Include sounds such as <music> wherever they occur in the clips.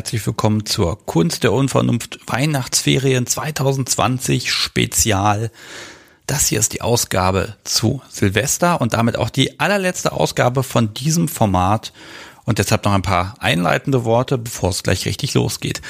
Herzlich willkommen zur Kunst der Unvernunft Weihnachtsferien 2020 Spezial. Das hier ist die Ausgabe zu Silvester und damit auch die allerletzte Ausgabe von diesem Format. Und deshalb noch ein paar einleitende Worte, bevor es gleich richtig losgeht.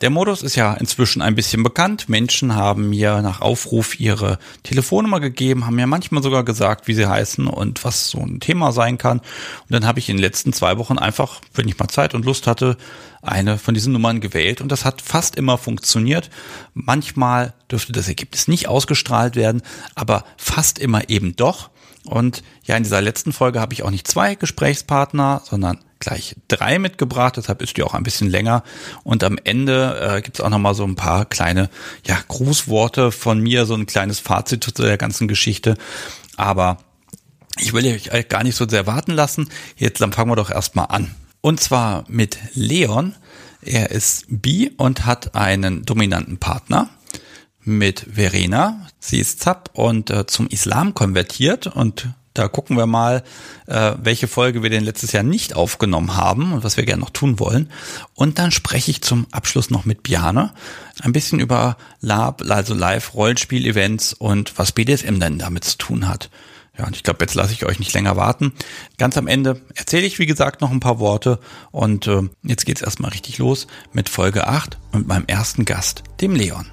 Der Modus ist ja inzwischen ein bisschen bekannt. Menschen haben mir nach Aufruf ihre Telefonnummer gegeben, haben mir manchmal sogar gesagt, wie sie heißen und was so ein Thema sein kann. Und dann habe ich in den letzten zwei Wochen einfach, wenn ich mal Zeit und Lust hatte, eine von diesen Nummern gewählt und das hat fast immer funktioniert. Manchmal dürfte das Ergebnis nicht ausgestrahlt werden, aber fast immer eben doch. Und ja, in dieser letzten Folge habe ich auch nicht zwei Gesprächspartner, sondern gleich drei mitgebracht, deshalb ist die auch ein bisschen länger. Und am Ende äh, gibt es auch nochmal so ein paar kleine ja, Grußworte von mir, so ein kleines Fazit zu der ganzen Geschichte. Aber ich will euch gar nicht so sehr warten lassen. Jetzt dann fangen wir doch erstmal an. Und zwar mit Leon. Er ist bi und hat einen dominanten Partner mit Verena. Sie ist Zap und äh, zum Islam konvertiert und da gucken wir mal, äh, welche Folge wir denn letztes Jahr nicht aufgenommen haben und was wir gerne noch tun wollen. Und dann spreche ich zum Abschluss noch mit Biane ein bisschen über Lab, also Live-Rollenspiel-Events und was BDSM denn damit zu tun hat. Ja, und ich glaube, jetzt lasse ich euch nicht länger warten. Ganz am Ende erzähle ich, wie gesagt, noch ein paar Worte. Und äh, jetzt geht's erstmal richtig los mit Folge 8 und meinem ersten Gast, dem Leon.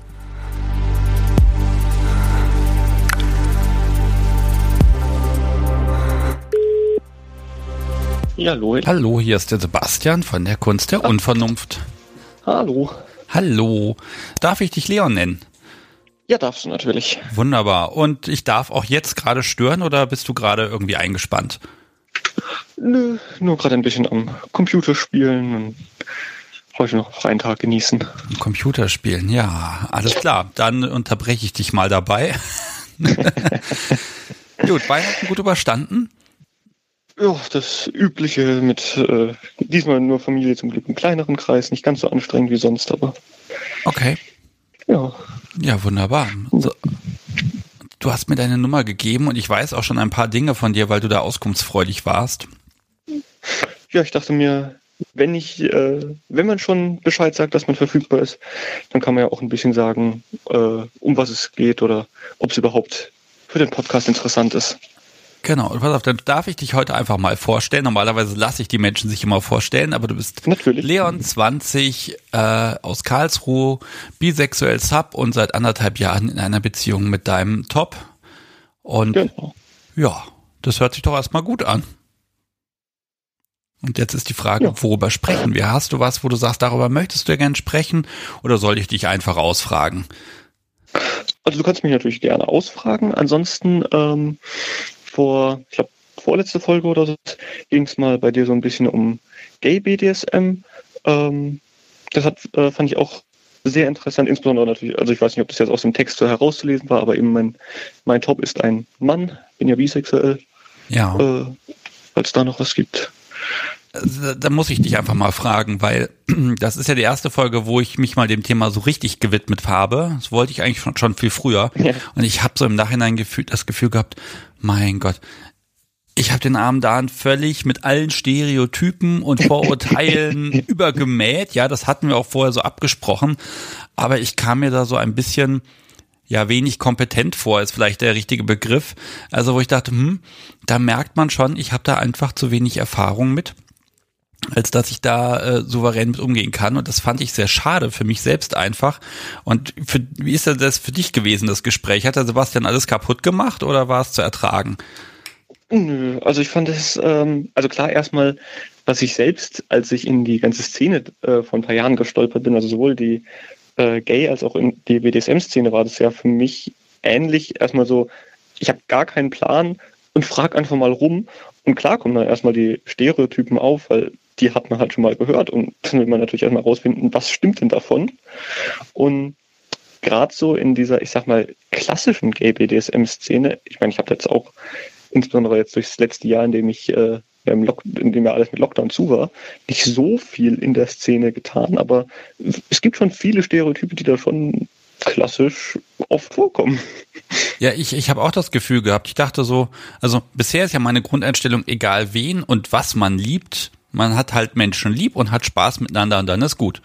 Ja, hallo. Hallo, hier ist der Sebastian von der Kunst der Unvernunft. Hallo. Hallo. Darf ich dich Leon nennen? Ja, darfst du natürlich. Wunderbar. Und ich darf auch jetzt gerade stören oder bist du gerade irgendwie eingespannt? Nö, nur gerade ein bisschen am Computer spielen und heute noch freien Tag genießen. Computerspielen, ja, alles klar. Dann unterbreche ich dich mal dabei. <laughs> Gut, Weihnachten gut überstanden? Ja, das Übliche mit äh, diesmal nur Familie zum Glück im kleineren Kreis, nicht ganz so anstrengend wie sonst, aber. Okay. Ja. Ja, wunderbar. So. Du hast mir deine Nummer gegeben und ich weiß auch schon ein paar Dinge von dir, weil du da auskunftsfreudig warst. Ja, ich dachte mir, wenn ich, äh, wenn man schon Bescheid sagt, dass man verfügbar ist, dann kann man ja auch ein bisschen sagen, äh, um was es geht oder ob es überhaupt für den Podcast interessant ist. Genau, und pass auf, dann darf ich dich heute einfach mal vorstellen. Normalerweise lasse ich die Menschen sich immer vorstellen, aber du bist Natürlich. Leon 20 äh, aus Karlsruhe, bisexuell Sub und seit anderthalb Jahren in einer Beziehung mit deinem Top. Und genau. ja, das hört sich doch erstmal gut an. Und jetzt ist die Frage, ja. worüber sprechen wir? Hast du was, wo du sagst, darüber möchtest du ja gerne sprechen oder soll ich dich einfach ausfragen? Also du kannst mich natürlich gerne ausfragen. Ansonsten ähm, vor, ich glaube, vorletzte Folge oder so, ging es mal bei dir so ein bisschen um Gay-BDSM. Ähm, das hat, äh, fand ich auch sehr interessant, insbesondere natürlich, also ich weiß nicht, ob das jetzt aus dem Text so herauszulesen war, aber eben mein, mein Top ist ein Mann, bin ja bisexuell. Ja. Äh, falls da noch was gibt. Da muss ich dich einfach mal fragen, weil <clears throat> das ist ja die erste Folge, wo ich mich mal dem Thema so richtig gewidmet habe. Das wollte ich eigentlich schon, schon viel früher. Ja. Und ich habe so im Nachhinein gefühlt, das Gefühl gehabt, mein Gott, ich habe den armen Dan völlig mit allen Stereotypen und Vorurteilen <laughs> übergemäht. Ja, das hatten wir auch vorher so abgesprochen. Aber ich kam mir da so ein bisschen ja wenig kompetent vor, ist vielleicht der richtige Begriff. Also wo ich dachte, hm, da merkt man schon, ich habe da einfach zu wenig Erfahrung mit als dass ich da äh, souverän mit umgehen kann. Und das fand ich sehr schade für mich selbst einfach. Und für, wie ist das für dich gewesen, das Gespräch? Hat der Sebastian alles kaputt gemacht oder war es zu ertragen? Nö, also ich fand es, ähm, also klar erstmal, was ich selbst, als ich in die ganze Szene äh, vor ein paar Jahren gestolpert bin, also sowohl die äh, Gay- als auch in die BDSM-Szene war das ja für mich ähnlich. Erstmal so, ich habe gar keinen Plan und frag einfach mal rum. Und klar kommen dann erstmal die Stereotypen auf, weil die hat man halt schon mal gehört und <laughs> dann will man natürlich erstmal rausfinden, was stimmt denn davon. Und gerade so in dieser, ich sag mal, klassischen Gay-BDSM-Szene, ich meine, ich habe jetzt auch insbesondere jetzt durchs letzte Jahr, in dem ich äh, im Lock, in dem ja alles mit Lockdown zu war, nicht so viel in der Szene getan, aber es gibt schon viele Stereotype, die da schon klassisch oft vorkommen. Ja, ich, ich habe auch das Gefühl gehabt. Ich dachte so, also bisher ist ja meine Grundeinstellung, egal wen und was man liebt, Man hat halt Menschen lieb und hat Spaß miteinander und dann ist gut.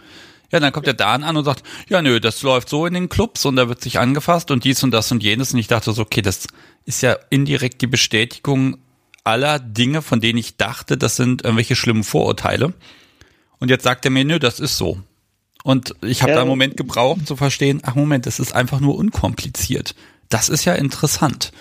Ja, dann kommt der Dan an und sagt, ja nö, das läuft so in den Clubs und da wird sich angefasst und dies und das und jenes. Und ich dachte so, okay, das ist ja indirekt die Bestätigung aller Dinge, von denen ich dachte, das sind irgendwelche schlimmen Vorurteile. Und jetzt sagt er mir, nö, das ist so. Und ich habe ja. da einen Moment gebraucht zu verstehen, ach Moment, das ist einfach nur unkompliziert. Das ist ja interessant.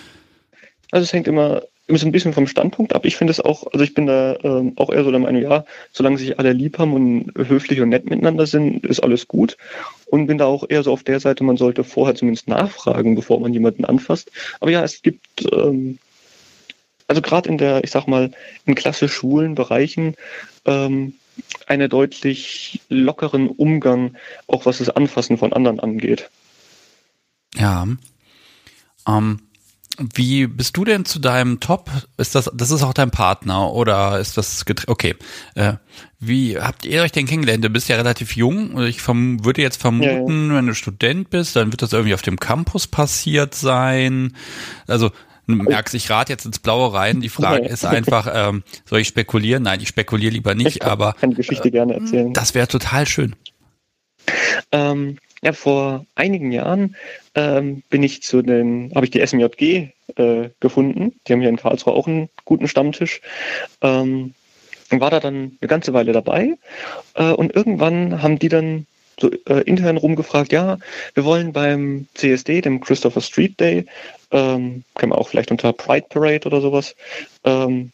Also es hängt immer immer so ein bisschen vom Standpunkt ab. Ich finde es auch, also ich bin da ähm, auch eher so der Meinung, ja, solange sich alle lieb haben und höflich und nett miteinander sind, ist alles gut. Und bin da auch eher so auf der Seite, man sollte vorher zumindest nachfragen, bevor man jemanden anfasst. Aber ja, es gibt, ähm, also gerade in der, ich sag mal, in klassisch schwulen Bereichen, ähm, einen deutlich lockeren Umgang, auch was das Anfassen von anderen angeht. Ja. Ähm, wie bist du denn zu deinem Top? Ist das, das ist auch dein Partner oder ist das okay? Äh, wie habt ihr euch denn kennengelernt? Du bist ja relativ jung. Ich würde jetzt vermuten, ja, ja. wenn du Student bist, dann wird das irgendwie auf dem Campus passiert sein. Also du merkst, ich rate jetzt ins Blaue rein. Die Frage ist einfach, ähm, soll ich spekulieren? Nein, ich spekuliere lieber nicht, ich kann, aber kann die Geschichte äh, gerne erzählen. Das wäre total schön. Ähm, ja, vor einigen Jahren ähm, bin ich zu den, habe ich die SMJG äh, gefunden. Die haben hier in Karlsruhe auch einen guten Stammtisch. Ähm, war da dann eine ganze Weile dabei. Äh, und irgendwann haben die dann so äh, intern rumgefragt, ja, wir wollen beim CSD, dem Christopher Street Day, ähm, kann man auch vielleicht unter Pride Parade oder sowas, ähm,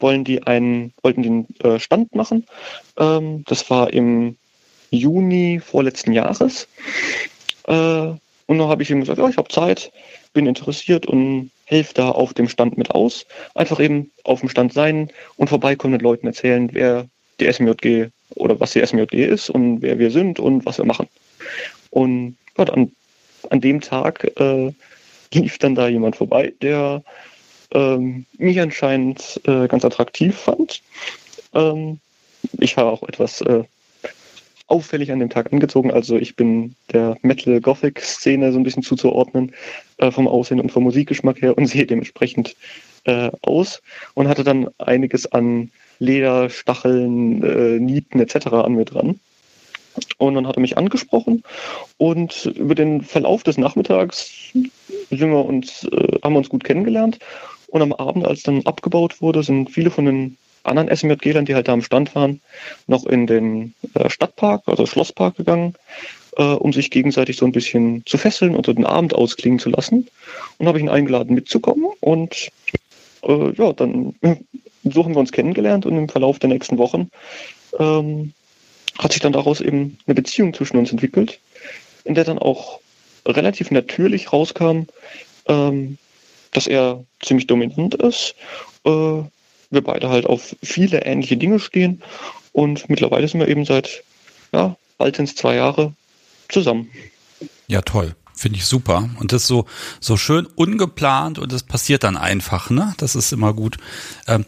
wollen die einen, wollten einen äh, Stand machen. Ähm, das war im Juni vorletzten Jahres. Äh, und dann habe ich ihm gesagt, ja, ich habe Zeit, bin interessiert und helfe da auf dem Stand mit aus. Einfach eben auf dem Stand sein und vorbeikommen mit Leuten erzählen, wer die SMJG oder was die SMJG ist und wer wir sind und was wir machen. Und ja, an, an dem Tag äh, lief dann da jemand vorbei, der ähm, mich anscheinend äh, ganz attraktiv fand. Ähm, ich war auch etwas äh, auffällig an dem Tag angezogen. Also ich bin der Metal-Gothic-Szene so ein bisschen zuzuordnen, äh, vom Aussehen und vom Musikgeschmack her und <laughs> sehe dementsprechend äh, aus und hatte dann einiges an Leder, Stacheln, äh, Nieten etc. an mir dran. Und dann hat er mich angesprochen und über den Verlauf des Nachmittags sind wir uns, äh, haben wir uns gut kennengelernt. Und am Abend, als dann abgebaut wurde, sind viele von den anderen SMJG-Lern, die halt da am Stand waren, noch in den äh, Stadtpark, also Schlosspark gegangen, äh, um sich gegenseitig so ein bisschen zu fesseln und so den Abend ausklingen zu lassen. Und habe ich ihn eingeladen mitzukommen und äh, ja, dann so haben wir uns kennengelernt und im Verlauf der nächsten Wochen ähm, hat sich dann daraus eben eine Beziehung zwischen uns entwickelt, in der dann auch relativ natürlich rauskam, ähm, dass er ziemlich dominant ist, äh, wir beide halt auf viele ähnliche Dinge stehen. Und mittlerweile sind wir eben seit, ja, bald sind es zwei Jahre zusammen. Ja, toll. Finde ich super. Und das ist so, so schön ungeplant und das passiert dann einfach, ne? Das ist immer gut. Ähm,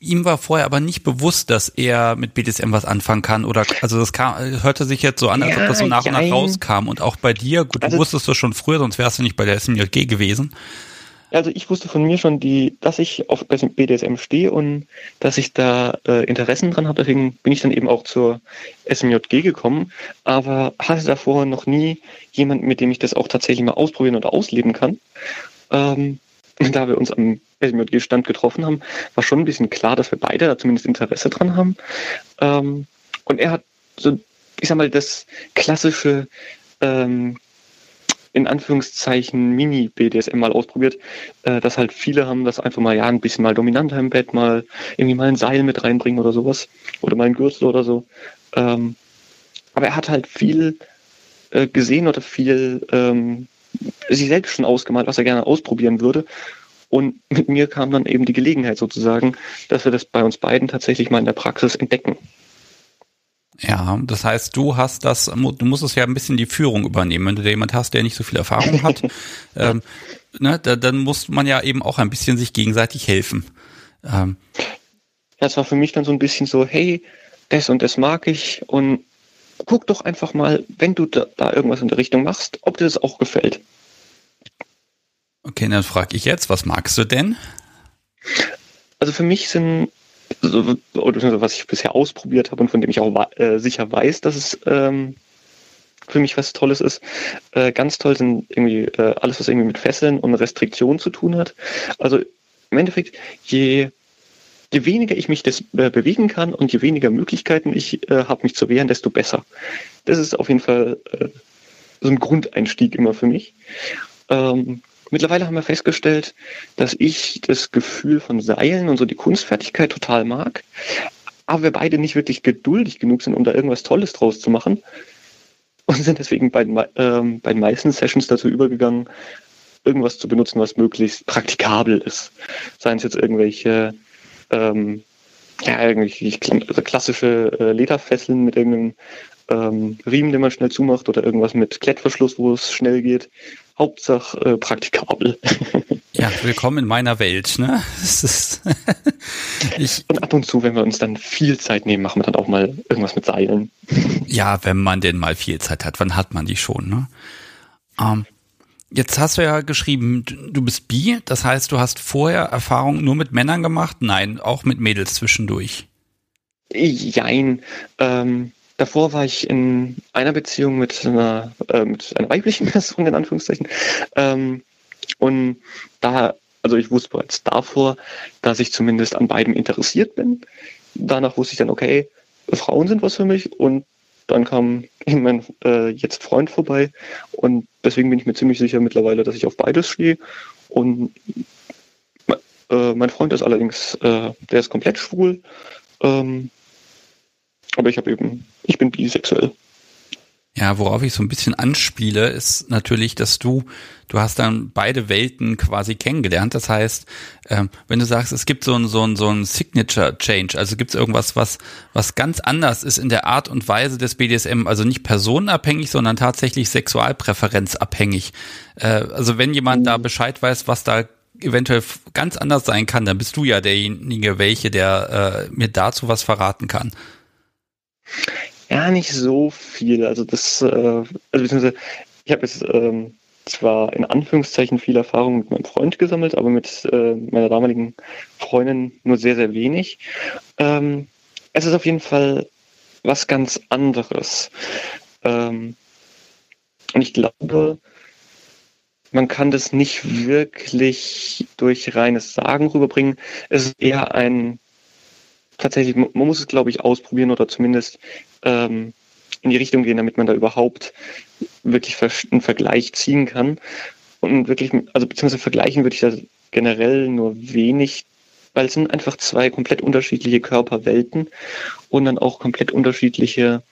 ihm war vorher aber nicht bewusst, dass er mit BDSM was anfangen kann oder also das kam, hörte sich jetzt so an, als ja, ob das so nach und nach rauskam und auch bei dir, gut, also, du wusstest das schon früher, sonst wärst du nicht bei der SMJG gewesen. Also ich wusste von mir schon, die, dass ich auf BDSM stehe und dass ich da äh, Interessen dran habe. Deswegen bin ich dann eben auch zur SMJG gekommen, aber hatte davor noch nie jemanden, mit dem ich das auch tatsächlich mal ausprobieren oder ausleben kann. Ähm, da wir uns am SMJG-Stand getroffen haben, war schon ein bisschen klar, dass wir beide da zumindest Interesse dran haben. Ähm, und er hat so, ich sag mal, das klassische ähm, in Anführungszeichen Mini-BDSM mal ausprobiert, äh, dass halt viele haben das einfach mal, ja, ein bisschen mal dominanter im Bett, mal irgendwie mal ein Seil mit reinbringen oder sowas. Oder mal ein Gürtel oder so. Ähm, aber er hat halt viel äh, gesehen oder viel ähm, sich selbst schon ausgemalt, was er gerne ausprobieren würde. Und mit mir kam dann eben die Gelegenheit sozusagen, dass wir das bei uns beiden tatsächlich mal in der Praxis entdecken. Ja, das heißt, du hast das, du musst es ja ein bisschen die Führung übernehmen. Wenn du da jemand hast, der nicht so viel Erfahrung hat, <laughs> ähm, ne, da, dann muss man ja eben auch ein bisschen sich gegenseitig helfen. Ähm. Ja, es war für mich dann so ein bisschen so, hey, das und das mag ich und guck doch einfach mal, wenn du da, da irgendwas in der Richtung machst, ob dir das auch gefällt. Okay, dann frage ich jetzt, was magst du denn? Also für mich sind oder was ich bisher ausprobiert habe und von dem ich auch äh, sicher weiß, dass es ähm, für mich was Tolles ist. Äh, ganz toll sind irgendwie äh, alles, was irgendwie mit Fesseln und Restriktionen zu tun hat. Also im Endeffekt, je, je weniger ich mich das, äh, bewegen kann und je weniger Möglichkeiten ich äh, habe, mich zu wehren, desto besser. Das ist auf jeden Fall äh, so ein Grundeinstieg immer für mich. Ähm, mittlerweile haben wir festgestellt, dass ich das Gefühl von Seilen und so die Kunstfertigkeit total mag, aber wir beide nicht wirklich geduldig genug sind, um da irgendwas Tolles draus zu machen und sind deswegen bei, ähm, bei den meisten Sessions dazu übergegangen, irgendwas zu benutzen, was möglichst praktikabel ist. Seien es jetzt irgendwelche ähm, ja, irgendwie also klassische äh, Lederfesseln mit irgendeinem ähm, Riemen, den man schnell zumacht oder irgendwas mit Klettverschluss, wo es schnell geht. Hauptsache äh, praktikabel. <laughs> ja, willkommen in meiner Welt. Ne? <laughs> <laughs> ich, und ab und zu, wenn wir uns dann viel Zeit nehmen, machen wir dann auch mal irgendwas mit Seilen. ja, wenn man denn mal viel Zeit hat, wann hat man die schon? Ne? Ähm, Jetzt hast du ja geschrieben, du bist bi, das heißt, du hast vorher Erfahrungen nur mit Männern gemacht? Nein, auch mit Mädels zwischendurch. Jein. Ähm, davor war ich in einer Beziehung mit einer, äh, mit einer weiblichen <laughs> Person, in Anführungszeichen. Ähm, und da, also ich wusste bereits davor, dass ich zumindest an beiden interessiert bin. Danach wusste ich dann, okay, Frauen sind was für mich und dann kam mein äh, jetzt Freund vorbei und deswegen bin ich mir ziemlich sicher mittlerweile, dass ich auf beides stehe. Und äh, mein Freund ist allerdings, äh, der ist komplett schwul. Ähm, aber ich habe eben, ich bin bisexuell. Ja, worauf ich so ein bisschen anspiele, ist natürlich, dass du, du hast dann beide Welten quasi kennengelernt. Das heißt, ähm, wenn du sagst, es gibt so ein, so ein, so ein Signature Change, also gibt es irgendwas, was, was ganz anders ist in der Art und Weise des BDSM, also nicht personenabhängig, sondern tatsächlich sexualpräferenzabhängig. Äh, also wenn jemand da mhm. Bescheid weiß, was da eventuell ganz anders sein kann, dann bist du ja derjenige, welche, der äh, mir dazu was verraten kann. Ja, nicht so viel. Also das, äh, also beziehungsweise ich habe jetzt ähm, zwar in Anführungszeichen viel Erfahrung mit meinem Freund gesammelt, aber mit äh, meiner damaligen Freundin nur sehr, sehr wenig. Ähm, es ist auf jeden Fall was ganz anderes. Ähm, und ich glaube, man kann das nicht wirklich durch reines Sagen rüberbringen. Es ist eher ein tatsächlich, man muss es, glaube ich, ausprobieren oder zumindest ähm, in die Richtung gehen, damit man da überhaupt wirklich einen Vergleich ziehen kann. Und wirklich, also beziehungsweise vergleichen würde ich da generell nur wenig, weil es sind einfach zwei komplett unterschiedliche Körperwelten und dann auch komplett unterschiedliche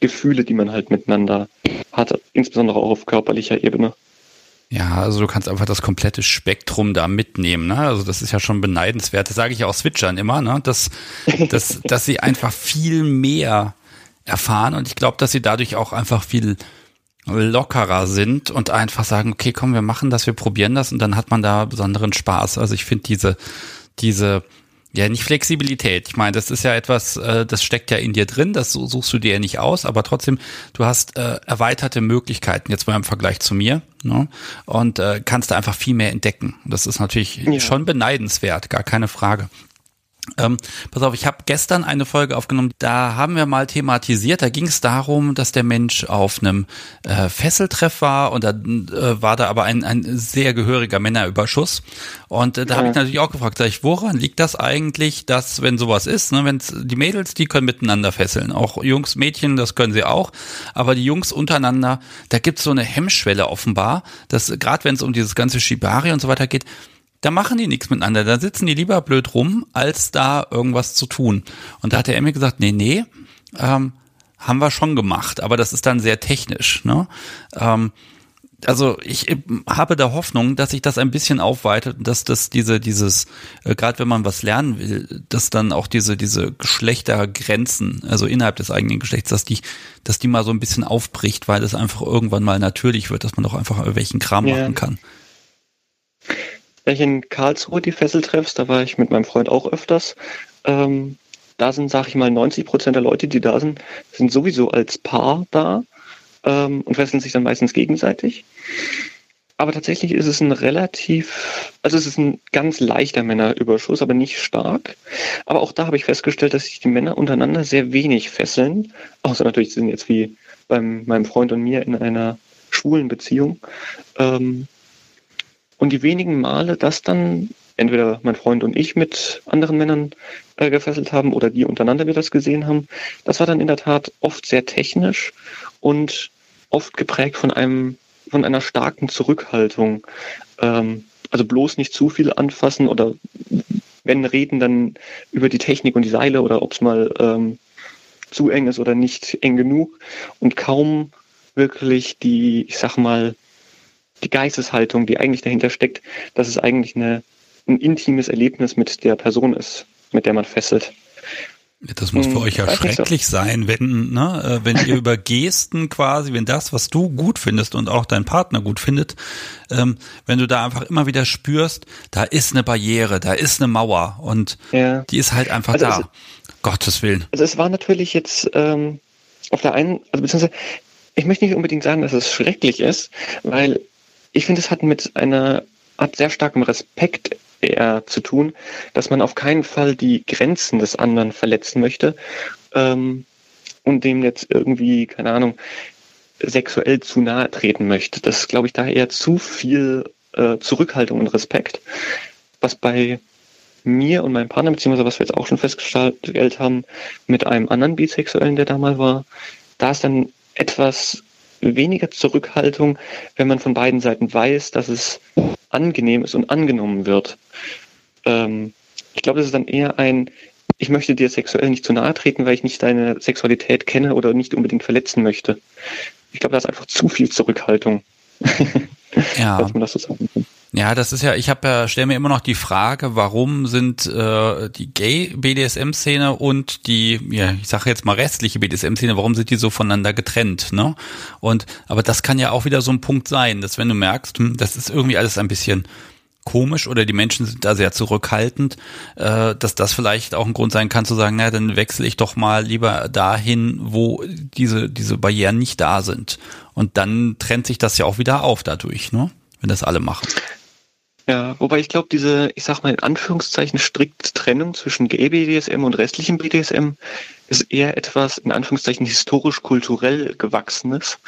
Gefühle, die man halt miteinander hat, insbesondere auch auf körperlicher Ebene. Ja, also du kannst einfach das komplette Spektrum da mitnehmen. Ne? Also das ist ja schon beneidenswert. Das sage ich auch Switchern immer, ne? dass, dass, <laughs> dass sie einfach viel mehr erfahren und ich glaube, dass sie dadurch auch einfach viel lockerer sind und einfach sagen, okay, komm, wir machen das, wir probieren das und dann hat man da besonderen Spaß. Also ich finde diese, diese ja, nicht Flexibilität. Ich meine, das ist ja etwas, äh, das steckt ja in dir drin, das suchst du dir ja nicht aus, aber trotzdem, du hast äh, erweiterte Möglichkeiten, jetzt mal im Vergleich zu mir, ne? und äh, kannst da einfach viel mehr entdecken. Das ist natürlich ja. schon beneidenswert, gar keine Frage. Ähm, pass auf, ich habe gestern eine Folge aufgenommen, da haben wir mal thematisiert, da ging es darum, dass der Mensch auf einem äh, Fesseltreff war und da äh, war da aber ein, ein sehr gehöriger Männerüberschuss. Und äh, da ja. habe ich natürlich auch gefragt, sag ich, woran liegt das eigentlich, dass wenn sowas ist, ne, wenn die Mädels, die können miteinander fesseln, auch Jungs, Mädchen, das können sie auch, aber die Jungs untereinander, da gibt's so eine Hemmschwelle offenbar, dass gerade wenn es um dieses ganze Shibari und so weiter geht, da machen die nichts miteinander. Da sitzen die lieber blöd rum, als da irgendwas zu tun. Und da hat der Emmy gesagt, nee, nee, ähm, haben wir schon gemacht, aber das ist dann sehr technisch. Ne? Ähm, also ich habe da Hoffnung, dass sich das ein bisschen aufweitet und dass das diese dieses äh, gerade wenn man was lernen will, dass dann auch diese diese Geschlechtergrenzen, also innerhalb des eigenen Geschlechts, dass die dass die mal so ein bisschen aufbricht, weil es einfach irgendwann mal natürlich wird, dass man doch einfach welchen Kram ja. machen kann. Wenn ich in Karlsruhe die Fesseltreffs, da war ich mit meinem Freund auch öfters, ähm, da sind, sag ich mal, 90 Prozent der Leute, die da sind, sind sowieso als Paar da ähm, und fesseln sich dann meistens gegenseitig. aber tatsächlich ist es ein relativ, also es ist ein ganz leichter Männerüberschuss, aber nicht stark. Aber auch da habe ich festgestellt, dass sich die Männer untereinander sehr wenig fesseln. Außer natürlich sind jetzt wie bei meinem Freund und mir in einer schwulen Beziehung. Ähm, und die wenigen Male, dass dann entweder mein Freund und ich mit anderen Männern äh, gefesselt haben oder die untereinander wir das gesehen haben, das war dann in der Tat oft sehr technisch und oft geprägt von einem von einer starken Zurückhaltung. Ähm, also bloß nicht zu viel anfassen oder wenn reden, dann über die Technik und die Seile oder ob es mal ähm, zu eng ist oder nicht eng genug und kaum wirklich die, ich sag mal, die Geisteshaltung, die eigentlich dahinter steckt, dass es eigentlich eine, ein intimes Erlebnis mit der Person ist, mit der man fesselt. Das muss für hm, euch ja schrecklich so. sein, wenn, ne, äh, wenn ihr über Gesten quasi, wenn das, was du gut findest und auch dein Partner gut findet, ähm, wenn du da einfach immer wieder spürst, da ist eine Barriere, da ist eine Mauer und ja. die ist halt einfach also da. Es, Gottes Willen. Also es war natürlich jetzt ähm, auf der einen, also beziehungsweise ich möchte nicht unbedingt sagen, dass es schrecklich ist, weil ich finde, es hat mit einer Art sehr starkem Respekt eher zu tun, dass man auf keinen Fall die Grenzen des anderen verletzen möchte ähm, und dem jetzt irgendwie, keine Ahnung, sexuell zu nahe treten möchte. Das ist, glaube ich, da eher zu viel äh, Zurückhaltung und Respekt, was bei mir und meinem Partner, beziehungsweise was wir jetzt auch schon festgestellt haben, mit einem anderen Bisexuellen, der da mal war, da ist dann etwas weniger Zurückhaltung, wenn man von beiden Seiten weiß, dass es angenehm ist und angenommen wird. Ähm, ich glaube, das ist dann eher ein, ich möchte dir sexuell nicht zu nahe treten, weil ich nicht deine Sexualität kenne oder nicht unbedingt verletzen möchte. Ich glaube, da ist einfach zu viel Zurückhaltung. <laughs> Ja. Dass man das so sagen kann. Ja, das ist ja, ich habe ja, stelle mir immer noch die Frage, warum sind äh, die Gay-BDSM-Szene und die, ja, ich sage jetzt mal restliche BDSM-Szene, warum sind die so voneinander getrennt, ne? Und, aber das kann ja auch wieder so ein Punkt sein, dass wenn du merkst, hm, das ist irgendwie alles ein bisschen komisch oder die Menschen sind da sehr zurückhaltend, äh, dass das vielleicht auch ein Grund sein kann zu sagen, na, dann wechsle ich doch mal lieber dahin, wo diese, diese Barrieren nicht da sind. Und dann trennt sich das ja auch wieder auf dadurch, ne? Wenn das alle machen. Ja, wobei ich glaube, diese, ich sag mal in Anführungszeichen, strikte Trennung zwischen Gay-BDSM und restlichem BDSM ist eher etwas, in Anführungszeichen, historisch-kulturell gewachsenes,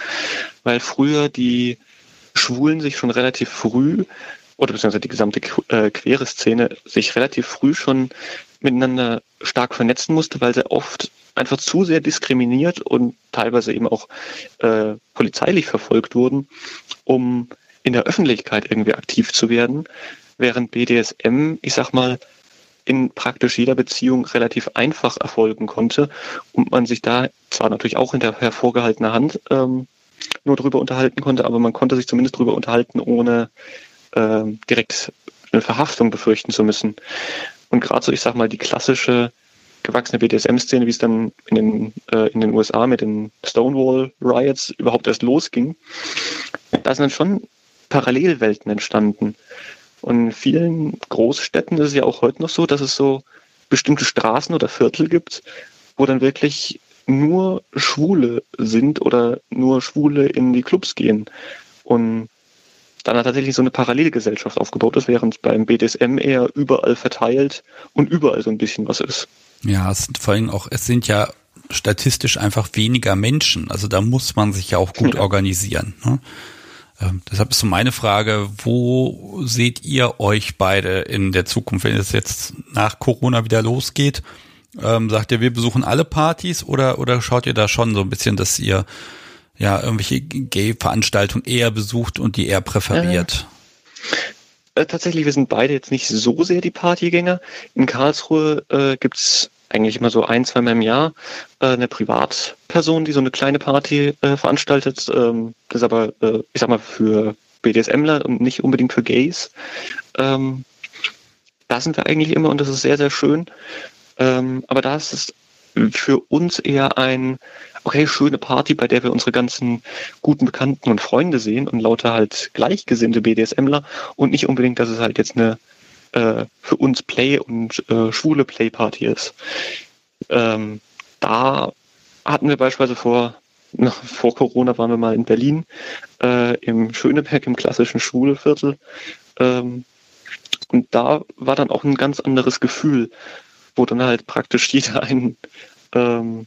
weil früher die Schwulen sich schon relativ früh, oder beziehungsweise die gesamte äh, queere Szene, sich relativ früh schon miteinander stark vernetzen musste, weil sie oft einfach zu sehr diskriminiert und teilweise eben auch äh, polizeilich verfolgt wurden, um in der Öffentlichkeit irgendwie aktiv zu werden, während BDSM, ich sag mal, in praktisch jeder Beziehung relativ einfach erfolgen konnte und man sich da zwar natürlich auch hinter hervorgehaltener Hand ähm, nur drüber unterhalten konnte, aber man konnte sich zumindest drüber unterhalten, ohne äh, direkt eine Verhaftung befürchten zu müssen. Und gerade so, ich sag mal, die klassische gewachsene BDSM-Szene, wie es dann in den, äh, in den USA mit den Stonewall Riots überhaupt erst losging, da sind dann schon Parallelwelten entstanden. Und in vielen Großstädten ist es ja auch heute noch so, dass es so bestimmte Straßen oder Viertel gibt, wo dann wirklich nur Schwule sind oder nur Schwule in die Clubs gehen. Und dann hat tatsächlich so eine Parallelgesellschaft aufgebaut ist, während beim BDSM eher überall verteilt und überall so ein bisschen was ist. Ja, es sind vor allem auch, es sind ja statistisch einfach weniger Menschen. Also da muss man sich ja auch gut ja. organisieren. Ne? Ähm, deshalb ist so meine Frage, wo seht ihr euch beide in der Zukunft, wenn es jetzt nach Corona wieder losgeht? Ähm, sagt ihr, wir besuchen alle Partys oder, oder schaut ihr da schon so ein bisschen, dass ihr ja irgendwelche Gay-Veranstaltungen eher besucht und die eher präferiert? Äh, tatsächlich, wir sind beide jetzt nicht so sehr die Partygänger. In Karlsruhe äh, gibt's eigentlich immer so ein, zweimal im Jahr äh, eine Privatperson, die so eine kleine Party äh, veranstaltet. Ähm, das ist aber, äh, ich sag mal, für BDSMler und nicht unbedingt für Gays. Ähm, da sind wir eigentlich immer und das ist sehr, sehr schön. Ähm, aber da ist es für uns eher ein, okay, schöne Party, bei der wir unsere ganzen guten Bekannten und Freunde sehen und lauter halt gleichgesinnte BDSMler und nicht unbedingt, dass es halt jetzt eine äh, für uns Play- und äh, schwule Play-Party ist. Ähm, da hatten wir beispielsweise vor noch <laughs> vor Corona waren wir mal in Berlin, äh, im Schöneberg, im klassischen Schulviertel. Ähm, und da war dann auch ein ganz anderes Gefühl, wo dann halt praktisch <laughs> jeder einen ähm,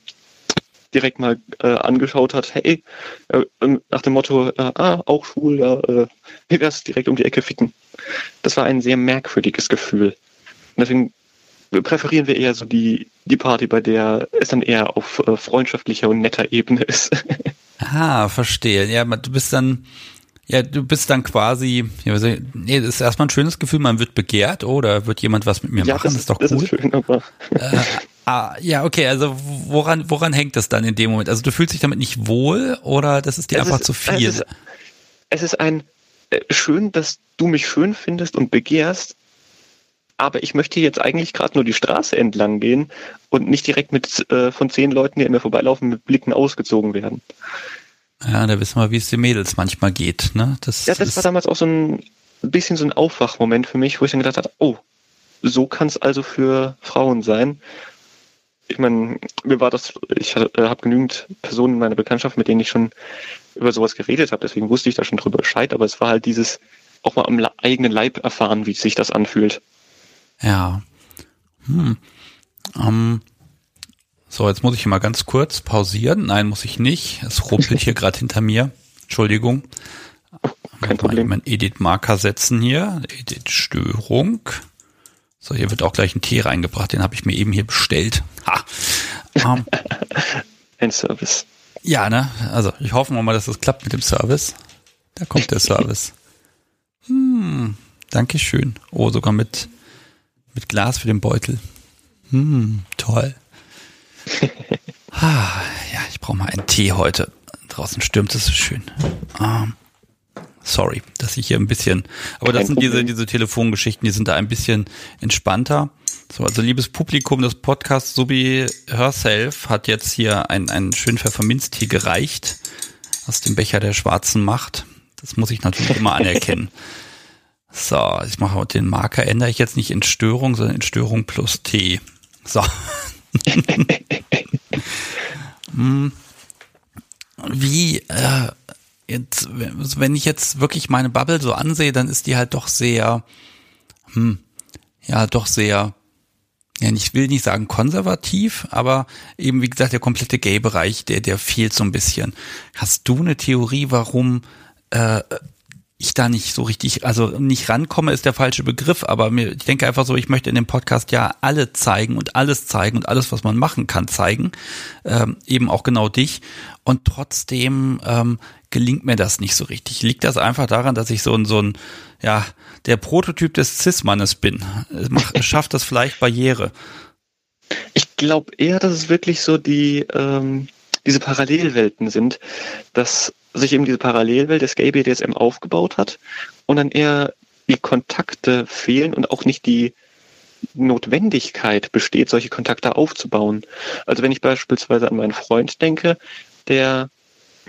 direkt mal äh, angeschaut hat, hey, äh, ähm, nach dem Motto, äh, ah, auch schwul, ja, äh, wie wär's direkt um die Ecke ficken. Das war ein sehr merkwürdiges Gefühl. Und deswegen präferieren wir eher so die, die Party, bei der es dann eher auf äh, freundschaftlicher und netter Ebene ist. <laughs> ah, verstehe. Ja, du bist dann, ja, du bist dann quasi, ja, nee, das ist erstmal ein schönes Gefühl, man wird begehrt oder wird jemand was mit mir ja, machen, das, das ist doch das cool. Ist schön, aber äh, ah, ja, okay, also woran, woran hängt das dann in dem Moment? Also du fühlst dich damit nicht wohl oder das ist dir es einfach ist, zu viel? Es ist, es ist ein äh, schön, dass du mich schön findest und begehrst, aber ich möchte jetzt eigentlich gerade nur die Straße entlang gehen und nicht direkt mit äh, von zehn Leuten, die an mir vorbeilaufen, mit Blicken ausgezogen werden. Ja, da wissen wir, wie es den Mädels manchmal geht. Ne? Das ja, das war damals auch so ein bisschen so ein Aufwachmoment für mich, wo ich dann gedacht habe, oh, so kann es also für Frauen sein. Ich meine, mir war das, ich äh, habe genügend Personen in meiner Bekanntschaft, mit denen ich schon über sowas geredet habe, deswegen wusste ich da schon drüber Bescheid, aber es war halt dieses auch mal am eigenen Leib erfahren, wie sich das anfühlt. Ja. Hm. Um, so, jetzt muss ich mal ganz kurz pausieren. Nein, muss ich nicht. Es rumpelt hier <laughs> gerade hinter mir. Entschuldigung. Kein Problem. Mein Edit-Marker setzen hier. Edit-Störung. So, hier wird auch gleich ein Tee reingebracht. Den habe ich mir eben hier bestellt. Ha. Um, <laughs> ein Service. Ja, ne? Also, ich hoffe mal, dass das klappt mit dem Service. Da kommt der Service. <laughs> Hm, Dankeschön. Oh, sogar mit, mit Glas für den Beutel. Hm, toll. <laughs> ah, ja, ich brauche mal einen Tee heute. Draußen stürmt es so schön. Um, sorry, dass ich hier ein bisschen, aber das sind diese, diese Telefongeschichten, die sind da ein bisschen entspannter. So, also liebes Publikum des Podcasts, Subi Herself hat jetzt hier einen, einen schönen Pfefferminztee gereicht aus dem Becher der schwarzen Macht. Das muss ich natürlich immer anerkennen. <laughs> So, ich mache den Marker, ändere ich jetzt nicht in Störung, sondern in Störung plus T. So. <laughs> Hm. Wie, äh, jetzt, wenn ich jetzt wirklich meine Bubble so ansehe, dann ist die halt doch sehr, hm, ja, doch sehr, ja, ich will nicht sagen konservativ, aber eben, wie gesagt, der komplette Gay-Bereich, der, der fehlt so ein bisschen. Hast du eine Theorie, warum äh, ich da nicht so richtig, also nicht rankomme ist der falsche Begriff, aber mir, ich denke einfach so, ich möchte in dem Podcast ja alle zeigen und alles zeigen und alles, was man machen kann, zeigen, ähm, eben auch genau dich. Und trotzdem ähm, gelingt mir das nicht so richtig. Liegt das einfach daran, dass ich so ein, so ein, ja, der Prototyp des Cis-Mannes bin? Schafft das vielleicht Barriere? Ich glaube eher, dass es wirklich so die, ähm, diese Parallelwelten sind, dass sich eben diese Parallelwelt des Gay BDSM aufgebaut hat und dann eher die Kontakte fehlen und auch nicht die Notwendigkeit besteht, solche Kontakte aufzubauen. Also wenn ich beispielsweise an meinen Freund denke, der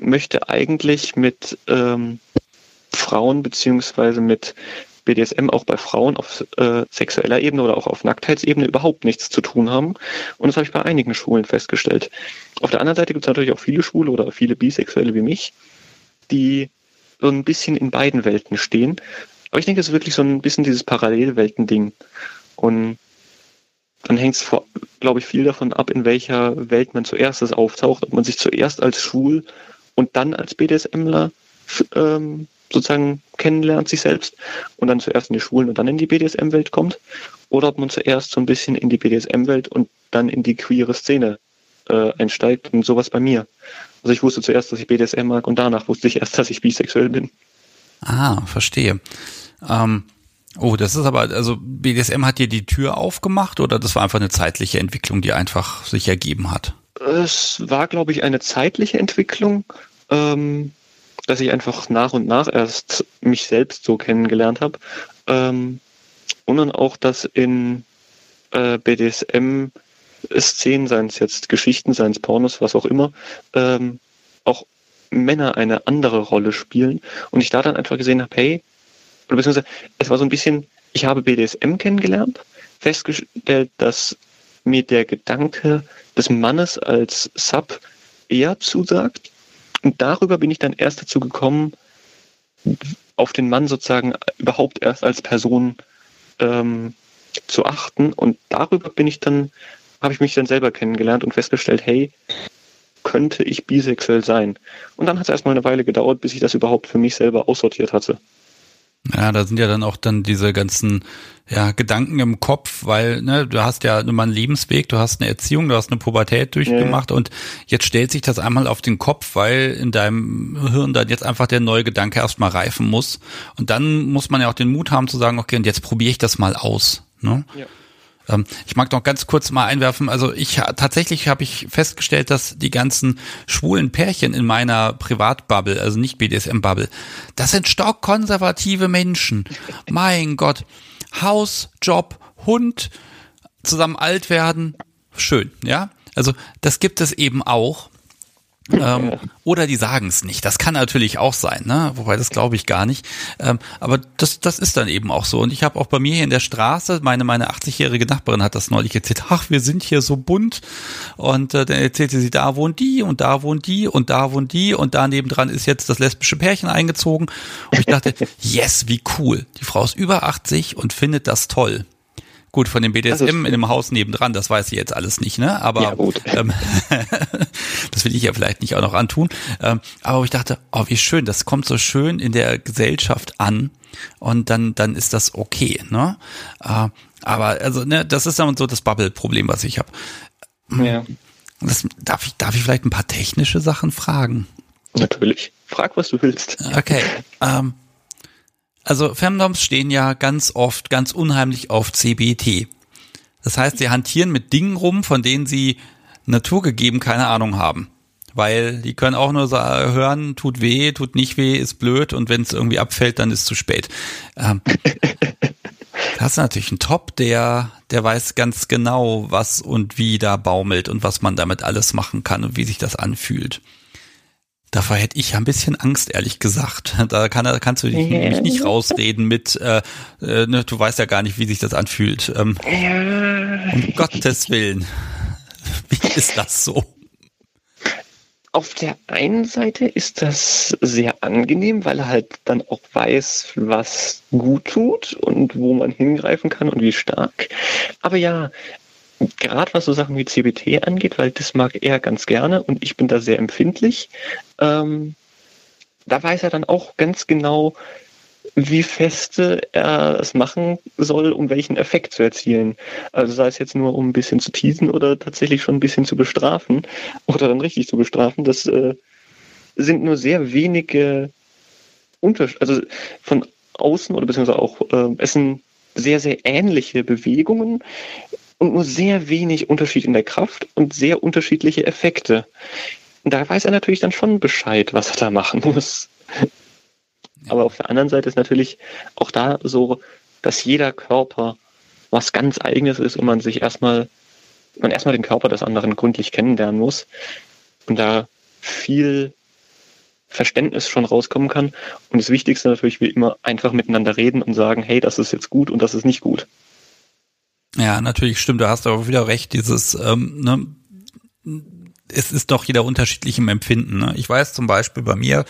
möchte eigentlich mit ähm, Frauen beziehungsweise mit BDSM auch bei Frauen auf äh, sexueller Ebene oder auch auf Nacktheitsebene überhaupt nichts zu tun haben. Und das habe ich bei einigen Schulen festgestellt. Auf der anderen Seite gibt es natürlich auch viele Schwule oder viele Bisexuelle wie mich, die so ein bisschen in beiden Welten stehen. Aber ich denke, es ist wirklich so ein bisschen dieses Parallelwelten-Ding. Und dann hängt es, glaube ich, viel davon ab, in welcher Welt man zuerst auftaucht, ob man sich zuerst als schwul und dann als BDSMler ähm, sozusagen kennenlernt, sich selbst, und dann zuerst in die Schwulen und dann in die BDSM-Welt kommt, oder ob man zuerst so ein bisschen in die BDSM-Welt und dann in die queere Szene äh, einsteigt und sowas bei mir. Also ich wusste zuerst, dass ich BDSM mag und danach wusste ich erst, <laughs> dass ich bisexuell bin. Ah, verstehe. Ähm, oh, das ist aber, also BDSM hat dir die Tür aufgemacht oder das war einfach eine zeitliche Entwicklung, die einfach sich ergeben hat? Es war, glaube ich, eine zeitliche Entwicklung, ähm, dass ich einfach nach und nach erst mich selbst so kennengelernt habe. Ähm, und dann auch, dass in äh, BDSM Szenen, seien es jetzt Geschichten, seien es Pornos, was auch immer, ähm, auch Männer eine andere Rolle spielen. Und ich da dann einfach gesehen habe, hey, oder beziehungsweise es war so ein bisschen, ich habe BDSM kennengelernt, festgestellt, dass mir der Gedanke des Mannes als Sub eher zusagt und darüber bin ich dann erst dazu gekommen, auf den Mann sozusagen überhaupt erst als Person ähm, zu achten. Und darüber bin ich dann, habe ich mich dann selber kennengelernt und festgestellt, hey, könnte ich bisexuell sein? Und dann hat es erstmal eine Weile gedauert, bis ich das überhaupt für mich selber aussortiert hatte. Ja, da sind ja dann auch dann diese ganzen ja, Gedanken im Kopf, weil ne, du hast ja immer einen Lebensweg, du hast eine Erziehung, du hast eine Pubertät durchgemacht ja. und jetzt stellt sich das einmal auf den Kopf, weil in deinem Hirn dann jetzt einfach der neue Gedanke erstmal reifen muss. Und dann muss man ja auch den Mut haben zu sagen, okay, und jetzt probiere ich das mal aus. Ne? Ja. Ähm, ich mag noch ganz kurz mal einwerfen. Also ich tatsächlich habe ich festgestellt, dass die ganzen schwulen Pärchen in meiner Privatbubble, also nicht BDSM-Bubble, das sind stockkonservative Menschen. mein Gott. Haus, Job, Hund, zusammen alt werden, schön, ja. Also das gibt es eben auch. Ähm, oder die sagen es nicht. Das kann natürlich auch sein, ne? Wobei das glaube ich gar nicht. Ähm, aber das, das ist dann eben auch so. Und ich habe auch bei mir hier in der Straße, meine, meine 80-jährige Nachbarin hat das neulich erzählt, ach, wir sind hier so bunt. Und äh, dann erzählte sie, da wohnt die und da wohnt die und da wohnt die und da nebendran ist jetzt das lesbische Pärchen eingezogen. Und ich dachte, <laughs> yes, wie cool. Die Frau ist über 80 und findet das toll. Gut, von dem BDSM in dem Haus nebendran, das weiß ich jetzt alles nicht, ne? Aber ja, ähm, <laughs> das will ich ja vielleicht nicht auch noch antun. Ähm, aber ich dachte, oh, wie schön, das kommt so schön in der Gesellschaft an und dann, dann ist das okay, ne? Äh, aber also, ne, das ist dann so das Bubble-Problem, was ich habe. Ja. Das, darf, ich, darf ich vielleicht ein paar technische Sachen fragen? Natürlich. Frag, was du willst. Okay. Ähm, also Femdoms stehen ja ganz oft, ganz unheimlich auf CBT. Das heißt, sie hantieren mit Dingen rum, von denen sie naturgegeben keine Ahnung haben. Weil die können auch nur hören, tut weh, tut nicht weh, ist blöd und wenn es irgendwie abfällt, dann ist es zu spät. Ähm, da hast du natürlich einen Top, der, der weiß ganz genau, was und wie da baumelt und was man damit alles machen kann und wie sich das anfühlt. Davor hätte ich ein bisschen Angst, ehrlich gesagt. <laughs> Da kann, kannst du dich mich nicht rausreden mit, äh, äh, ne, du weißt ja gar nicht, wie sich das anfühlt. Ähm, ja. Um Gottes Willen. Wie ist das so? Auf der einen Seite ist das sehr angenehm, weil er halt dann auch weiß, was gut tut und wo man hingreifen kann und wie stark. Aber ja, gerade was so Sachen wie CBT angeht, weil das mag er ganz gerne und ich bin da sehr empfindlich, ähm, da weiß er dann auch ganz genau, wie feste er es machen soll, um welchen Effekt zu erzielen. Also sei es jetzt nur, um ein bisschen zu teasen oder tatsächlich schon ein bisschen zu bestrafen oder dann richtig zu bestrafen, das äh, sind nur sehr wenige Unterschiede, also von außen oder beziehungsweise auch äh, es sind sehr, sehr ähnliche Bewegungen, und nur sehr wenig Unterschied in der Kraft und sehr unterschiedliche Effekte. Und da weiß er natürlich dann schon Bescheid, was er da machen muss. Aber auf der anderen Seite ist natürlich auch da so, dass jeder Körper was ganz eigenes ist und man sich erstmal, man erstmal den Körper des anderen gründlich kennenlernen muss und da viel Verständnis schon rauskommen kann. Und das Wichtigste natürlich wie immer einfach miteinander reden und sagen, hey, das ist jetzt gut und das ist nicht gut. Ja, natürlich stimmt, du hast aber wieder recht, dieses, ähm, ne, es ist doch jeder unterschiedlich im Empfinden. Ne? Ich weiß zum Beispiel bei mir,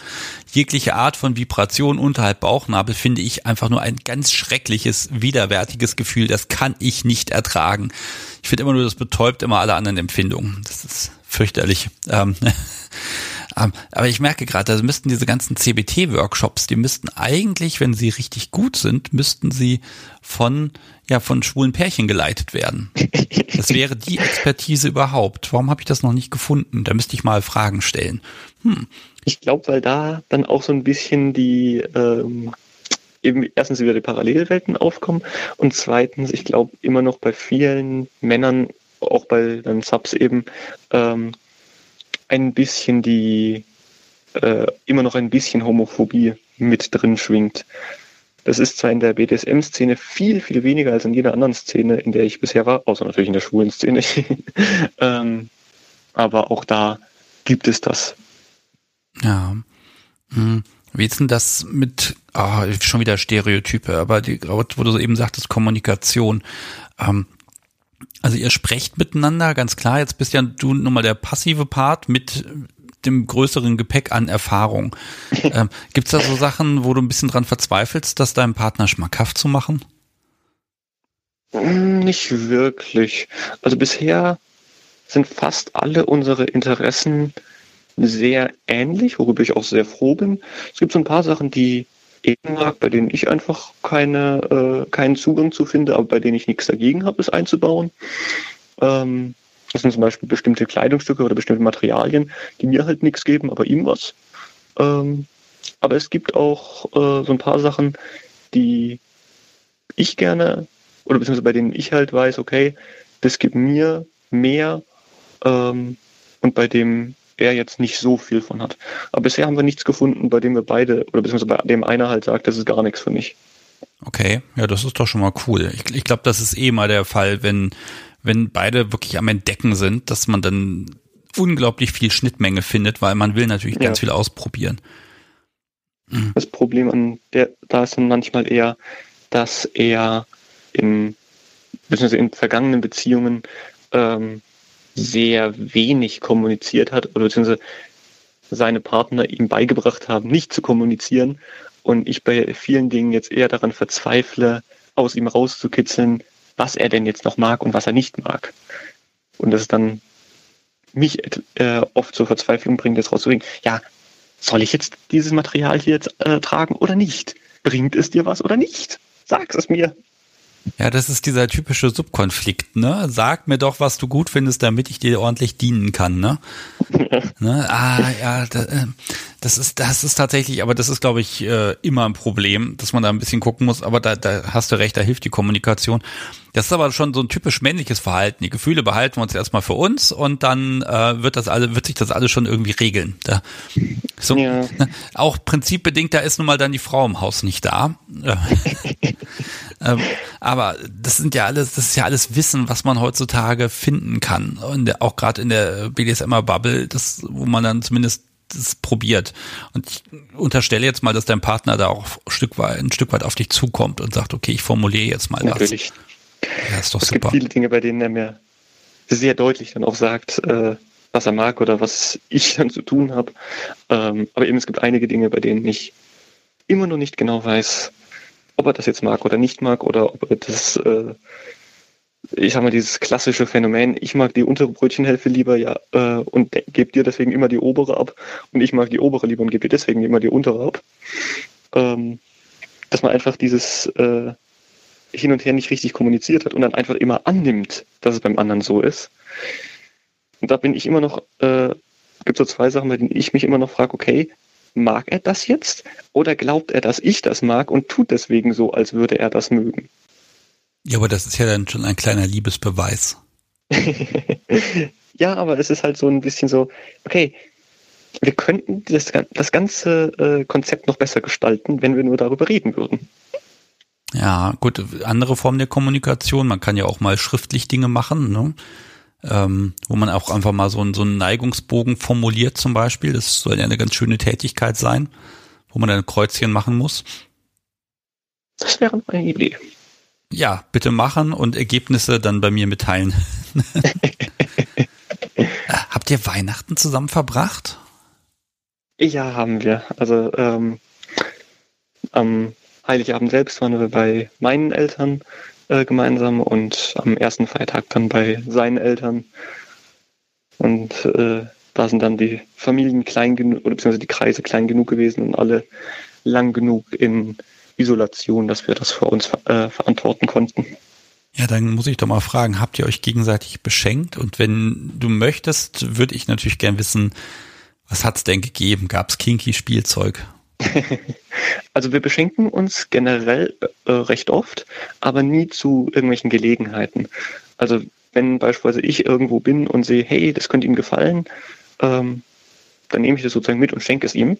jegliche Art von Vibration unterhalb Bauchnabel finde ich einfach nur ein ganz schreckliches, widerwärtiges Gefühl. Das kann ich nicht ertragen. Ich finde immer nur, das betäubt immer alle anderen Empfindungen. Das ist fürchterlich. Ähm, <laughs> aber ich merke gerade, da müssten diese ganzen CBT-Workshops, die müssten eigentlich, wenn sie richtig gut sind, müssten sie von ja von schwulen Pärchen geleitet werden. Das wäre die Expertise überhaupt. Warum habe ich das noch nicht gefunden? Da müsste ich mal Fragen stellen. Hm. Ich glaube, weil da dann auch so ein bisschen die ähm, eben erstens wieder die Parallelwelten aufkommen und zweitens, ich glaube, immer noch bei vielen Männern, auch bei dann Subs eben, ähm, ein bisschen die äh, immer noch ein bisschen Homophobie mit drin schwingt. Das ist zwar in der BDSM-Szene viel, viel weniger als in jeder anderen Szene, in der ich bisher war, außer natürlich in der schwulen Szene. <laughs> ähm, aber auch da gibt es das. Ja. Hm. Wie ist denn das mit, oh, schon wieder Stereotype, aber die, wo du eben sagtest, Kommunikation. Ähm, also ihr sprecht miteinander, ganz klar. Jetzt bist ja du nun mal der passive Part mit dem größeren Gepäck an Erfahrung. <laughs> ähm, Gibt es da so Sachen, wo du ein bisschen dran verzweifelst, das deinem Partner schmackhaft zu machen? Hm, nicht wirklich. Also bisher sind fast alle unsere Interessen sehr ähnlich, worüber ich auch sehr froh bin. Es gibt so ein paar Sachen, die ich mag, bei denen ich einfach keine, äh, keinen Zugang zu finde, aber bei denen ich nichts dagegen habe, es einzubauen. Ähm, das sind zum Beispiel bestimmte Kleidungsstücke oder bestimmte Materialien, die mir halt nichts geben, aber ihm was. Ähm, aber es gibt auch äh, so ein paar Sachen, die ich gerne, oder beziehungsweise bei denen ich halt weiß, okay, das gibt mir mehr ähm, und bei dem er jetzt nicht so viel von hat. Aber bisher haben wir nichts gefunden, bei dem wir beide, oder beziehungsweise bei dem einer halt sagt, das ist gar nichts für mich. Okay, ja, das ist doch schon mal cool. Ich, ich glaube, das ist eh mal der Fall, wenn, wenn beide wirklich am Entdecken sind, dass man dann unglaublich viel Schnittmenge findet, weil man will natürlich ja. ganz viel ausprobieren. Mhm. Das Problem an der, da ist dann manchmal eher, dass er in, beziehungsweise in vergangenen Beziehungen ähm, sehr wenig kommuniziert hat oder beziehungsweise seine Partner ihm beigebracht haben, nicht zu kommunizieren und ich bei vielen Dingen jetzt eher daran verzweifle, aus ihm rauszukitzeln, was er denn jetzt noch mag und was er nicht mag. Und das dann mich äh, oft zur Verzweiflung bringt, jetzt rauszubringen, ja, soll ich jetzt dieses Material hier jetzt äh, tragen oder nicht? Bringt es dir was oder nicht? Sag es mir. Ja, das ist dieser typische Subkonflikt, ne? Sag mir doch, was du gut findest, damit ich dir ordentlich dienen kann, ne? <laughs> ne? Ah, ja, äh, das ist, das ist tatsächlich, aber das ist, glaube ich, äh, immer ein Problem, dass man da ein bisschen gucken muss. Aber da, da hast du recht, da hilft die Kommunikation. Das ist aber schon so ein typisch männliches Verhalten. Die Gefühle behalten wir uns erstmal für uns und dann äh, wird das alle, wird sich das alles schon irgendwie regeln. Da, so, ja. ne? Auch prinzipbedingt, da ist nun mal dann die Frau im Haus nicht da. <laughs> <laughs> ähm, aber das sind ja alles, das ist ja alles Wissen, was man heutzutage finden kann. Und auch gerade in der BDSMer-Bubble, das, wo man dann zumindest das probiert. Und ich unterstelle jetzt mal, dass dein Partner da auch ein Stück weit, ein Stück weit auf dich zukommt und sagt, okay, ich formuliere jetzt mal Natürlich. das. Ja, ist doch es super. gibt viele Dinge, bei denen er mir sehr deutlich dann auch sagt, äh, was er mag oder was ich dann zu tun habe. Ähm, aber eben es gibt einige Dinge, bei denen ich immer noch nicht genau weiß, ob er das jetzt mag oder nicht mag oder ob er das äh, ich sag mal, dieses klassische Phänomen, ich mag die untere Brötchenhälfte lieber ja, äh, und gebe dir deswegen immer die obere ab und ich mag die obere lieber und gebe dir deswegen immer die untere ab. Ähm, dass man einfach dieses äh, hin und her nicht richtig kommuniziert hat und dann einfach immer annimmt, dass es beim anderen so ist. Und da bin ich immer noch, äh, gibt so zwei Sachen, bei denen ich mich immer noch frage, okay, mag er das jetzt? Oder glaubt er, dass ich das mag und tut deswegen so, als würde er das mögen? Ja, aber das ist ja dann schon ein kleiner Liebesbeweis. <laughs> ja, aber es ist halt so ein bisschen so, okay, wir könnten das, das ganze äh, Konzept noch besser gestalten, wenn wir nur darüber reden würden. Ja, gut, andere Formen der Kommunikation. Man kann ja auch mal schriftlich Dinge machen, ne? Ähm, wo man auch einfach mal so, einen, so einen Neigungsbogen formuliert zum Beispiel. Das soll ja eine ganz schöne Tätigkeit sein, wo man dann ein Kreuzchen machen muss. Das wäre eine Idee. Ja, bitte machen und Ergebnisse dann bei mir mitteilen. <laughs> Habt ihr Weihnachten zusammen verbracht? Ja, haben wir. Also ähm, am Heiligabend selbst waren wir bei meinen Eltern äh, gemeinsam und am ersten Feiertag dann bei seinen Eltern. Und äh, da sind dann die Familien klein genug, oder beziehungsweise die Kreise klein genug gewesen und alle lang genug in Isolation, dass wir das für uns äh, verantworten konnten. Ja, dann muss ich doch mal fragen, habt ihr euch gegenseitig beschenkt? Und wenn du möchtest, würde ich natürlich gern wissen, was hat es denn gegeben? Gab es kinky Spielzeug? <laughs> Also wir beschenken uns generell äh, recht oft, aber nie zu irgendwelchen Gelegenheiten. Also wenn beispielsweise ich irgendwo bin und sehe, hey, das könnte ihm gefallen, ähm, dann nehme ich das sozusagen mit und schenke es ihm.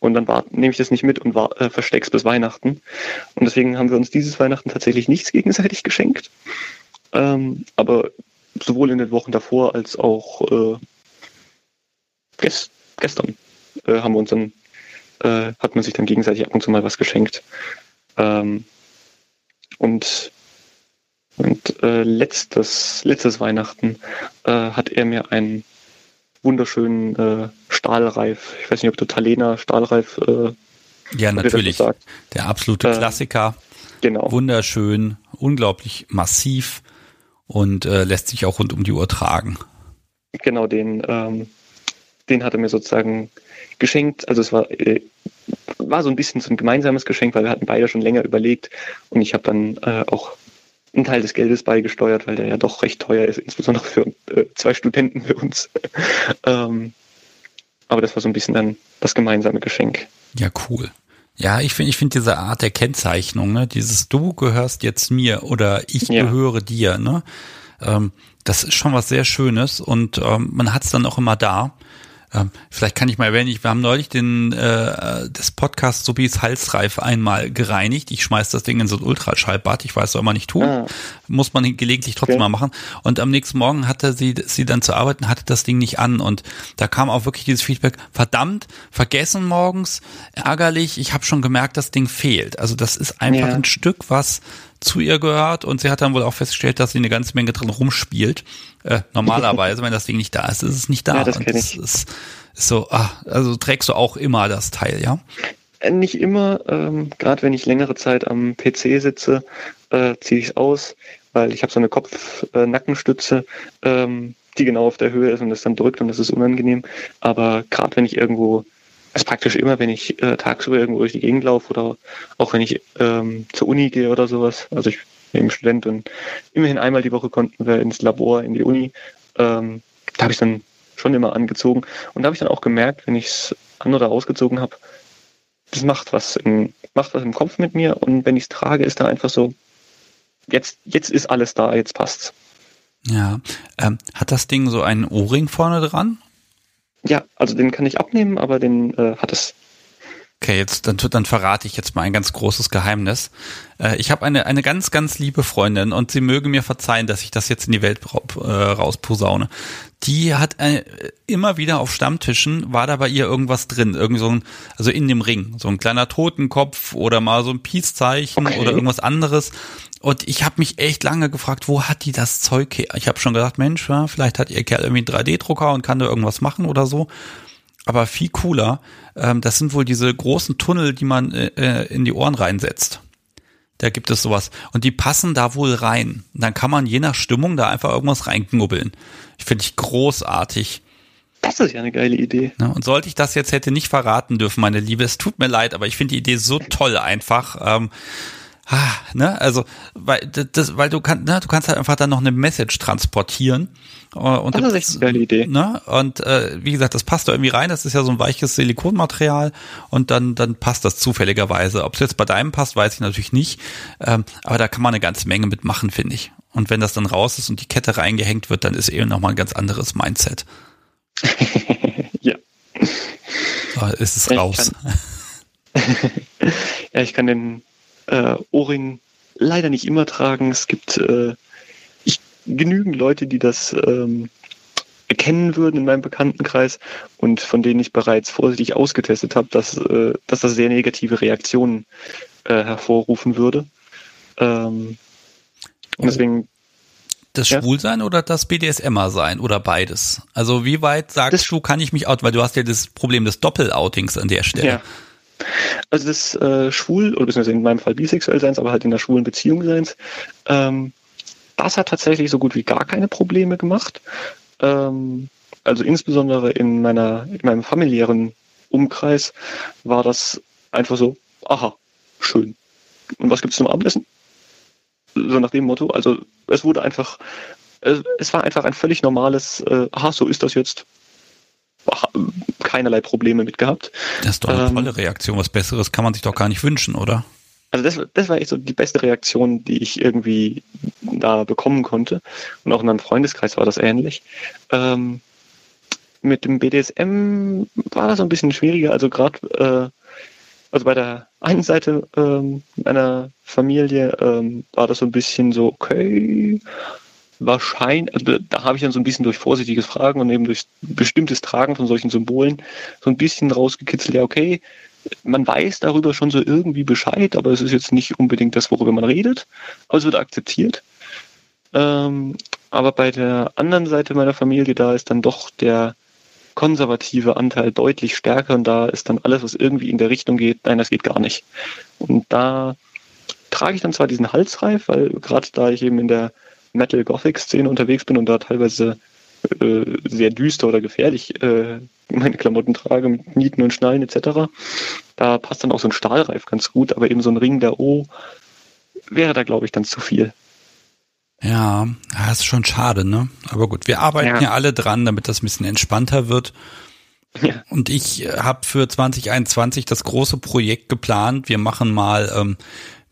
Und dann nehme ich das nicht mit und äh, versteck's bis Weihnachten. Und deswegen haben wir uns dieses Weihnachten tatsächlich nichts <laughs> gegenseitig geschenkt. Ähm, aber sowohl in den Wochen davor als auch äh, gest gestern äh, haben wir uns dann, äh, hat man sich dann gegenseitig ab und zu mal was geschenkt. Ähm, und und äh, letztes, letztes Weihnachten äh, hat er mir einen wunderschönen äh, Stahlreif. Ich weiß nicht, ob du Talena Stahlreif. Äh, ja, natürlich. Der absolute äh, Klassiker. Genau. Wunderschön, unglaublich massiv und äh, lässt sich auch rund um die Uhr tragen. Genau, den, ähm, den hat er mir sozusagen geschenkt. Also es war, äh, war so ein bisschen so ein gemeinsames Geschenk, weil wir hatten beide schon länger überlegt und ich habe dann äh, auch einen Teil des Geldes beigesteuert, weil der ja doch recht teuer ist, insbesondere für äh, zwei Studenten für uns. <laughs> ähm, aber das war so ein bisschen dann das gemeinsame Geschenk. Ja, cool. Ja, ich finde, ich finde diese Art der Kennzeichnung, ne, dieses Du gehörst jetzt mir oder ich ja. gehöre dir, ne, ähm, das ist schon was sehr Schönes und ähm, man hat es dann auch immer da. Ähm, vielleicht kann ich mal erwähnen, wir haben neulich den äh, das Podcast Subis Halsreif einmal gereinigt. Ich schmeiß das Ding in so ein Ultraschallbad. Ich weiß, soll man nicht tun. Ah. Muss man gelegentlich trotzdem okay. mal machen. Und am nächsten Morgen hatte sie sie dann zu arbeiten, hatte das Ding nicht an. Und da kam auch wirklich dieses Feedback, verdammt, vergessen morgens, ärgerlich, ich habe schon gemerkt, das Ding fehlt. Also das ist einfach ja. ein Stück, was zu ihr gehört und sie hat dann wohl auch festgestellt, dass sie eine ganze Menge drin rumspielt. Äh, normalerweise, wenn das Ding nicht da ist, ist es nicht da. Ja, das kenne ich. Ist, ist so, ah, also trägst du auch immer das Teil, ja? Äh, nicht immer, ähm, gerade wenn ich längere Zeit am PC sitze, äh, ziehe ich es aus, weil ich habe so eine Kopf-Nackenstütze, äh, ähm, die genau auf der Höhe ist und das dann drückt und das ist unangenehm. Aber gerade wenn ich irgendwo also praktisch immer, wenn ich äh, tagsüber irgendwo durch die Gegend laufe oder auch wenn ich ähm, zur Uni gehe oder sowas. Also ich bin eben Student und immerhin einmal die Woche konnten wir ins Labor, in die Uni. Ähm, da habe ich dann schon immer angezogen. Und da habe ich dann auch gemerkt, wenn ich es an- oder ausgezogen habe, das macht was, im, macht was im Kopf mit mir. Und wenn ich es trage, ist da einfach so, jetzt, jetzt ist alles da, jetzt passt's. Ja, ähm, hat das Ding so einen Ohrring vorne dran? Ja, also den kann ich abnehmen, aber den äh, hat es. Okay, jetzt dann, dann verrate ich jetzt mal ein ganz großes Geheimnis. Äh, ich habe eine eine ganz ganz liebe Freundin und sie möge mir verzeihen, dass ich das jetzt in die Welt äh, rausposaune. Die hat äh, immer wieder auf Stammtischen war da bei ihr irgendwas drin, irgendwie so ein also in dem Ring, so ein kleiner Totenkopf oder mal so ein Peace-Zeichen okay. oder irgendwas anderes. Und ich habe mich echt lange gefragt, wo hat die das Zeug her? Ich habe schon gedacht, Mensch, ja, vielleicht hat ihr Kerl irgendwie einen 3D-Drucker und kann da irgendwas machen oder so. Aber viel cooler, ähm, das sind wohl diese großen Tunnel, die man äh, äh in die Ohren reinsetzt. Da gibt es sowas. Und die passen da wohl rein. Und dann kann man je nach Stimmung da einfach irgendwas reinknubbeln. Ich finde ich großartig. Das ist ja eine geile Idee. Ja, und sollte ich das jetzt hätte nicht verraten dürfen, meine Liebe, es tut mir leid, aber ich finde die Idee so toll einfach. Ähm, ah, ne, also weil das, weil du kannst, ne, du kannst halt einfach dann noch eine Message transportieren. Äh, und das ist echt eine geile Idee. Ne? Und äh, wie gesagt, das passt da irgendwie rein. Das ist ja so ein weiches Silikonmaterial und dann dann passt das zufälligerweise. Ob es jetzt bei deinem passt, weiß ich natürlich nicht. Ähm, aber da kann man eine ganze Menge mitmachen, finde ich. Und wenn das dann raus ist und die Kette reingehängt wird, dann ist eben noch mal ein ganz anderes Mindset. <laughs> ja. So, ist es raus. <laughs> ja, ich kann den äh, Ohrring leider nicht immer tragen. Es gibt äh, ich, genügend Leute, die das ähm, erkennen würden in meinem Bekanntenkreis und von denen ich bereits vorsichtig ausgetestet habe, dass, äh, dass das sehr negative Reaktionen äh, hervorrufen würde. Ähm, und deswegen das Schwulsein ja. oder das BDSMer sein oder beides? Also wie weit sagst das, du, kann ich mich out, weil du hast ja das Problem des Doppeloutings an der Stelle. Ja. Also das äh, Schwul, oder beziehungsweise in meinem Fall bisexuell seins, aber halt in der schwulen Beziehung seins, ähm, das hat tatsächlich so gut wie gar keine Probleme gemacht. Ähm, also insbesondere in meiner, in meinem familiären Umkreis war das einfach so, aha, schön. Und was gibt's zum Abendessen? So nach dem Motto. Also es wurde einfach, es war einfach ein völlig normales, äh, aha, so ist das jetzt keinerlei Probleme mit gehabt. Das ist doch eine ähm, tolle Reaktion. Was Besseres kann man sich doch gar nicht wünschen, oder? Also das, das war echt so die beste Reaktion, die ich irgendwie da bekommen konnte. Und auch in meinem Freundeskreis war das ähnlich. Ähm, mit dem BDSM war das so ein bisschen schwieriger. Also gerade, äh, also bei der einen Seite ähm, meiner Familie ähm, war das so ein bisschen so, okay, wahrscheinlich, also da habe ich dann so ein bisschen durch vorsichtiges Fragen und eben durch bestimmtes Tragen von solchen Symbolen so ein bisschen rausgekitzelt, ja, okay, man weiß darüber schon so irgendwie Bescheid, aber es ist jetzt nicht unbedingt das, worüber man redet, aber es wird akzeptiert. Ähm, aber bei der anderen Seite meiner Familie, da ist dann doch der, konservative Anteil deutlich stärker und da ist dann alles, was irgendwie in der Richtung geht, nein, das geht gar nicht. Und da trage ich dann zwar diesen Halsreif, weil gerade da ich eben in der Metal-Gothic-Szene unterwegs bin und da teilweise äh, sehr düster oder gefährlich äh, meine Klamotten trage mit Nieten und Schnallen etc. Da passt dann auch so ein Stahlreif ganz gut, aber eben so ein Ring der O wäre da, glaube ich, dann zu viel. Ja, das ist schon schade, ne? Aber gut, wir arbeiten ja, ja alle dran, damit das ein bisschen entspannter wird. Ja. Und ich habe für 2021 das große Projekt geplant. Wir machen mal ähm,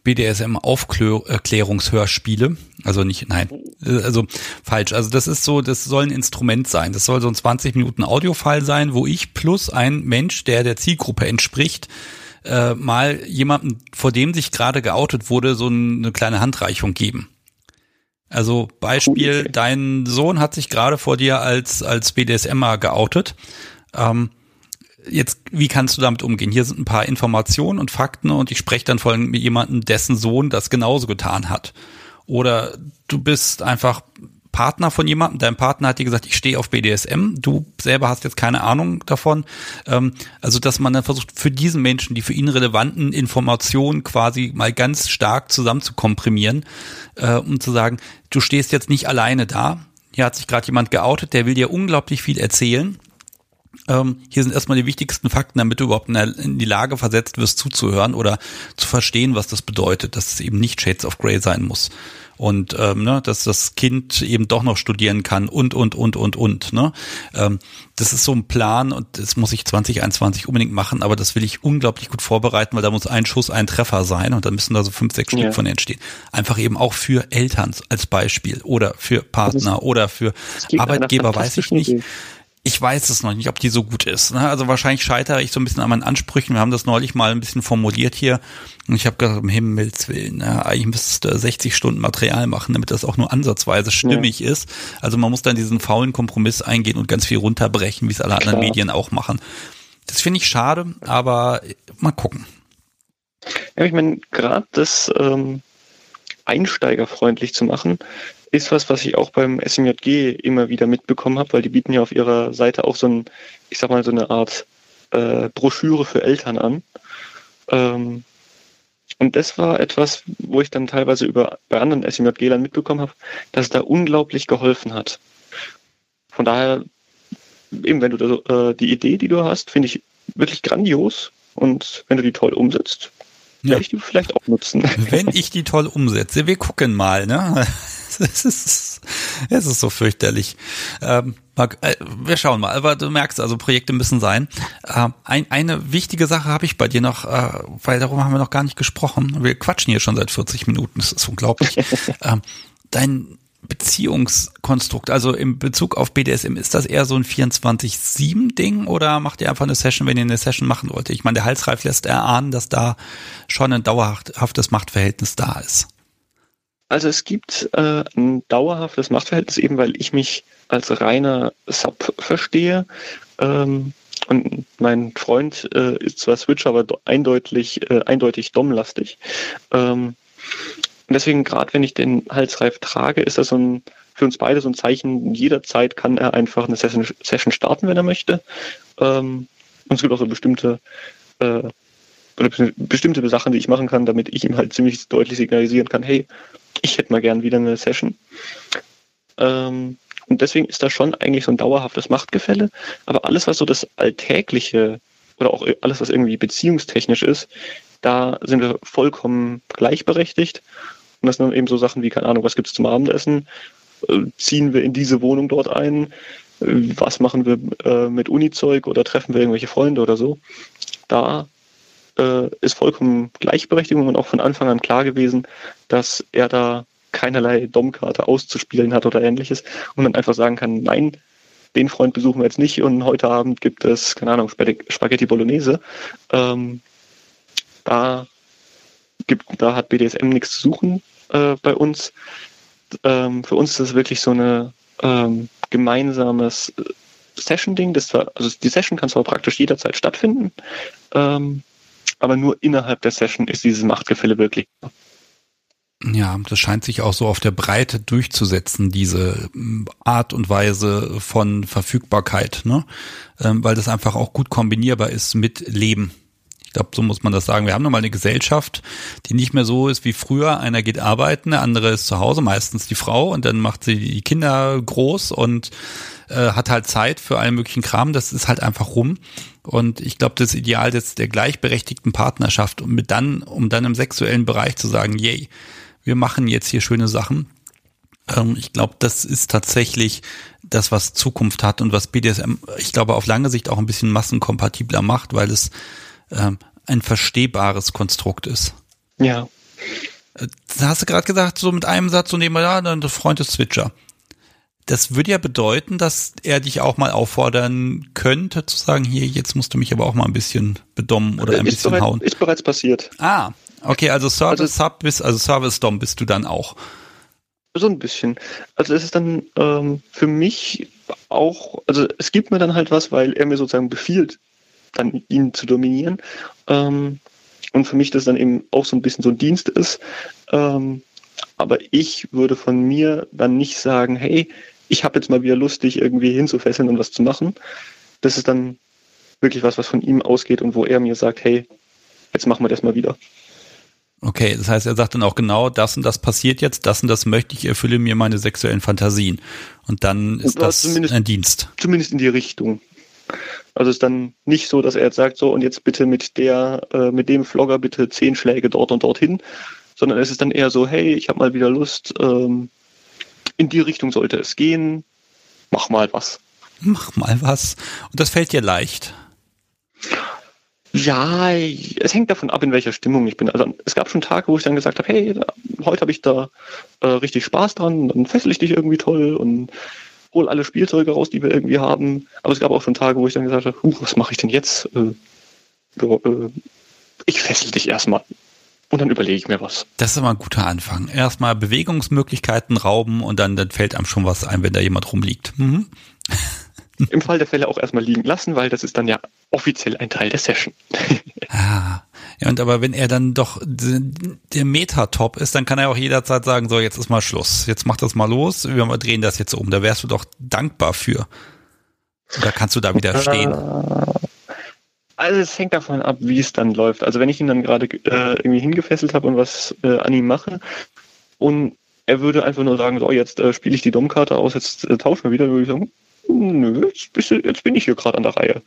BDSM-Aufklärungshörspiele. Also nicht, nein, also falsch. Also das ist so, das soll ein Instrument sein. Das soll so ein 20 Minuten Audiofile sein, wo ich plus ein Mensch, der der Zielgruppe entspricht, äh, mal jemanden, vor dem sich gerade geoutet wurde, so eine kleine Handreichung geben. Also Beispiel, dein Sohn hat sich gerade vor dir als, als BDSMer geoutet. Ähm, jetzt, wie kannst du damit umgehen? Hier sind ein paar Informationen und Fakten und ich spreche dann vor allem mit jemandem, dessen Sohn das genauso getan hat. Oder du bist einfach Partner von jemandem, dein Partner hat dir gesagt, ich stehe auf BDSM, du selber hast jetzt keine Ahnung davon. Ähm, also, dass man dann versucht, für diesen Menschen die für ihn relevanten Informationen quasi mal ganz stark zusammen zu komprimieren, äh, um zu sagen, du stehst jetzt nicht alleine da. Hier hat sich gerade jemand geoutet, der will dir unglaublich viel erzählen ähm, hier sind erstmal die wichtigsten Fakten, damit du überhaupt in, der, in, die Lage versetzt wirst, zuzuhören oder zu verstehen, was das bedeutet, dass es eben nicht Shades of Grey sein muss. Und ähm, ne, dass das Kind eben doch noch studieren kann und, und, und, und, und. Ne? Ähm, das ist so ein Plan und das muss ich 2021 unbedingt machen, aber das will ich unglaublich gut vorbereiten, weil da muss ein Schuss ein Treffer sein und da müssen da so fünf, sechs Stück von entstehen. Einfach eben auch für Eltern als Beispiel oder für Partner oder für Arbeitgeber, weiß ich nicht. Idee ich weiß es noch nicht, ob die so gut ist. Ne? Also wahrscheinlich scheitere ich so ein bisschen an meinen Ansprüchen. Wir haben das neulich mal ein bisschen formuliert hier. Und ich habe gesagt, um Himmels Willen, ne? eigentlich müsste 60 Stunden Material machen, damit das auch nur ansatzweise stimmig ja. ist. Also man muss dann diesen faulen Kompromiss eingehen und ganz viel runterbrechen, wie es alle Klar. anderen Medien auch machen. Das finde ich schade, aber mal gucken. Ja, ich meine, gerade das ähm, einsteigerfreundlich zu machen, ist was, was ich auch beim SMJG immer wieder mitbekommen habe, weil die bieten ja auf ihrer Seite auch so ein, ich sag mal, so eine Art äh, Broschüre für Eltern an. Ähm, und das war etwas, wo ich dann teilweise über bei anderen SMJG-Lern mitbekommen habe, dass es da unglaublich geholfen hat. Von daher, eben wenn du da, äh, die Idee, die du hast, finde ich wirklich grandios. Und wenn du die toll umsetzt, ja. werde ich die vielleicht auch nutzen. Wenn ich die toll umsetze, wir gucken mal, ne? <laughs> es, ist, es ist so fürchterlich. Ähm, äh, wir schauen mal, aber du merkst, also Projekte müssen sein. Ähm, ein, eine wichtige Sache habe ich bei dir noch, äh, weil darüber haben wir noch gar nicht gesprochen. Wir quatschen hier schon seit 40 Minuten, das ist unglaublich. <laughs> ähm, dein Beziehungskonstrukt, also im Bezug auf BDSM, ist das eher so ein 24-7-Ding oder macht ihr einfach eine Session, wenn ihr eine Session machen wollt? Ich meine, der Halsreif lässt erahnen, dass da schon ein dauerhaftes Machtverhältnis da ist. Also es gibt äh, ein dauerhaftes Machtverhältnis, eben weil ich mich als reiner Sub verstehe. Ähm, und mein Freund äh, ist zwar Switch, aber eindeutig, äh, eindeutig Dom-lastig. Ähm, und deswegen, gerade wenn ich den Halsreif trage, ist das so ein, für uns beide so ein Zeichen, jederzeit kann er einfach eine Session, Session starten, wenn er möchte. Ähm, und es gibt auch so bestimmte äh, bestimmte Sachen, die ich machen kann, damit ich ihm halt ziemlich deutlich signalisieren kann, hey, ich hätte mal gern wieder eine Session. Ähm, und deswegen ist da schon eigentlich so ein dauerhaftes Machtgefälle. Aber alles, was so das Alltägliche oder auch alles, was irgendwie beziehungstechnisch ist, da sind wir vollkommen gleichberechtigt. Und das sind dann eben so Sachen wie, keine Ahnung, was gibt es zum Abendessen? Äh, ziehen wir in diese Wohnung dort ein? Äh, was machen wir äh, mit Unizeug oder treffen wir irgendwelche Freunde oder so? Da äh, ist vollkommen Gleichberechtigung und auch von Anfang an klar gewesen, dass er da keinerlei Domkarte auszuspielen hat oder ähnliches und man einfach sagen kann, nein, den Freund besuchen wir jetzt nicht und heute Abend gibt es, keine Ahnung, Spaghetti Bolognese. Ähm, da gibt, da hat BDSM nichts zu suchen äh, bei uns. Ähm, für uns ist das wirklich so eine ähm, gemeinsames Session-Ding. also die Session kann zwar praktisch jederzeit stattfinden, ähm, aber nur innerhalb der Session ist dieses Machtgefälle wirklich. Ja, das scheint sich auch so auf der Breite durchzusetzen, diese hm, Art und Weise von Verfügbarkeit, ne? Ähm, weil das einfach auch gut kombinierbar ist mit Leben. Ich glaube, so muss man das sagen. Wir haben nochmal eine Gesellschaft, die nicht mehr so ist wie früher. Einer geht arbeiten, der andere ist zu Hause, meistens die Frau, und dann macht sie die Kinder groß und äh, hat halt Zeit für allen möglichen Kram. Das ist halt einfach rum. Und ich glaube, das Ideal jetzt der gleichberechtigten Partnerschaft, um mit dann, um dann im sexuellen Bereich zu sagen, yay, wir machen jetzt hier schöne Sachen. Ähm, ich glaube, das ist tatsächlich das, was Zukunft hat und was BDSM, ich glaube, auf lange Sicht auch ein bisschen massenkompatibler macht, weil es ähm, ein verstehbares Konstrukt ist. Ja. Äh, hast du gerade gesagt, so mit einem Satz so nehmen wir, ja, der Freund ist Switcher. Das würde ja bedeuten, dass er dich auch mal auffordern könnte, zu sagen, hier, jetzt musst du mich aber auch mal ein bisschen bedommen oder ein ist bisschen bereits, hauen. Ist bereits passiert. Ah, okay, also Service also, Sub bist, also Service Dom bist du dann auch. So ein bisschen. Also es ist dann ähm, für mich auch, also es gibt mir dann halt was, weil er mir sozusagen befiehlt, dann ihn zu dominieren. Ähm, und für mich das dann eben auch so ein bisschen so ein Dienst ist. Ähm, aber ich würde von mir dann nicht sagen, hey, ich habe jetzt mal wieder Lust, dich irgendwie hinzufesseln und was zu machen. Das ist dann wirklich was, was von ihm ausgeht und wo er mir sagt, hey, jetzt machen wir das mal wieder. Okay, das heißt, er sagt dann auch genau, das und das passiert jetzt, das und das möchte ich, erfülle mir meine sexuellen Fantasien. Und dann ist das ein Dienst. Zumindest in die Richtung. Also es ist dann nicht so, dass er jetzt sagt, so und jetzt bitte mit der, äh, mit dem Vlogger bitte zehn Schläge dort und dorthin, sondern es ist dann eher so, hey, ich habe mal wieder Lust, ähm, in die Richtung sollte es gehen, mach mal was. Mach mal was. Und das fällt dir leicht. Ja, es hängt davon ab, in welcher Stimmung ich bin. Also es gab schon Tage, wo ich dann gesagt habe, hey, heute habe ich da äh, richtig Spaß dran, dann fessel ich dich irgendwie toll und hol alle Spielzeuge raus, die wir irgendwie haben. Aber es gab auch schon Tage, wo ich dann gesagt habe, huh, was mache ich denn jetzt? Äh, äh, ich fessel dich erstmal. Und dann überlege ich mir was. Das ist immer ein guter Anfang. Erstmal Bewegungsmöglichkeiten rauben und dann, dann fällt einem schon was ein, wenn da jemand rumliegt. Mhm. Im Fall der Fälle auch erstmal liegen lassen, weil das ist dann ja offiziell ein Teil der Session. <laughs> ah, ja, und aber wenn er dann doch der Metatop ist, dann kann er auch jederzeit sagen, so, jetzt ist mal Schluss. Jetzt mach das mal los. Wir drehen das jetzt um. Da wärst du doch dankbar für. Oder kannst du da wieder stehen? Also es hängt davon ab, wie es dann läuft. Also wenn ich ihn dann gerade äh, irgendwie hingefesselt habe und was äh, an ihm mache und er würde einfach nur sagen, so jetzt äh, spiele ich die Domkarte aus, jetzt äh, tauschen wir wieder, würde ich sagen, nö, jetzt, bin ich hier gerade an der Reihe.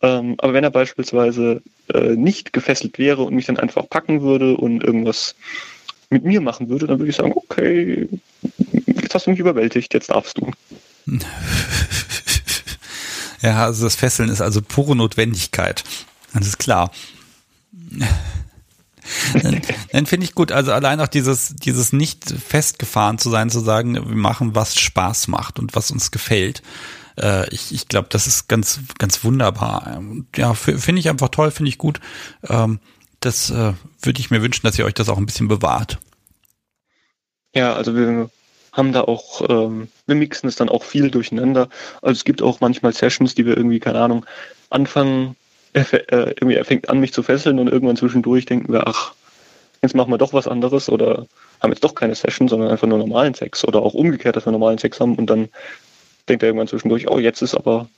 Ähm, aber wenn er beispielsweise äh, nicht gefesselt wäre und mich dann einfach packen würde und irgendwas mit mir machen würde, dann würde ich sagen, okay, jetzt hast du mich überwältigt, jetzt darfst du. <laughs> ja, also das Fesseln ist also pure Notwendigkeit. Das ist klar. <laughs> dann, dann finde ich gut, also allein auch dieses, dieses nicht festgefahren zu sein, zu sagen, wir machen, was Spaß macht und was uns gefällt. Äh, ich ich glaube, das ist ganz, ganz wunderbar. Ja, finde ich einfach toll, finde ich gut. Ähm, das äh, würde ich mir wünschen, dass ihr euch das auch ein bisschen bewahrt. Ja, also wir haben da auch, ähm, wir mixen es dann auch viel durcheinander. Also es gibt auch manchmal Sessions, die wir irgendwie, keine Ahnung, anfangen, er, äh, irgendwie er fängt an, mich zu fesseln und irgendwann zwischendurch denken wir, ach, jetzt machen wir doch was anderes oder haben jetzt doch keine Session, sondern einfach nur normalen Sex oder auch umgekehrt, dass wir normalen Sex haben und dann denkt er irgendwann zwischendurch, oh, jetzt ist aber,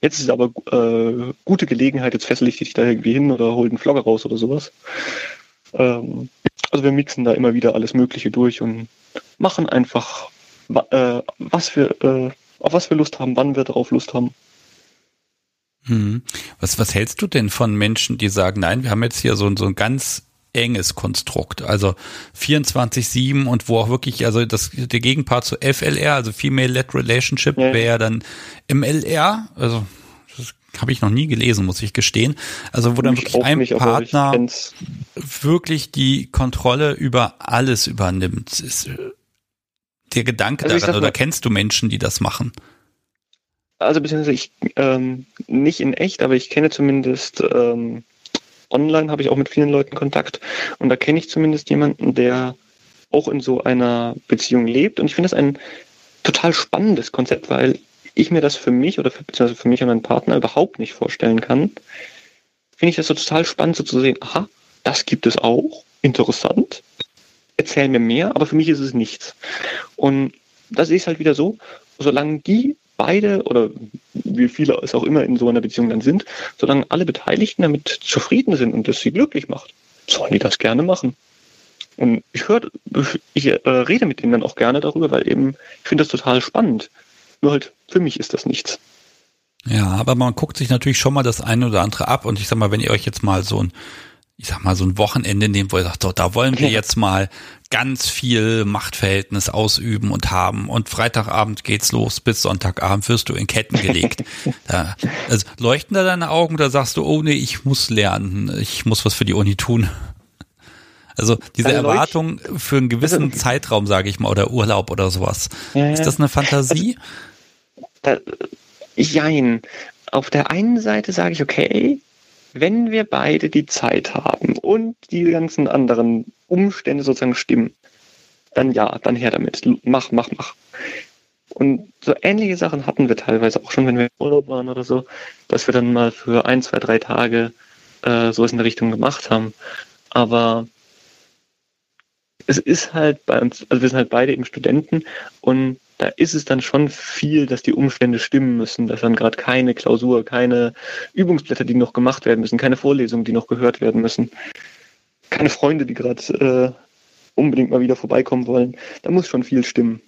jetzt ist aber äh, gute Gelegenheit, jetzt fessel ich dich da irgendwie hin oder hol den Vlogger raus oder sowas. Ähm, also wir mixen da immer wieder alles Mögliche durch und machen einfach, äh, was wir, äh, auf was wir Lust haben, wann wir darauf Lust haben. Hm. Was, was hältst du denn von Menschen, die sagen, nein, wir haben jetzt hier so, so ein ganz enges Konstrukt, also 24-7 und wo auch wirklich, also das, der Gegenpart zu FLR, also Female-Led Relationship, ja. wäre dann MLR, also das habe ich noch nie gelesen, muss ich gestehen, also wo dann wirklich ein nicht, Partner wirklich die Kontrolle über alles übernimmt. Ist äh, der Gedanke also daran, oder kennst du Menschen, die das machen? Also beziehungsweise ich ähm, nicht in echt, aber ich kenne zumindest ähm, online, habe ich auch mit vielen Leuten Kontakt und da kenne ich zumindest jemanden, der auch in so einer Beziehung lebt und ich finde das ein total spannendes Konzept, weil ich mir das für mich oder für, beziehungsweise für mich und meinen Partner überhaupt nicht vorstellen kann. Finde ich das so total spannend so zu sehen, aha, das gibt es auch, interessant. erzähl mir mehr, aber für mich ist es nichts. Und das ist halt wieder so, solange die beide oder wie viele es auch immer in so einer Beziehung dann sind, solange alle Beteiligten damit zufrieden sind und das sie glücklich macht, sollen die das gerne machen. Und ich höre, ich äh, rede mit denen dann auch gerne darüber, weil eben, ich finde das total spannend. Nur halt, für mich ist das nichts. Ja, aber man guckt sich natürlich schon mal das eine oder andere ab und ich sag mal, wenn ihr euch jetzt mal so ein ich sag mal, so ein Wochenende nehmen, wo ihr sagt, so, da wollen wir jetzt mal ganz viel Machtverhältnis ausüben und haben. Und Freitagabend geht's los, bis Sonntagabend wirst du in Ketten gelegt. <laughs> da, also leuchten da deine Augen oder sagst du, oh nee, ich muss lernen, ich muss was für die Uni tun? Also diese also Erwartung für einen gewissen also, Zeitraum, sage ich mal, oder Urlaub oder sowas. Ja, ist das eine Fantasie? Also, da, jein. Auf der einen Seite sage ich, okay, wenn wir beide die Zeit haben und die ganzen anderen Umstände sozusagen stimmen, dann ja, dann her damit. Mach, mach, mach. Und so ähnliche Sachen hatten wir teilweise auch schon, wenn wir im Urlaub waren oder so, dass wir dann mal für ein, zwei, drei Tage äh, sowas in der Richtung gemacht haben. Aber es ist halt bei uns, also wir sind halt beide eben Studenten und da ist es dann schon viel, dass die Umstände stimmen müssen, dass dann gerade keine Klausur, keine Übungsblätter, die noch gemacht werden müssen, keine Vorlesungen, die noch gehört werden müssen, keine Freunde, die gerade äh, unbedingt mal wieder vorbeikommen wollen. Da muss schon viel stimmen.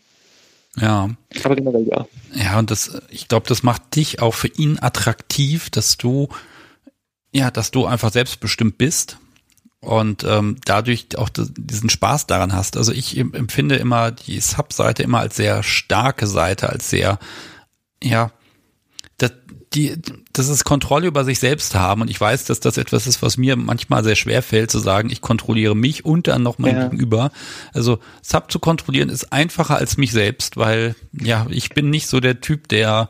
Ja. Aber generell ja. Ja, und das, ich glaube, das macht dich auch für ihn attraktiv, dass du, ja, dass du einfach selbstbestimmt bist und ähm, dadurch auch diesen Spaß daran hast. Also ich empfinde immer die Sub-Seite immer als sehr starke Seite, als sehr, ja, das, die, das ist Kontrolle über sich selbst haben. Und ich weiß, dass das etwas ist, was mir manchmal sehr schwer fällt, zu sagen, ich kontrolliere mich und dann noch mein ja. Gegenüber. Also Sub zu kontrollieren ist einfacher als mich selbst, weil ja, ich bin nicht so der Typ, der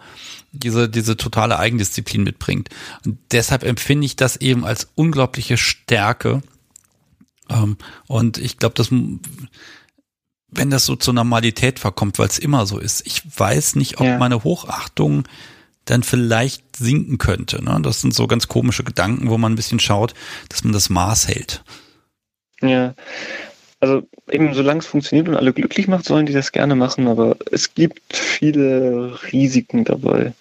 diese, diese totale Eigendisziplin mitbringt. Und deshalb empfinde ich das eben als unglaubliche Stärke, ähm, und ich glaube, dass wenn das so zur Normalität verkommt, weil es immer so ist, ich weiß nicht, ob ja. meine Hochachtung dann vielleicht sinken könnte. Ne? Das sind so ganz komische Gedanken, wo man ein bisschen schaut, dass man das Maß hält. Ja, also eben solange es funktioniert und alle glücklich macht, sollen die das gerne machen, aber es gibt viele Risiken dabei.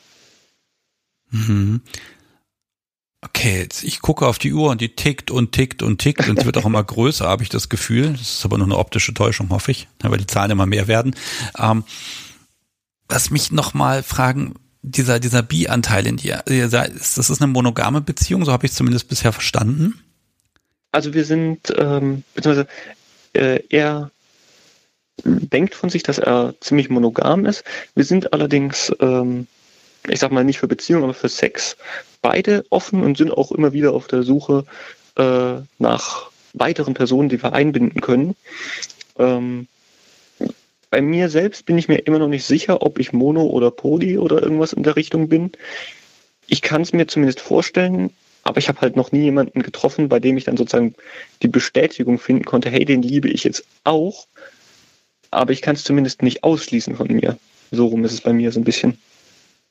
Mhm. Okay, jetzt ich gucke auf die Uhr und die tickt und tickt und tickt und sie wird auch immer <laughs> größer, habe ich das Gefühl. Das ist aber nur eine optische Täuschung, hoffe ich, weil die Zahlen immer mehr werden. Ähm, lass mich nochmal fragen, dieser, dieser Bi-Anteil in dir, das ist eine monogame Beziehung, so habe ich es zumindest bisher verstanden. Also wir sind, ähm, beziehungsweise äh, er denkt von sich, dass er ziemlich monogam ist. Wir sind allerdings ähm, ich sag mal nicht für Beziehungen, aber für Sex, beide offen und sind auch immer wieder auf der Suche äh, nach weiteren Personen, die wir einbinden können. Ähm, bei mir selbst bin ich mir immer noch nicht sicher, ob ich Mono oder Poly oder irgendwas in der Richtung bin. Ich kann es mir zumindest vorstellen, aber ich habe halt noch nie jemanden getroffen, bei dem ich dann sozusagen die Bestätigung finden konnte, hey, den liebe ich jetzt auch, aber ich kann es zumindest nicht ausschließen von mir. So rum ist es bei mir so ein bisschen.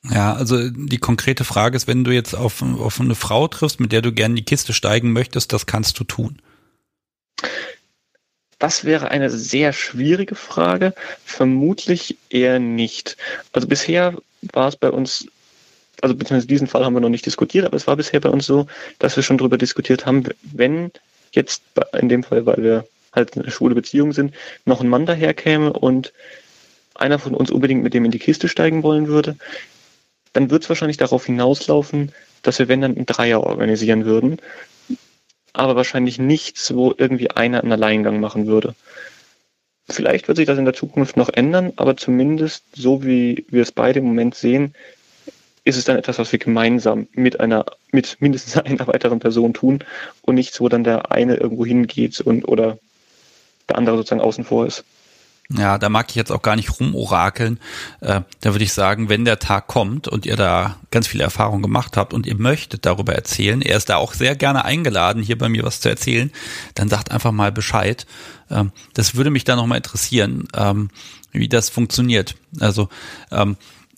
Ja, also die konkrete Frage ist, wenn du jetzt auf, auf eine Frau triffst, mit der du gerne in die Kiste steigen möchtest, das kannst du tun. Das wäre eine sehr schwierige Frage. Vermutlich eher nicht. Also bisher war es bei uns, also beziehungsweise diesen Fall haben wir noch nicht diskutiert, aber es war bisher bei uns so, dass wir schon darüber diskutiert haben, wenn jetzt in dem Fall, weil wir halt eine schwule Beziehung sind, noch ein Mann daherkäme und einer von uns unbedingt mit dem in die Kiste steigen wollen würde, dann wird es wahrscheinlich darauf hinauslaufen, dass wir, wenn dann einen Dreier organisieren würden, aber wahrscheinlich nichts, wo irgendwie einer einen Alleingang machen würde. Vielleicht wird sich das in der Zukunft noch ändern, aber zumindest so wie wir es beide im Moment sehen, ist es dann etwas, was wir gemeinsam mit einer, mit mindestens <laughs> einer weiteren Person tun und nichts, wo dann der eine irgendwo hingeht und oder der andere sozusagen außen vor ist. Ja, da mag ich jetzt auch gar nicht rumorakeln. Äh, da würde ich sagen, wenn der Tag kommt und ihr da ganz viele Erfahrungen gemacht habt und ihr möchtet darüber erzählen, er ist da auch sehr gerne eingeladen, hier bei mir was zu erzählen, dann sagt einfach mal Bescheid. Ähm, das würde mich da nochmal interessieren, ähm, wie das funktioniert. Also, ähm,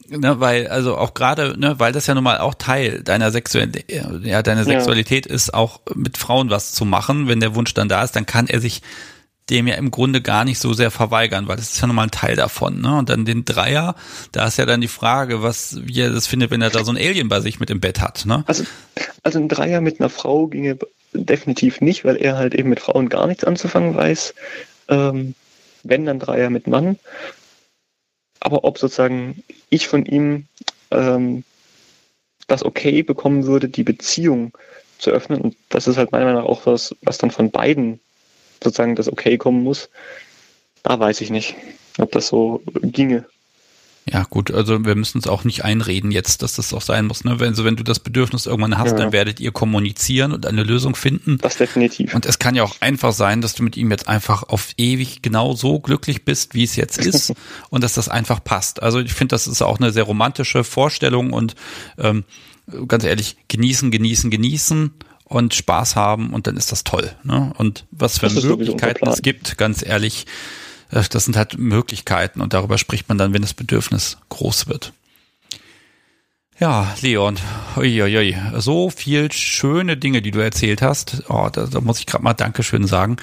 ne, weil, also auch gerade, ne, weil das ja nun mal auch Teil deiner Sexualität, ja, deine Sexualität ja. ist, auch mit Frauen was zu machen. Wenn der Wunsch dann da ist, dann kann er sich dem ja im Grunde gar nicht so sehr verweigern, weil das ist ja nochmal ein Teil davon. Ne? Und dann den Dreier, da ist ja dann die Frage, was wie er das findet, wenn er da so ein Alien bei sich mit im Bett hat. Ne? Also, also ein Dreier mit einer Frau ginge definitiv nicht, weil er halt eben mit Frauen gar nichts anzufangen weiß. Ähm, wenn dann Dreier mit Mann. Aber ob sozusagen ich von ihm ähm, das okay bekommen würde, die Beziehung zu öffnen, und das ist halt meiner Meinung nach auch was, was dann von beiden sozusagen das okay kommen muss, da weiß ich nicht, ob das so ginge. Ja, gut, also wir müssen es auch nicht einreden jetzt, dass das auch sein muss. Ne? Wenn, also wenn du das Bedürfnis irgendwann hast, ja. dann werdet ihr kommunizieren und eine Lösung finden. Das definitiv. Und es kann ja auch einfach sein, dass du mit ihm jetzt einfach auf ewig genau so glücklich bist, wie es jetzt ist <laughs> und dass das einfach passt. Also ich finde, das ist auch eine sehr romantische Vorstellung und ähm, ganz ehrlich, genießen, genießen, genießen und Spaß haben und dann ist das toll. Ne? Und was für Möglichkeiten es gibt, ganz ehrlich, äh, das sind halt Möglichkeiten und darüber spricht man dann, wenn das Bedürfnis groß wird. Ja, Leon, uiuiui, so viel schöne Dinge, die du erzählt hast. Oh, da, da muss ich gerade mal Dankeschön sagen.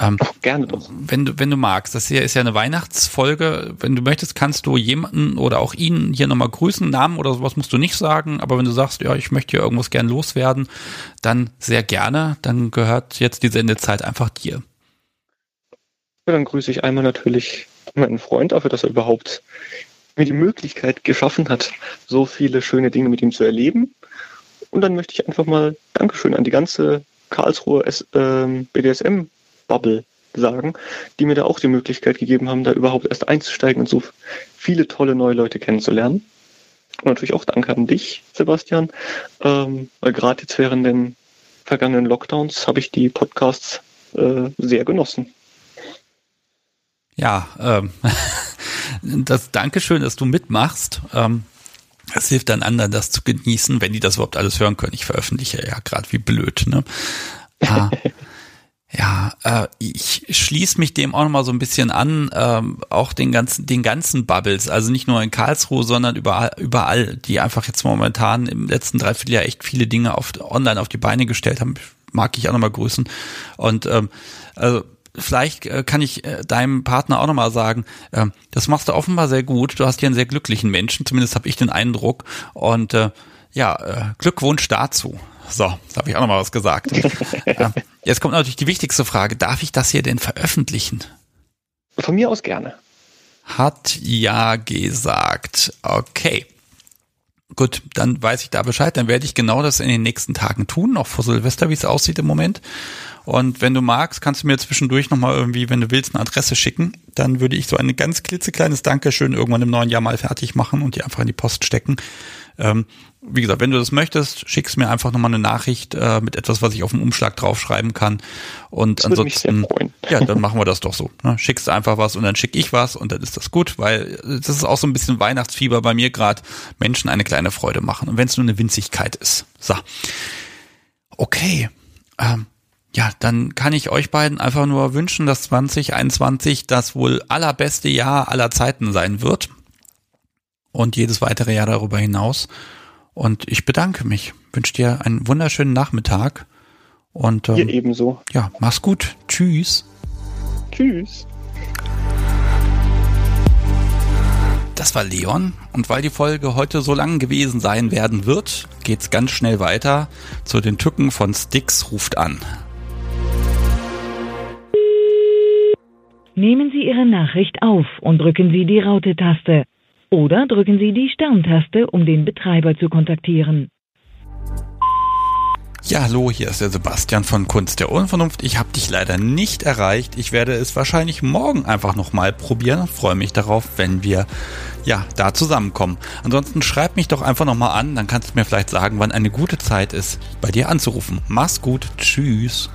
Ähm, Ach, gerne doch. Wenn du, wenn du magst, das hier ist ja eine Weihnachtsfolge. Wenn du möchtest, kannst du jemanden oder auch ihn hier nochmal grüßen. Namen oder sowas musst du nicht sagen. Aber wenn du sagst, ja, ich möchte hier irgendwas gern loswerden, dann sehr gerne. Dann gehört jetzt die Sendezeit einfach dir. Ja, dann grüße ich einmal natürlich meinen Freund dafür, dass er überhaupt mir die Möglichkeit geschaffen hat, so viele schöne Dinge mit ihm zu erleben. Und dann möchte ich einfach mal Dankeschön an die ganze Karlsruhe ähm, BDSM-Bubble sagen, die mir da auch die Möglichkeit gegeben haben, da überhaupt erst einzusteigen und so viele tolle neue Leute kennenzulernen. Und natürlich auch Danke an dich, Sebastian, ähm, weil gerade jetzt während den vergangenen Lockdowns habe ich die Podcasts äh, sehr genossen. Ja, ähm, <laughs> das Dankeschön, dass du mitmachst. Ähm, das hilft dann anderen, das zu genießen, wenn die das überhaupt alles hören können. Ich veröffentliche ja gerade wie blöd. Ne? Ah, <laughs> ja, äh, ich schließe mich dem auch nochmal so ein bisschen an, ähm, auch den ganzen, den ganzen Bubbles, also nicht nur in Karlsruhe, sondern überall, überall, die einfach jetzt momentan im letzten Dreivierteljahr echt viele Dinge auf, online auf die Beine gestellt haben, mag ich auch nochmal grüßen. Und ähm, also vielleicht äh, kann ich äh, deinem Partner auch nochmal sagen, äh, das machst du offenbar sehr gut. Du hast hier einen sehr glücklichen Menschen, zumindest habe ich den Eindruck. Und äh, ja, äh, Glückwunsch dazu. So, jetzt habe ich auch nochmal was gesagt. <laughs> äh, jetzt kommt natürlich die wichtigste Frage. Darf ich das hier denn veröffentlichen? Von mir aus gerne. Hat ja gesagt. Okay. Gut, dann weiß ich da Bescheid. Dann werde ich genau das in den nächsten Tagen tun, auch vor Silvester, wie es aussieht im Moment. Und wenn du magst, kannst du mir zwischendurch nochmal irgendwie, wenn du willst, eine Adresse schicken. Dann würde ich so ein ganz klitzekleines Dankeschön irgendwann im neuen Jahr mal fertig machen und die einfach in die Post stecken. Ähm, wie gesagt, wenn du das möchtest, schickst mir einfach nochmal eine Nachricht äh, mit etwas, was ich auf dem Umschlag draufschreiben kann. Und das ansonsten, ja, dann machen wir das doch so. Ne? Schickst einfach was und dann schicke ich was und dann ist das gut, weil das ist auch so ein bisschen Weihnachtsfieber bei mir gerade, Menschen eine kleine Freude machen. Und wenn es nur eine Winzigkeit ist. So. Okay. Ähm, ja, dann kann ich euch beiden einfach nur wünschen, dass 2021 das wohl allerbeste Jahr aller Zeiten sein wird. Und jedes weitere Jahr darüber hinaus. Und ich bedanke mich. Wünsche dir einen wunderschönen Nachmittag. Und ähm, ebenso. Ja, mach's gut. Tschüss. Tschüss. Das war Leon. Und weil die Folge heute so lang gewesen sein werden wird, geht's ganz schnell weiter zu den Tücken von Sticks ruft an. Nehmen Sie Ihre Nachricht auf und drücken Sie die Raute-Taste. Oder drücken Sie die Sterntaste, um den Betreiber zu kontaktieren. Ja, hallo, hier ist der Sebastian von Kunst der Unvernunft. Ich habe dich leider nicht erreicht. Ich werde es wahrscheinlich morgen einfach nochmal probieren. Freue mich darauf, wenn wir ja da zusammenkommen. Ansonsten schreib mich doch einfach nochmal an, dann kannst du mir vielleicht sagen, wann eine gute Zeit ist, bei dir anzurufen. Mach's gut, tschüss.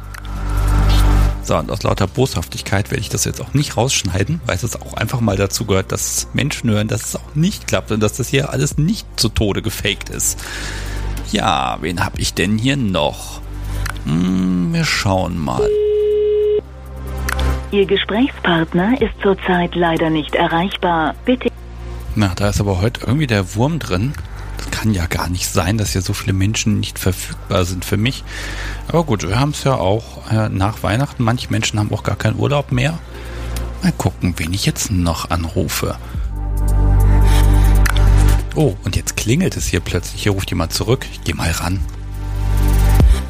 So, und aus lauter Boshaftigkeit werde ich das jetzt auch nicht rausschneiden, weil es auch einfach mal dazu gehört, dass Menschen hören, dass es auch nicht klappt und dass das hier alles nicht zu Tode gefaked ist. Ja, wen habe ich denn hier noch? Hm, wir schauen mal. Ihr Gesprächspartner ist zurzeit leider nicht erreichbar. Bitte. Na, da ist aber heute irgendwie der Wurm drin kann ja gar nicht sein, dass hier so viele Menschen nicht verfügbar sind für mich. Aber gut, wir haben es ja auch äh, nach Weihnachten. Manche Menschen haben auch gar keinen Urlaub mehr. Mal gucken, wen ich jetzt noch anrufe. Oh, und jetzt klingelt es hier plötzlich. Hier ruft jemand zurück. Ich gehe mal ran.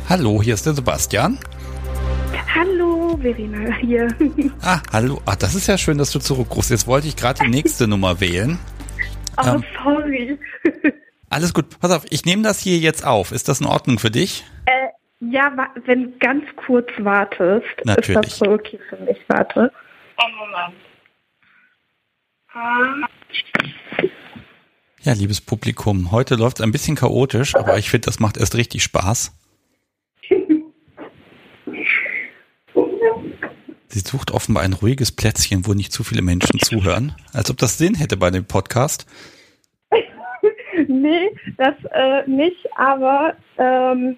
Hallo, hier ist der Sebastian. Hallo, Verena hier. <laughs> Ah, hallo. Ah, das ist ja schön, dass du zurückrufst. Jetzt wollte ich gerade die nächste Nummer wählen. Oh, Ähm. sorry. <laughs> Alles gut. Pass auf, ich nehme das hier jetzt auf. Ist das in Ordnung für dich? Äh, ja, wenn du ganz kurz wartest, Natürlich. ist das so okay für mich. Warte. Einen Moment. Ja, liebes Publikum, heute läuft es ein bisschen chaotisch, aber ich finde, das macht erst richtig Spaß. Sie sucht offenbar ein ruhiges Plätzchen, wo nicht zu viele Menschen zuhören. Als ob das Sinn hätte bei dem Podcast. Nee, das äh, nicht, aber ähm,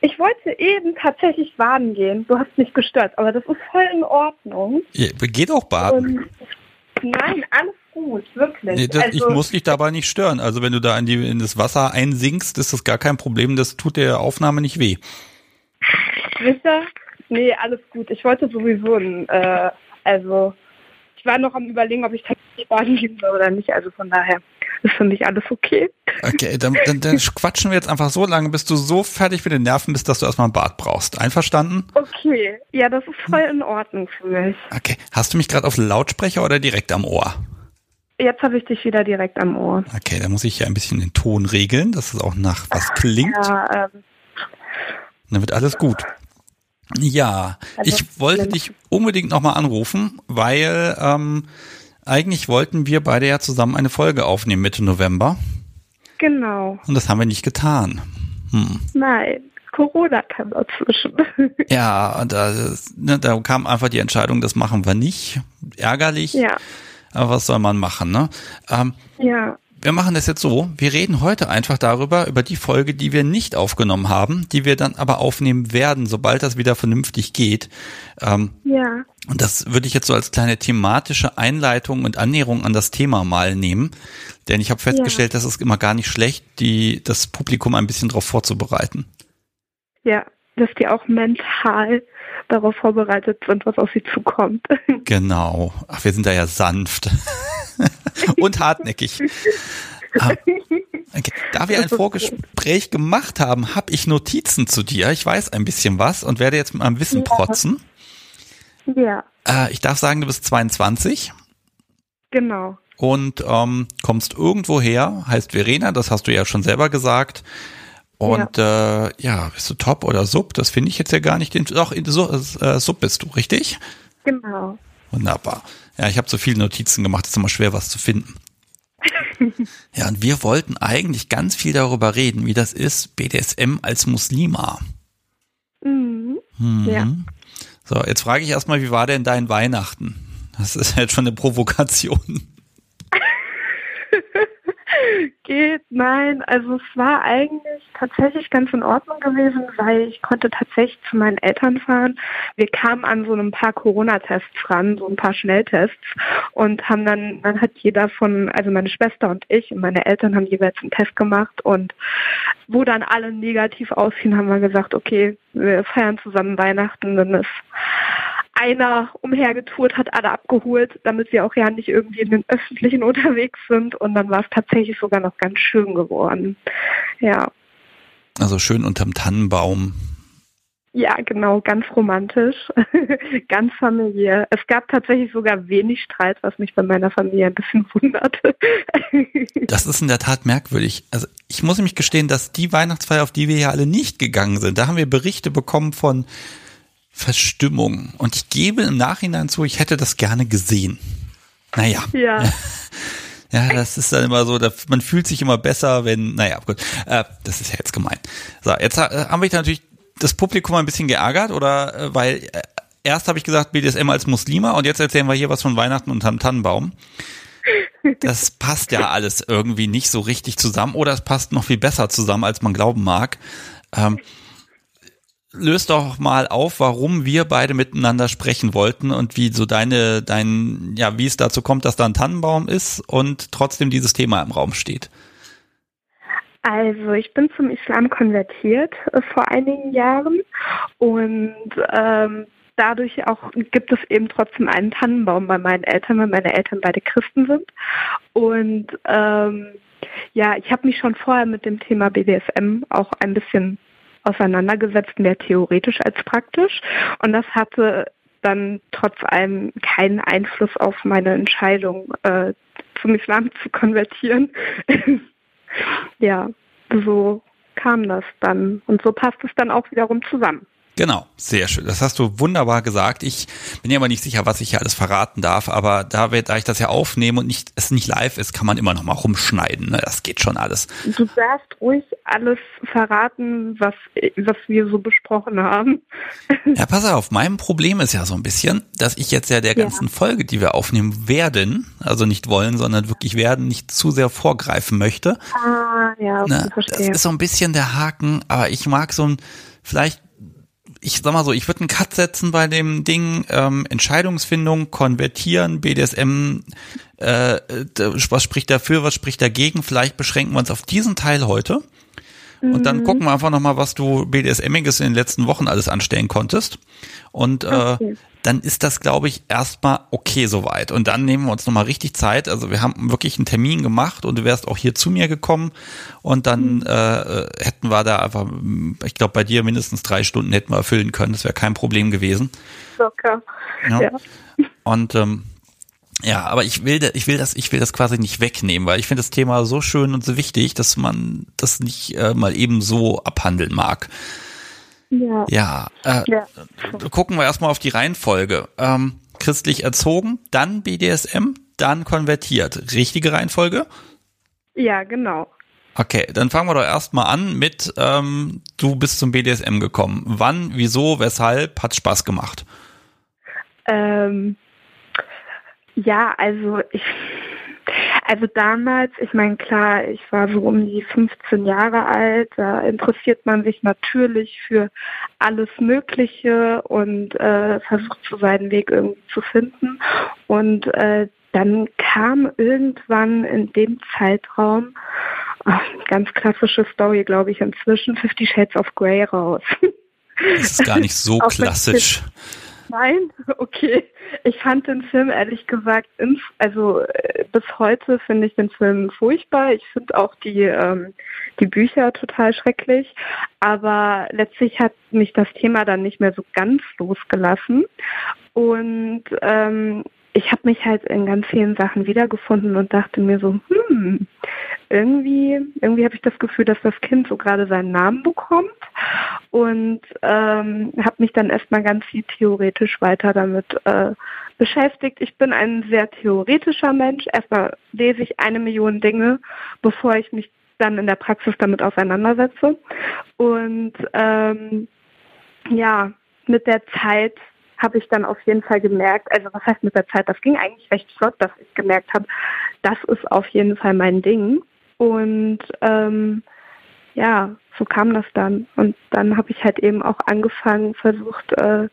ich wollte eben tatsächlich baden gehen. Du hast mich gestört, aber das ist voll in Ordnung. Ihr geht auch baden. Und nein, alles gut, wirklich. Nee, das, ich also, muss dich dabei nicht stören. Also wenn du da in, die, in das Wasser einsinkst, ist das gar kein Problem. Das tut der Aufnahme nicht weh. Sicher? Nee, alles gut. Ich wollte sowieso, äh, also ich war noch am überlegen, ob ich tatsächlich baden gehen soll oder nicht. Also von daher ist für mich alles okay. Okay, dann, dann, dann <laughs> quatschen wir jetzt einfach so lange, bis du so fertig mit den Nerven bist, dass du erstmal ein Bad brauchst. Einverstanden? Okay, ja, das ist voll in Ordnung für mich. Okay. Hast du mich gerade auf Lautsprecher oder direkt am Ohr? Jetzt habe ich dich wieder direkt am Ohr. Okay, da muss ich ja ein bisschen den Ton regeln, dass es auch nach was klingt. Ja, ähm, Dann wird alles gut. Ja, Also, ich wollte dich unbedingt nochmal anrufen, weil ähm, eigentlich wollten wir beide ja zusammen eine Folge aufnehmen Mitte November genau. und das haben wir nicht getan. Hm. Nein, Corona kam dazwischen. <laughs> Ja, da, ne, da kam einfach die Entscheidung, das machen wir nicht. Ärgerlich, ja, aber was soll man machen, ne? Ähm, ja, wir machen das jetzt so, wir reden heute einfach darüber, über die Folge, die wir nicht aufgenommen haben, die wir dann aber aufnehmen werden, sobald das wieder vernünftig geht. Ähm, ja. und das würde ich jetzt so als kleine thematische Einleitung und Annäherung an das Thema mal nehmen. Denn ich habe festgestellt, das ist immer gar nicht schlecht, die, das Publikum ein bisschen darauf vorzubereiten. Ja, dass die auch mental darauf vorbereitet sind, was auf sie zukommt. <laughs> Genau. Ach, wir sind da ja sanft. <laughs> und hartnäckig. Ah, Okay. Da wir ein Vorgespräch gemacht haben, habe ich Notizen zu dir. Ich weiß ein bisschen was und werde jetzt mit meinem Wissen Ja. protzen. ja, Äh, ich darf sagen, du bist 22 genau. und ähm, kommst irgendwo her, heißt Verena, das hast du ja schon selber gesagt. Und ja, äh, ja bist du Top oder Sub? Das finde ich jetzt ja gar nicht. Den, doch, in, so, äh, Sub bist du, richtig? Genau. Wunderbar. Ja, ich habe so viele Notizen gemacht, es ist immer schwer, was zu finden. <laughs> ja, und wir wollten eigentlich ganz viel darüber reden, wie das ist, BDSM als Muslima. Mhm. Mhm. Ja. So, jetzt frage ich erstmal, wie war denn dein Weihnachten? Das ist jetzt schon eine Provokation. Geht, nein. Also es war eigentlich tatsächlich ganz in Ordnung gewesen, weil ich konnte tatsächlich zu meinen Eltern fahren. Wir kamen an so ein paar Corona-Tests ran, so ein paar Schnelltests und haben dann, dann hat jeder von, also meine Schwester und ich und meine Eltern haben jeweils einen Test gemacht und wo dann alle negativ ausfielen, haben wir gesagt, okay, wir feiern zusammen Weihnachten, dann ist einer umhergetourt, hat alle abgeholt, damit sie auch ja nicht irgendwie in den Öffentlichen <laughs> unterwegs sind. Und dann war es tatsächlich sogar noch ganz schön geworden. Ja, Also schön unterm Tannenbaum. ja, genau, ganz romantisch, <laughs> ganz familiär. Es gab tatsächlich sogar wenig Streit, was mich bei meiner Familie ein bisschen <laughs> wunderte. Das ist in der Tat merkwürdig. Also ich muss nämlich gestehen, dass die Weihnachtsfeier, auf die wir ja alle nicht gegangen sind, da haben wir Berichte bekommen von Verstimmung. Und ich gebe im Nachhinein zu, ich hätte das gerne gesehen. Naja. ja, <laughs> Ja, das ist dann immer so, man fühlt sich immer besser, wenn, naja, gut, äh, das ist ja jetzt gemein. So, jetzt äh, haben wir natürlich das Publikum ein bisschen geärgert, oder äh, weil äh, erst habe ich gesagt BDSM als Muslima und jetzt erzählen wir hier was von Weihnachten unterm Tannenbaum. Das <laughs> passt ja alles irgendwie nicht so richtig zusammen oder es passt noch viel besser zusammen, als man glauben mag. Ähm, löst doch mal auf, warum wir beide miteinander sprechen wollten und wie so deine, dein, ja, wie es dazu kommt, dass da ein Tannenbaum ist und trotzdem dieses Thema im Raum steht. Also ich bin zum Islam konvertiert äh, vor einigen Jahren und ähm, dadurch auch gibt es eben trotzdem einen Tannenbaum bei meinen Eltern, weil meine Eltern beide Christen sind. Und ähm, ja, ich habe mich schon vorher mit dem Thema BDSM auch ein bisschen auseinandergesetzt, mehr theoretisch als praktisch. Und das hatte dann trotz allem keinen Einfluss auf meine Entscheidung, äh, zum Islam <laughs> zu konvertieren. <laughs> ja, so kam das dann. Und so passt es dann auch wiederum zusammen. Genau, sehr schön. Das hast du wunderbar gesagt. Ich bin ja aber nicht sicher, was ich hier alles verraten darf, aber da, wir, da ich das ja aufnehme und nicht, es nicht live ist, kann man immer noch mal rumschneiden. Ne? Das geht schon alles. Du darfst ruhig alles verraten, was, was wir so besprochen haben. Ja, pass auf, mein Problem ist ja so ein bisschen, dass ich jetzt ja der ganzen ja. Folge, die wir aufnehmen werden, also nicht wollen, sondern wirklich werden, nicht zu sehr vorgreifen möchte. Ah, ja, ne? verstehe. Das ist so ein bisschen der Haken, aber ich mag so ein, vielleicht ich sag mal so, ich würde einen Cut setzen bei dem Ding, ähm, Entscheidungsfindung, konvertieren, BDSM, äh, was spricht dafür, was spricht dagegen, vielleicht beschränken wir uns auf diesen Teil heute. Und dann mhm. gucken wir einfach nochmal, was du BDSMiges in den letzten Wochen alles anstellen konntest. Und äh, okay. dann ist das, glaube ich, erstmal okay soweit. Und dann nehmen wir uns nochmal richtig Zeit. Also wir haben wirklich einen Termin gemacht und du wärst auch hier zu mir gekommen. Und dann mhm. äh, hätten wir da einfach, ich glaube, bei dir mindestens drei Stunden hätten wir erfüllen können. Das wäre kein Problem gewesen. Locker. Ja. ja. Und ähm, ja, aber ich will, ich will das, ich will das quasi nicht wegnehmen, weil ich finde das Thema so schön und so wichtig, dass man das nicht äh, mal eben so abhandeln mag. Ja. Ja, äh, ja. gucken wir erstmal auf die Reihenfolge. Ähm, christlich erzogen, dann BDSM, dann konvertiert. Richtige Reihenfolge? Ja, genau. Okay, dann fangen wir doch erstmal an mit, ähm, du bist zum BDSM gekommen. Wann, wieso, weshalb, hat Spaß gemacht? Ähm, ja, also ich, also damals, ich meine, klar, ich war so um die 15 Jahre alt, da interessiert man sich natürlich für alles Mögliche und äh, versucht so seinen Weg irgendwie zu finden. Und äh, dann kam irgendwann in dem Zeitraum, ach, ganz klassische Story, glaube ich, inzwischen Fifty Shades of Grey raus. Das ist gar nicht so <laughs> klassisch. Nein, okay. Ich fand den Film ehrlich gesagt, also äh, bis heute finde ich den Film furchtbar. Ich finde auch die, ähm, die Bücher total schrecklich. Aber letztlich hat mich das Thema dann nicht mehr so ganz losgelassen. Und ähm, ich habe mich halt in ganz vielen Sachen wiedergefunden und dachte mir so, hm, irgendwie, irgendwie habe ich das Gefühl, dass das Kind so gerade seinen Namen bekommt und ähm, habe mich dann erstmal ganz viel theoretisch weiter damit äh, beschäftigt. Ich bin ein sehr theoretischer Mensch. Erstmal lese ich eine Million Dinge, bevor ich mich dann in der Praxis damit auseinandersetze. Und ähm, ja, mit der Zeit habe ich dann auf jeden Fall gemerkt, also was heißt mit der Zeit, das ging eigentlich recht flott, dass ich gemerkt habe, das ist auf jeden Fall mein Ding. Und ähm, ja, so kam das dann. Und dann habe ich halt eben auch angefangen, versucht, äh,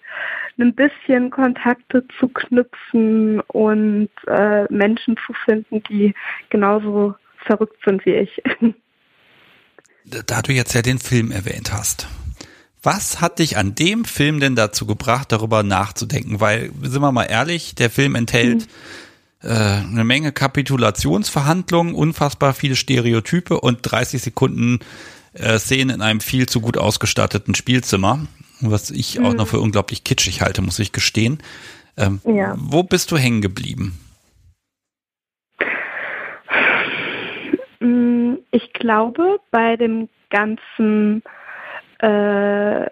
ein bisschen Kontakte zu knüpfen und äh, Menschen zu finden, die genauso verrückt sind wie ich. <laughs> Da du jetzt ja den Film erwähnt hast, was hat dich an dem Film denn dazu gebracht, darüber nachzudenken? Weil, sind wir mal ehrlich, der Film enthält mhm. äh, eine Menge Kapitulationsverhandlungen, unfassbar viele Stereotype und 30 Sekunden äh, Szenen in einem viel zu gut ausgestatteten Spielzimmer, was ich mhm. auch noch für unglaublich kitschig halte, muss ich gestehen. Ähm, ja. Wo bist du hängen geblieben? Mm, ich glaube, bei dem ganzen äh,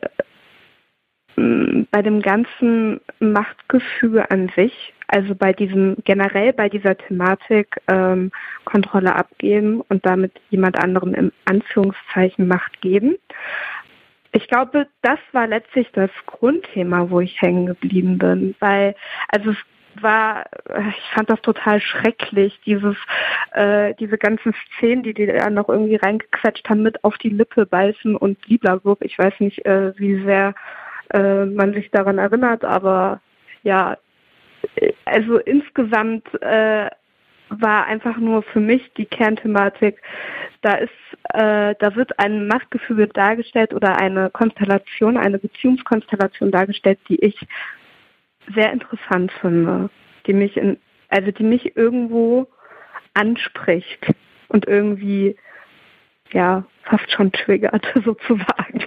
bei dem ganzen Machtgefühl an sich, also bei diesem generell bei dieser Thematik ähm, Kontrolle abgeben und damit jemand anderem im Anführungszeichen Macht geben. Ich glaube, das war letztlich das Grundthema, wo ich hängen geblieben bin, weil also es war, ich fand das total schrecklich, dieses, äh, diese ganzen Szenen, die die da noch irgendwie reingequetscht haben, mit auf die Lippe beißen und Lieblerwurf. Ich weiß nicht, äh, wie sehr äh, man sich daran erinnert, aber ja, also insgesamt äh, war einfach nur für mich die Kernthematik. Da ist, äh, da wird ein Machtgefüge dargestellt oder eine Konstellation, eine Beziehungskonstellation dargestellt, die ich sehr interessant finde, die mich in, also die mich irgendwo anspricht und irgendwie ja fast schon triggert <laughs> sozusagen.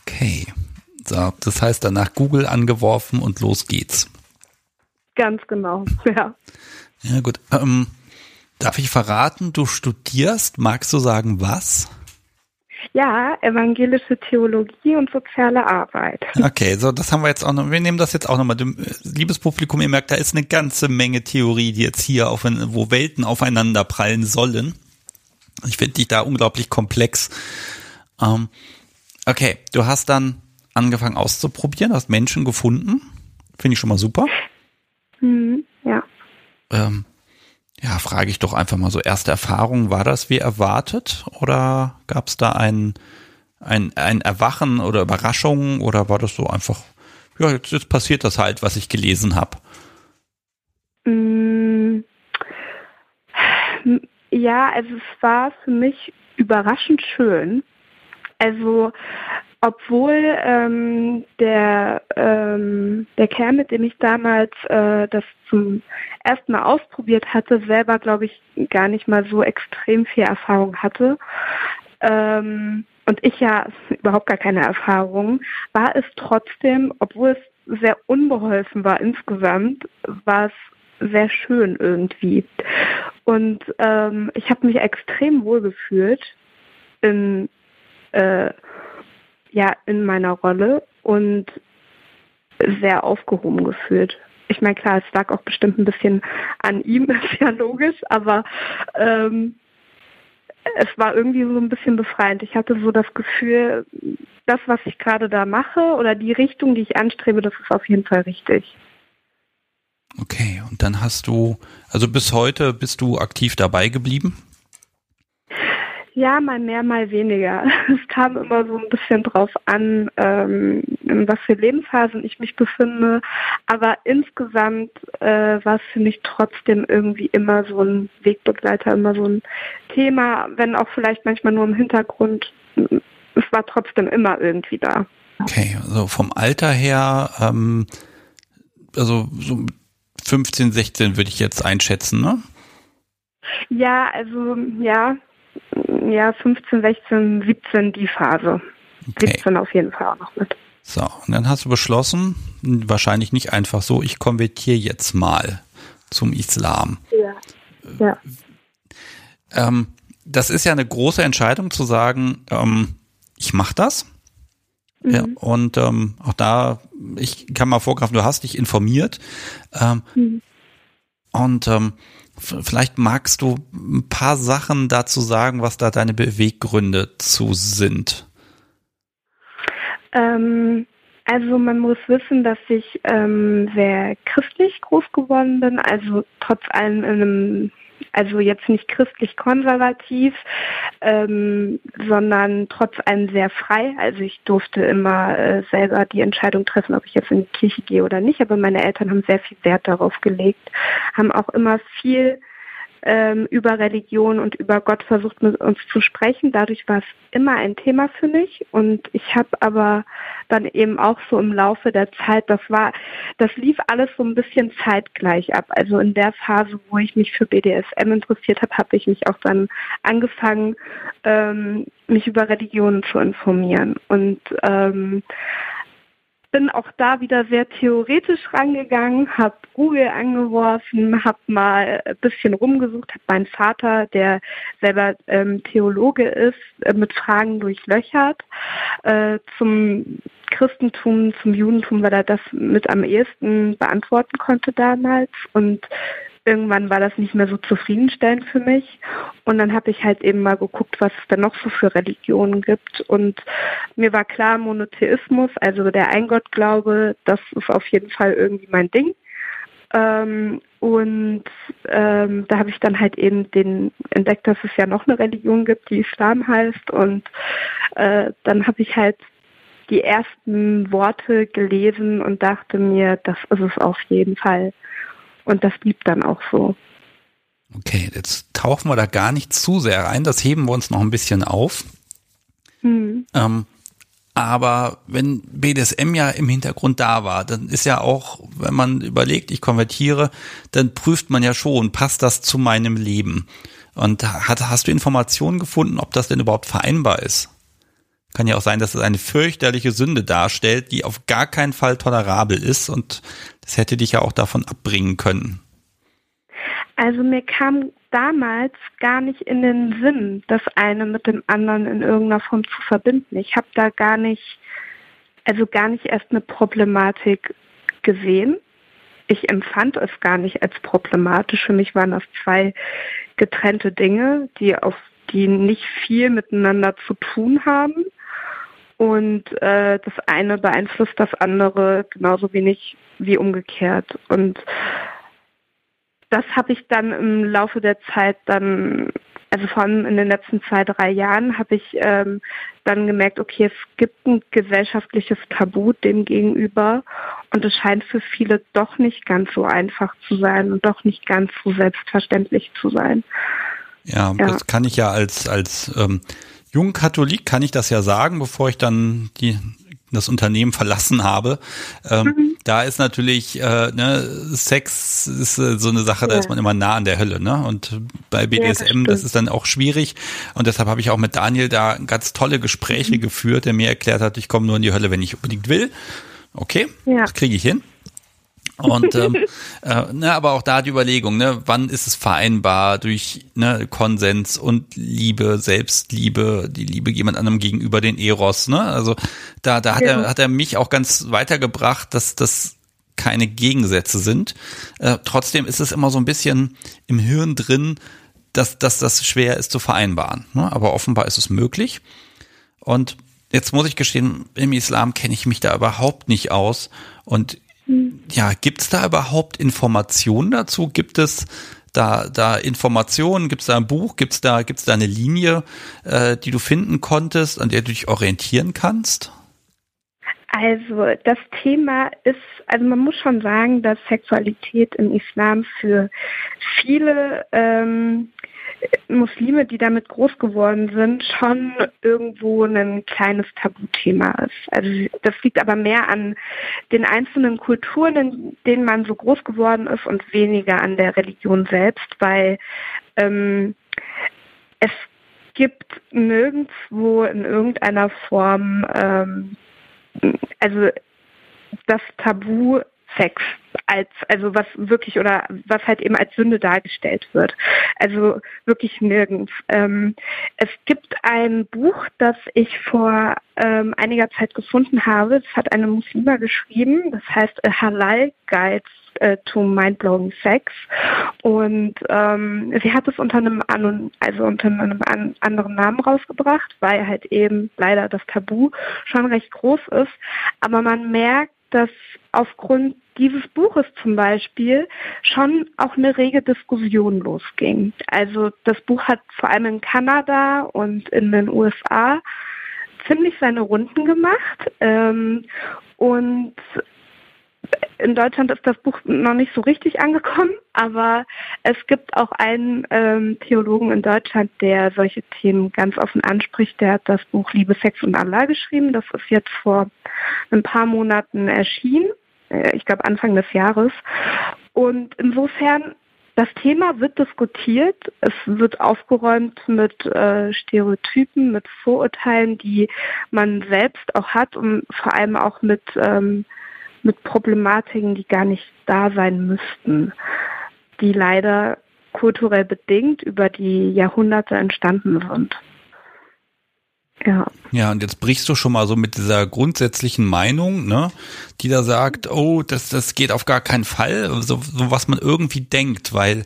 Okay. So, das heißt danach Google angeworfen und los geht's. Ganz genau, <laughs> ja. Ja, gut. Ähm, darf ich verraten, du studierst, magst du sagen, was? Ja, evangelische Theologie und soziale Arbeit. <laughs> Okay, so das haben wir jetzt auch noch. Wir nehmen das jetzt auch nochmal. Liebes Publikum, ihr merkt, da ist eine ganze Menge Theorie, die jetzt hier auf, wo Welten aufeinander prallen sollen. Ich finde dich da unglaublich komplex. Ähm, okay, du hast dann angefangen auszuprobieren, hast Menschen gefunden. Finde ich schon mal super. Mhm, ja. Ähm, ja, frage ich doch einfach mal so, erste Erfahrung, war das wie erwartet oder gab es da ein, ein, ein Erwachen oder Überraschung oder war das so einfach, ja, jetzt, jetzt passiert das halt, was ich gelesen habe? Mm, ja, also es war für mich überraschend schön. Also obwohl ähm, der, ähm, der Kerl, mit dem ich damals äh, das zum ersten Mal ausprobiert hatte, selber, glaube ich, gar nicht mal so extrem viel Erfahrung hatte. Ähm, und ich ja <laughs> überhaupt gar keine Erfahrung, war es trotzdem, obwohl es sehr unbeholfen war insgesamt, war es sehr schön irgendwie. Und ähm, ich habe mich extrem wohl gefühlt in äh, ja in meiner Rolle und sehr aufgehoben gefühlt. Ich meine, klar, es lag auch bestimmt ein bisschen an ihm, <laughs> ist ja logisch, aber ähm, es war irgendwie so ein bisschen befreiend. Ich hatte so das Gefühl, das, was ich gerade da mache oder die Richtung, die ich anstrebe, das ist auf jeden Fall richtig. Okay, und dann hast du, also bis heute bist du aktiv dabei geblieben? Ja, mal mehr, mal weniger. <laughs> Es kam immer so ein bisschen drauf an, ähm, in was für Lebensphasen ich mich befinde. Aber insgesamt äh, war es für mich trotzdem irgendwie immer so ein Wegbegleiter, immer so ein Thema, wenn auch vielleicht manchmal nur im Hintergrund. Es war trotzdem immer irgendwie da. Okay, also vom Alter her, ähm, also so 15, 16 würde ich jetzt einschätzen, ne? Ja, also ja, ja, 15, 16, 17 die Phase. Okay. 17 auf jeden Fall auch noch mit. So, und dann hast du beschlossen, wahrscheinlich nicht einfach so, ich konvertiere jetzt mal zum Islam. Ja. ja. Ähm, das ist ja eine große Entscheidung zu sagen, ähm, ich mache das. Mhm. Ja, und ähm, auch da, ich kann mal vorgreifen, du hast dich informiert. Ähm, mhm. Und ähm, Vielleicht magst du ein paar Sachen dazu sagen, was da deine Beweggründe zu sind. Ähm, also man muss wissen, dass ich ähm, sehr christlich groß geworden bin, also trotz allem in einem also jetzt nicht christlich konservativ, ähm, sondern trotz allem sehr frei. Also ich durfte immer äh, selber die Entscheidung treffen, ob ich jetzt in die Kirche gehe oder nicht. Aber meine Eltern haben sehr viel Wert darauf gelegt, haben auch immer viel ähm, über Religion und über Gott versucht mit uns zu sprechen. Dadurch war es immer ein Thema für mich und ich habe aber dann eben auch so im Laufe der Zeit, das war, das lief alles so ein bisschen zeitgleich ab. Also in der Phase, wo ich mich für BDSM interessiert habe, habe ich mich auch dann angefangen, ähm, mich über Religionen zu informieren und ähm, bin auch da wieder sehr theoretisch rangegangen, habe Google angeworfen, habe mal ein bisschen rumgesucht, habe meinen Vater, der selber ähm, Theologe ist, äh, mit Fragen durchlöchert. Äh, zum Christentum, zum Judentum, weil er das mit am ehesten beantworten konnte damals. Und irgendwann war das nicht mehr so zufriedenstellend für mich. Und dann habe ich halt eben mal geguckt, was es denn noch so für Religionen gibt. Und mir war klar, Monotheismus, also der Eingottglaube, das ist auf jeden Fall irgendwie mein Ding. Ähm, und ähm, da habe ich dann halt eben den entdeckt, dass es ja noch eine Religion gibt, die Islam heißt. Und äh, dann habe ich halt die ersten Worte gelesen und dachte mir, das ist es auf jeden Fall. Und das blieb dann auch so. Okay, jetzt tauchen wir da gar nicht zu sehr rein. Das heben wir uns noch ein bisschen auf. Mhm. Ähm, aber wenn BDSM ja im Hintergrund da war, dann ist ja auch, wenn man überlegt, ich konvertiere, dann prüft man ja schon, passt das zu meinem Leben? Und hat, hast du Informationen gefunden, ob das denn überhaupt vereinbar ist? Kann ja auch sein, dass es eine fürchterliche Sünde darstellt, die auf gar keinen Fall tolerabel ist und das hätte dich ja auch davon abbringen können. Also mir kam damals gar nicht in den Sinn, das eine mit dem anderen in irgendeiner Form zu verbinden. Ich habe da gar nicht, also gar nicht erst eine Problematik gesehen. Ich empfand es gar nicht als problematisch. Für mich waren das zwei getrennte Dinge, die auf die nicht viel miteinander zu tun haben. Und äh, das eine beeinflusst das andere genauso wenig wie umgekehrt. Und das habe ich dann im Laufe der Zeit dann, also vor allem in den letzten zwei, drei Jahren, habe ich ähm, dann gemerkt, okay, es gibt ein gesellschaftliches Tabu dem gegenüber und es scheint für viele doch nicht ganz so einfach zu sein und doch nicht ganz so selbstverständlich zu sein. Ja, ja. das kann ich ja als, als ähm, Jungkatholik kann ich das ja sagen, bevor ich dann die das Unternehmen verlassen habe. Ähm, mhm. Da ist natürlich äh, ne, Sex ist äh, so eine Sache, ja. da ist man immer nah an der Hölle. Ne? Und bei BDSM, ja, das, das, ist dann auch schwierig. Und deshalb habe ich auch mit Daniel da ganz tolle Gespräche mhm. geführt, der mir erklärt hat, ich komme nur in die Hölle, wenn ich unbedingt will. Okay, ja. das kriege ich hin. Und <laughs> ähm, äh, ne, aber auch da die Überlegung, ne, wann ist es vereinbar durch ne, Konsens und Liebe, Selbstliebe, die Liebe jemand anderem gegenüber den Eros, ne? Also da, da hat ja. er hat er mich auch ganz weitergebracht, dass das keine Gegensätze sind. Äh, trotzdem ist es immer so ein bisschen im Hirn drin, dass, dass das schwer ist zu vereinbaren. Ne? Aber offenbar ist es möglich. Und jetzt muss ich gestehen, im Islam kenne ich mich da überhaupt nicht aus. Und ja, gibt es da überhaupt Informationen dazu? Gibt es da, da Informationen? Gibt es da ein Buch? Gibt es da, gibt's da eine Linie, äh, die du finden konntest, an der du dich orientieren kannst? Also das Thema ist, also man muss schon sagen, dass Sexualität im Islam für viele ähm, Muslime, die damit groß geworden sind, schon irgendwo ein kleines Tabuthema ist. Also das liegt aber mehr an den einzelnen Kulturen, in denen man so groß geworden ist und weniger an der Religion selbst, weil ähm, es gibt nirgendwo in irgendeiner Form, ähm, also das Tabu Sex als, also was wirklich oder was halt eben als Sünde dargestellt wird. Also wirklich nirgends. Ähm, es gibt ein Buch, das ich vor ähm, einiger Zeit gefunden habe. Das hat eine Muslima geschrieben. Das heißt Halal Guides äh, to Mindblowing Sex. Und ähm, sie hat es unter einem, also unter einem an anderen Namen rausgebracht, weil halt eben leider das Tabu schon recht groß ist. Aber man merkt, dass aufgrund dieses Buches zum Beispiel schon auch eine rege Diskussion losging. Also das Buch hat vor allem in Kanada und in den USA ziemlich seine Runden gemacht. Ähm, und in Deutschland ist das Buch noch nicht so richtig angekommen, aber es gibt auch einen ähm, Theologen in Deutschland, der solche Themen ganz offen anspricht. Der hat das Buch Liebe, Sex und Allah geschrieben. Das ist jetzt vor ein paar Monaten erschienen. Äh, ich glaube Anfang des Jahres. Und insofern das Thema wird diskutiert, es wird aufgeräumt mit äh, Stereotypen, mit Vorurteilen, die man selbst auch hat und vor allem auch mit, ähm, mit Problematiken, die gar nicht da sein müssten, die leider kulturell bedingt über die Jahrhunderte entstanden sind. Ja. Ja, und jetzt brichst du schon mal so mit dieser grundsätzlichen Meinung, ne, die da sagt, oh, das, das geht auf gar keinen Fall, so, so was man irgendwie denkt, weil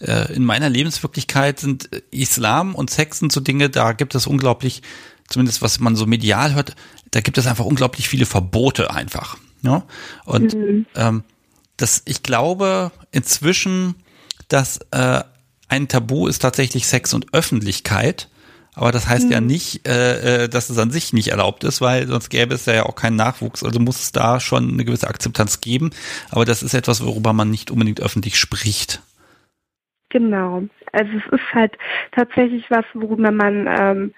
äh, in meiner Lebenswirklichkeit sind Islam und Sex sind so Dinge, da gibt es unglaublich, zumindest was man so medial hört, da gibt es einfach unglaublich viele Verbote einfach. Ne? Und mhm. ähm, das, ich glaube inzwischen, dass äh, ein Tabu ist tatsächlich Sex und Öffentlichkeit aber das heißt mhm. ja nicht, äh, äh, dass es an sich nicht erlaubt ist, weil sonst gäbe es ja auch keinen Nachwuchs. Also muss es da schon eine gewisse Akzeptanz geben. Aber das ist etwas, worüber man nicht unbedingt öffentlich spricht. Genau. Also es ist halt tatsächlich was, worüber man ähm,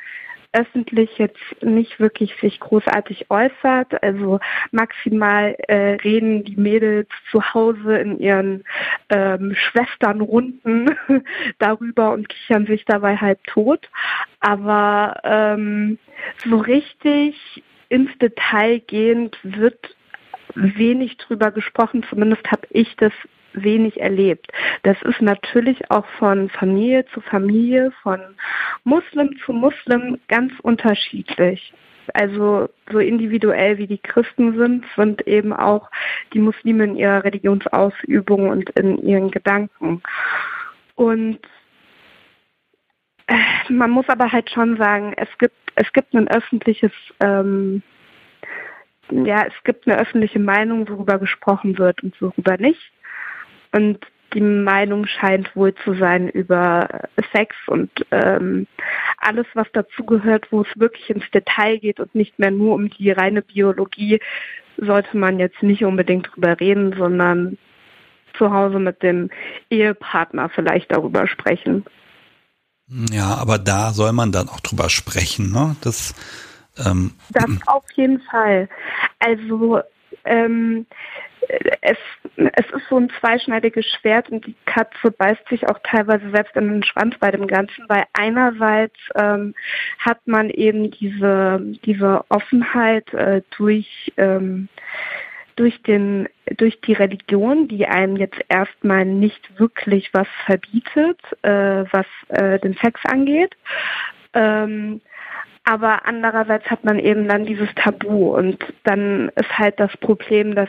öffentlich jetzt nicht wirklich sich großartig äußert. Also maximal äh, reden die Mädels zu Hause in ihren ähm, Schwesternrunden <laughs> darüber und kichern sich dabei halb tot. Aber ähm, so richtig ins Detail gehend wird wenig drüber gesprochen, zumindest habe ich das wenig erlebt. Das ist natürlich auch von Familie zu Familie, von Muslim zu Muslim ganz unterschiedlich. Also so individuell wie die Christen sind, sind eben auch die Muslime in ihrer Religionsausübung und in ihren Gedanken. Und äh, man muss aber halt schon sagen, es gibt, es gibt ein öffentliches ähm, ja, es gibt eine öffentliche Meinung, worüber gesprochen wird und worüber nicht. Und die Meinung scheint wohl zu sein über Sex und ähm, alles, was dazugehört, wo es wirklich ins Detail geht und nicht mehr nur um die reine Biologie, sollte man jetzt nicht unbedingt drüber reden, sondern zu Hause mit dem Ehepartner vielleicht darüber sprechen. Ja, aber da soll man dann auch drüber sprechen, ne? Das, ähm, das auf jeden Fall. Also ähm, es, es ist so ein zweischneidiges Schwert und die Katze beißt sich auch teilweise selbst in den Schwanz bei dem Ganzen, weil einerseits ähm, hat man eben diese, diese Offenheit äh, durch, ähm, durch, den, durch die Religion, die einem jetzt erstmal nicht wirklich was verbietet, äh, was äh, den Sex angeht. Ähm, aber andererseits hat man eben dann dieses Tabu und dann ist halt das Problem, dass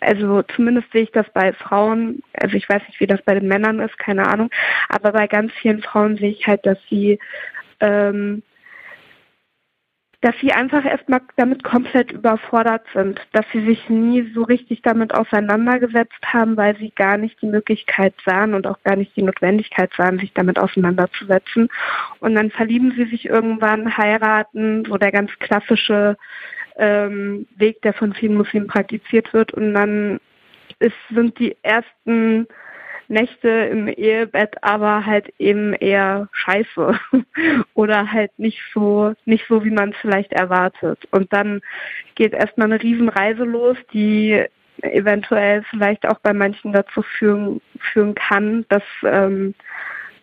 also zumindest sehe ich das bei Frauen, also ich weiß nicht, wie das bei den Männern ist, keine Ahnung, aber bei ganz vielen Frauen sehe ich halt, dass sie ähm, dass sie einfach erstmal damit komplett überfordert sind, dass sie sich nie so richtig damit auseinandergesetzt haben, weil sie gar nicht die Möglichkeit sahen und auch gar nicht die Notwendigkeit sahen, sich damit auseinanderzusetzen. Und dann verlieben sie sich irgendwann, heiraten, so der ganz klassische ähm, Weg, der von vielen Muslimen praktiziert wird. Und dann ist, sind die ersten Nächte im Ehebett aber halt eben eher scheiße <laughs> oder halt nicht so, nicht so, wie man es vielleicht erwartet. Und dann geht erstmal eine Riesenreise los, die eventuell vielleicht auch bei manchen dazu führen, führen kann, dass, ähm,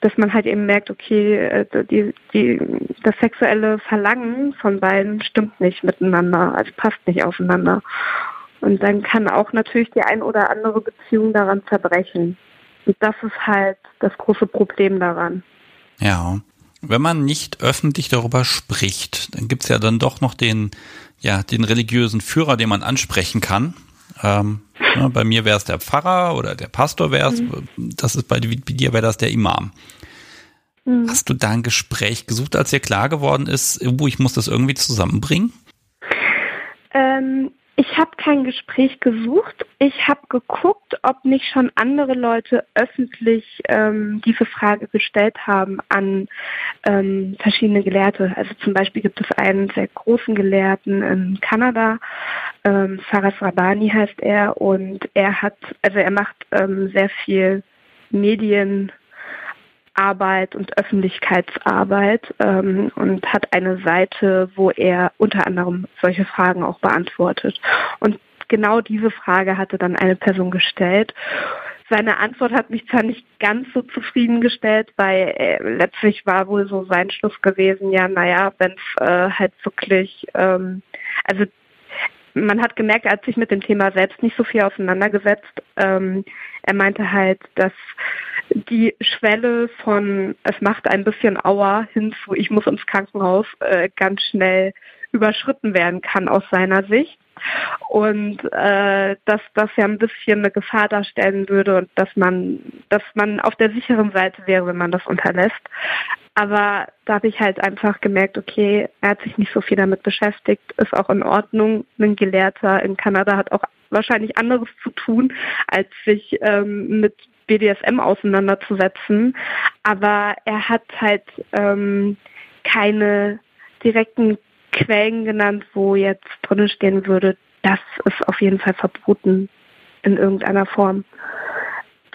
dass man halt eben merkt, okay, äh, die, die, das sexuelle Verlangen von beiden stimmt nicht miteinander, also passt nicht aufeinander. Und dann kann auch natürlich die ein oder andere Beziehung daran zerbrechen. Und das ist halt das große Problem daran. Ja. Wenn man nicht öffentlich darüber spricht, dann gibt's ja dann doch noch den, ja, den religiösen Führer, den man ansprechen kann. Ähm, ne, bei mir wäre es der Pfarrer oder der Pastor wäre es, mhm. das ist bei, bei dir wäre das der Imam. Mhm. Hast du da ein Gespräch gesucht, als dir klar geworden ist, wo ich muss das irgendwie zusammenbringen? Ähm, ich habe kein Gespräch gesucht. Ich habe geguckt, ob nicht schon andere Leute öffentlich ähm, diese Frage gestellt haben an ähm, verschiedene Gelehrte. Also zum Beispiel gibt es einen sehr großen Gelehrten in Kanada, ähm, Faras Rabani heißt er, und er hat, also er macht ähm, sehr viel Medien Arbeit und Öffentlichkeitsarbeit ähm, und hat eine Seite, wo er unter anderem solche Fragen auch beantwortet. Und genau diese Frage hatte dann eine Person gestellt. Seine Antwort hat mich zwar nicht ganz so zufriedengestellt, weil äh, letztlich war wohl so sein Schluss gewesen, ja, naja, wenn es äh, halt wirklich, ähm, also man hat gemerkt, er hat sich mit dem Thema selbst nicht so viel auseinandergesetzt. Ähm, er meinte halt, dass die Schwelle von es macht ein bisschen Aua hin zu ich muss ins Krankenhaus äh, ganz schnell überschritten werden kann aus seiner Sicht und äh, dass das ja ein bisschen eine Gefahr darstellen würde und dass man dass man auf der sicheren Seite wäre, wenn man das unterlässt. Aber da habe ich halt einfach gemerkt, okay, er hat sich nicht so viel damit beschäftigt, ist auch in Ordnung. Ein Gelehrter in Kanada hat auch wahrscheinlich anderes zu tun, als sich ähm, mit BDSM auseinanderzusetzen. Aber er hat halt ähm, keine direkten Quellen genannt, wo jetzt drin stehen würde, das ist auf jeden Fall verboten in irgendeiner Form.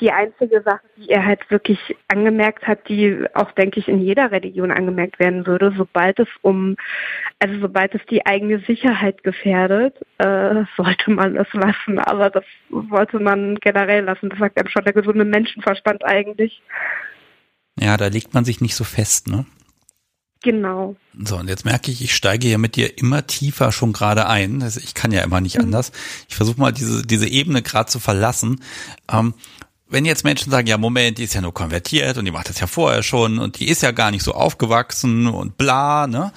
Die einzige Sache, die er halt wirklich angemerkt hat, die auch, denke ich, in jeder Religion angemerkt werden würde, sobald es um, also sobald es die eigene Sicherheit gefährdet, äh, <laughs> sollte man es lassen. Aber das sollte man generell lassen. Das sagt einem schon der gesunde Menschenverstand eigentlich. Ja, da legt man sich nicht so fest, ne? Genau. So, und jetzt merke ich, ich steige ja mit dir immer tiefer schon gerade ein. Also ich kann ja immer nicht mhm. anders. Ich versuche mal diese, diese Ebene gerade zu verlassen. Ähm, wenn jetzt Menschen sagen, ja, Moment, die ist ja nur konvertiert und die macht das ja vorher schon und die ist ja gar nicht so aufgewachsen und bla, ne?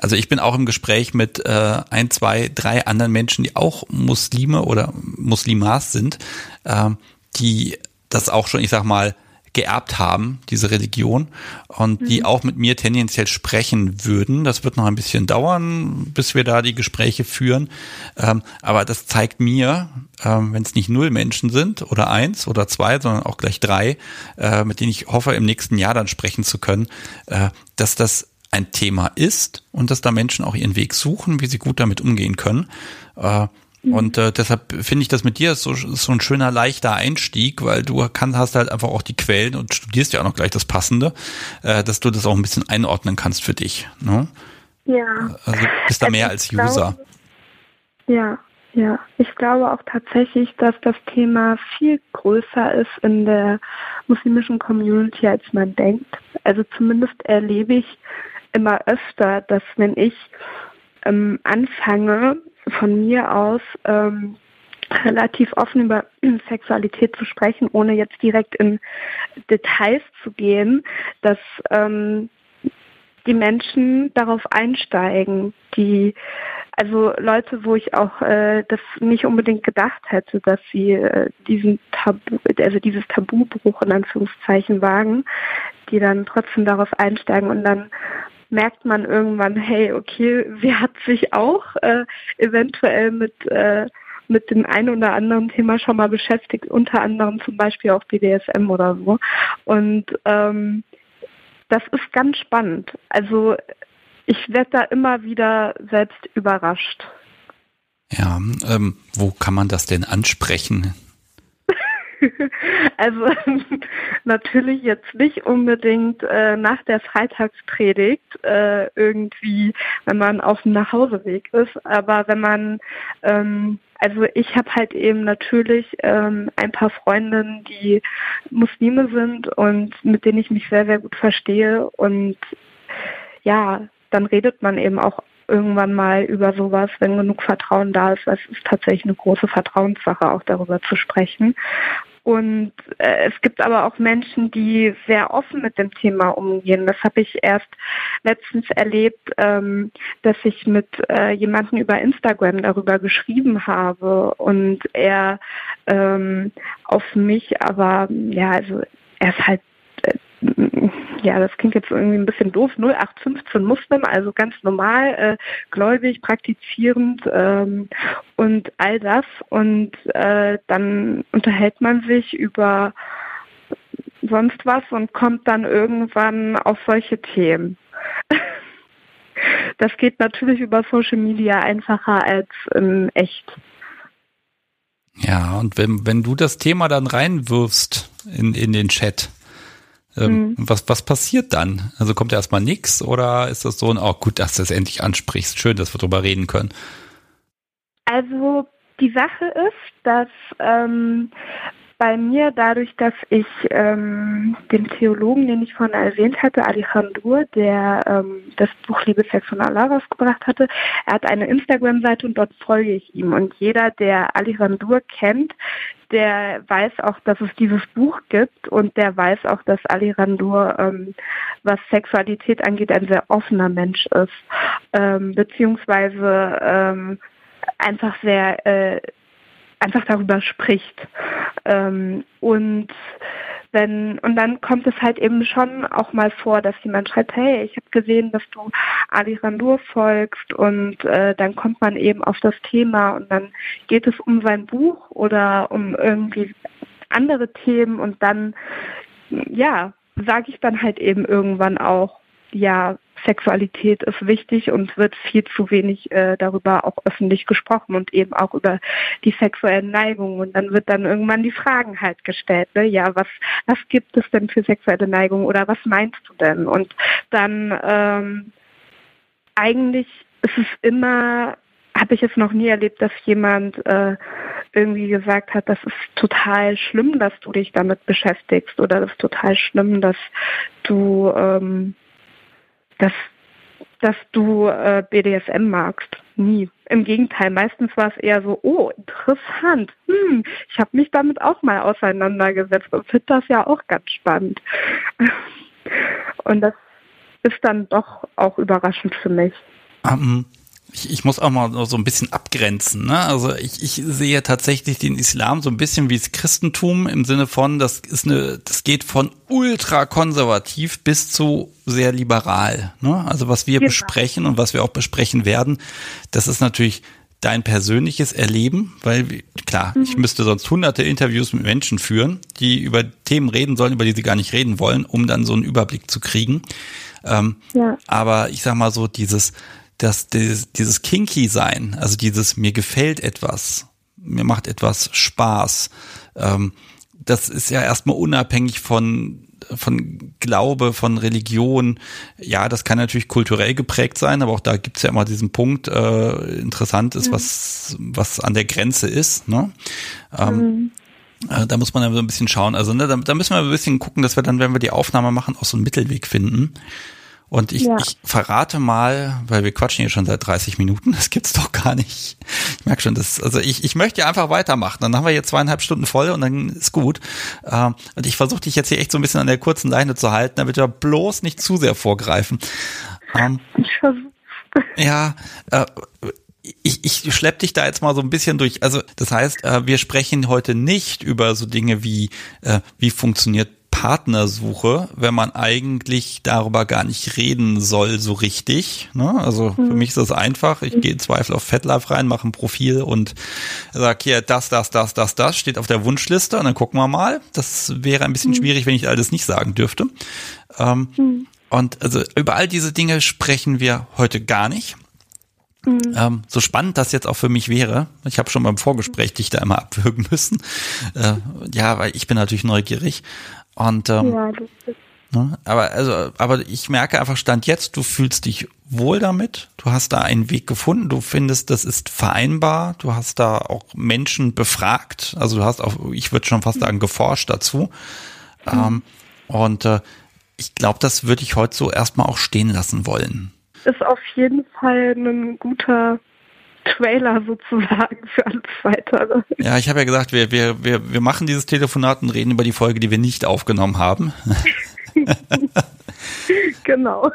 Also ich bin auch im Gespräch mit äh, ein, zwei, drei anderen Menschen, die auch Muslime oder Muslimas sind, äh, die das auch schon, ich sag mal, geerbt haben, diese Religion, und mhm. die auch mit mir tendenziell sprechen würden. Das wird noch ein bisschen dauern, bis wir da die Gespräche führen. Ähm, aber das zeigt mir, ähm, wenn es nicht null Menschen sind oder eins oder zwei, sondern auch gleich drei, äh, mit denen ich hoffe, im nächsten Jahr dann sprechen zu können, äh, dass das ein Thema ist und dass da Menschen auch ihren Weg suchen, wie sie gut damit umgehen können. Äh. Und äh, deshalb finde ich das mit dir so, so ein schöner, leichter Einstieg, weil du kann, hast halt einfach auch die Quellen und studierst ja auch noch gleich das Passende, äh, dass du das auch ein bisschen einordnen kannst für dich. Ne? Ja. Also bist da also mehr als User. Glaube, ja, ja. Ich glaube auch tatsächlich, dass das Thema viel größer ist in der muslimischen Community, als man denkt. Also zumindest erlebe ich immer öfter, dass wenn ich ähm, anfange, von mir aus ähm, relativ offen über <clears throat> Sexualität zu sprechen, ohne jetzt direkt in Details zu gehen, dass ähm, die Menschen darauf einsteigen, die also Leute, wo ich auch äh, das nicht unbedingt gedacht hätte, dass sie äh, diesen Tabu, also dieses Tabubruch in Anführungszeichen wagen, die dann trotzdem darauf einsteigen und dann merkt man irgendwann, hey, okay, sie hat sich auch äh, eventuell mit äh, mit dem einen oder anderen Thema schon mal beschäftigt, unter anderem zum Beispiel auch BDSM oder so. Und ähm, das ist ganz spannend. Also ich werde da immer wieder selbst überrascht. Ja, ähm, wo kann man das denn ansprechen? <laughs> Also <laughs> natürlich jetzt nicht unbedingt äh, nach der Freitagspredigt äh, irgendwie, wenn man auf dem Nachhauseweg ist, aber wenn man, ähm, also ich habe halt eben natürlich ähm, ein paar Freundinnen, die Muslime sind und mit denen ich mich sehr, sehr gut verstehe und ja, dann redet man eben auch irgendwann mal über sowas, wenn genug Vertrauen da ist. Es ist tatsächlich eine große Vertrauenssache, auch darüber zu sprechen. Und äh, es gibt aber auch Menschen, die sehr offen mit dem Thema umgehen. Das habe ich erst letztens erlebt, ähm, dass ich mit äh, jemandem über Instagram darüber geschrieben habe und er ähm, auf mich aber, ja, also er ist halt ja, das klingt jetzt irgendwie ein bisschen doof, 0815 Muslim, also ganz normal, äh, gläubig, praktizierend ähm, und all das. Und äh, dann unterhält man sich über sonst was und kommt dann irgendwann auf solche Themen. <laughs> Das geht natürlich über Social Media einfacher als in echt. Ja, und wenn, wenn du das Thema dann reinwirfst in, in den Chat, ähm, mhm. was, was passiert dann? Also kommt erstmal nichts oder ist das so ein, oh gut, dass du es endlich ansprichst, schön, dass wir drüber reden können? Also die Sache ist, dass ähm, bei mir dadurch, dass ich ähm, den Theologen, den ich vorhin erwähnt hatte, Ali Khandur, der ähm, das Buch Liebe, Sex und Allah rausgebracht hatte, er hat eine Instagram-Seite und dort folge ich ihm. Und jeder, der Ali Khandur kennt, der weiß auch, dass es dieses Buch gibt und der weiß auch, dass Ali Randur, ähm, was Sexualität angeht, ein sehr offener Mensch ist, ähm, beziehungsweise ähm, einfach sehr äh, einfach darüber spricht. Ähm, und wenn, und dann kommt es halt eben schon auch mal vor, dass jemand schreibt, hey, ich habe gesehen, dass du Ali Randur folgst und äh, dann kommt man eben auf das Thema und dann geht es um sein Buch oder um irgendwie andere Themen und dann, ja, sage ich dann halt eben irgendwann auch, ja, Sexualität ist wichtig und wird viel zu wenig äh, darüber auch öffentlich gesprochen und eben auch über die sexuellen Neigungen. Und dann wird dann irgendwann die Fragen halt gestellt, ne? ja, was, was gibt es denn für sexuelle Neigungen oder was meinst du denn? Und dann ähm, eigentlich ist es immer habe ich es noch nie erlebt, dass jemand äh, irgendwie gesagt hat, das ist total schlimm, dass du dich damit beschäftigst oder das ist total schlimm, dass du ähm, dass, dass du äh, BDSM magst. Nie. Im Gegenteil, meistens war es eher so, oh, interessant. Hm, ich habe mich damit auch mal auseinandergesetzt und finde das ja auch ganz spannend. <laughs> Und das ist dann doch auch überraschend für mich. Um, ich, ich muss auch mal so ein bisschen abgrenzen. Ne? Also ich, ich sehe tatsächlich den Islam so ein bisschen wie das Christentum im Sinne von, das ist eine, das geht von ultra konservativ bis zu sehr liberal. Ne? Also was wir genau. besprechen und was wir auch besprechen werden, das ist natürlich dein persönliches Erleben, weil klar, mhm. ich müsste sonst hunderte Interviews mit Menschen führen, die über Themen reden sollen, über die sie gar nicht reden wollen, um dann so einen Überblick zu kriegen. Ähm, ja. Aber ich sag mal so, dieses dass dieses, kinky sein, also dieses mir gefällt etwas, mir macht etwas Spaß, ähm, das ist ja erstmal unabhängig von von Glaube, von Religion. Ja, das kann natürlich kulturell geprägt sein, aber auch da gibt's ja immer diesen Punkt, äh, interessant ist, ja. was, was an der Grenze ist. Ne? Ähm, mhm. Äh, da muss man dann so ein bisschen schauen. Also ne, da, da müssen wir ein bisschen gucken, dass wir dann, wenn wir die Aufnahme machen, auch so einen Mittelweg finden. Und ich, ja. ich verrate mal, weil wir quatschen hier schon seit 30 Minuten, <laughs> das gibt's doch gar nicht. Ich merke schon, das, also ich, ich möchte ja einfach weitermachen. Dann haben wir hier zweieinhalb Stunden voll und dann ist gut. Ähm, und ich versuche dich jetzt hier echt so ein bisschen an der kurzen Leine zu halten, damit wir bloß nicht zu sehr vorgreifen. Ähm, ja, äh, ich, ich schlepp dich da jetzt mal so ein bisschen durch. Also das heißt, äh, wir sprechen heute nicht über so Dinge wie, äh, wie funktioniert Partnersuche, wenn man eigentlich darüber gar nicht reden soll so richtig. Ne? Also mhm. für mich ist das einfach. Ich gehe Zweifel auf FetLife rein, mache ein Profil und sag hier das, das, das, das, das steht auf der Wunschliste und dann gucken wir mal. Das wäre ein bisschen mhm. schwierig, wenn ich alles nicht sagen dürfte. Ähm, mhm. Und also über all diese Dinge sprechen wir heute gar nicht. Mhm. Ähm, so spannend das jetzt auch für mich wäre, ich habe schon beim Vorgespräch dich da immer abwürgen müssen. Äh, ja, weil ich bin natürlich neugierig. Und ähm, ja, ne, aber also, aber ich merke einfach Stand jetzt, du fühlst dich wohl damit. Du hast da einen Weg gefunden. Du findest, das ist vereinbar. Du hast da auch Menschen befragt. Also du hast auch, ich würde schon fast sagen, geforscht dazu. Mhm. Ähm, und äh, ich glaube, das würde ich heute so erstmal auch stehen lassen wollen. Ist auf jeden Fall ein guter Trailer sozusagen für alles weitere. Ja, ich habe ja gesagt, wir, wir, wir, wir machen dieses Telefonat und reden über die Folge, die wir nicht aufgenommen haben. <laughs> genau.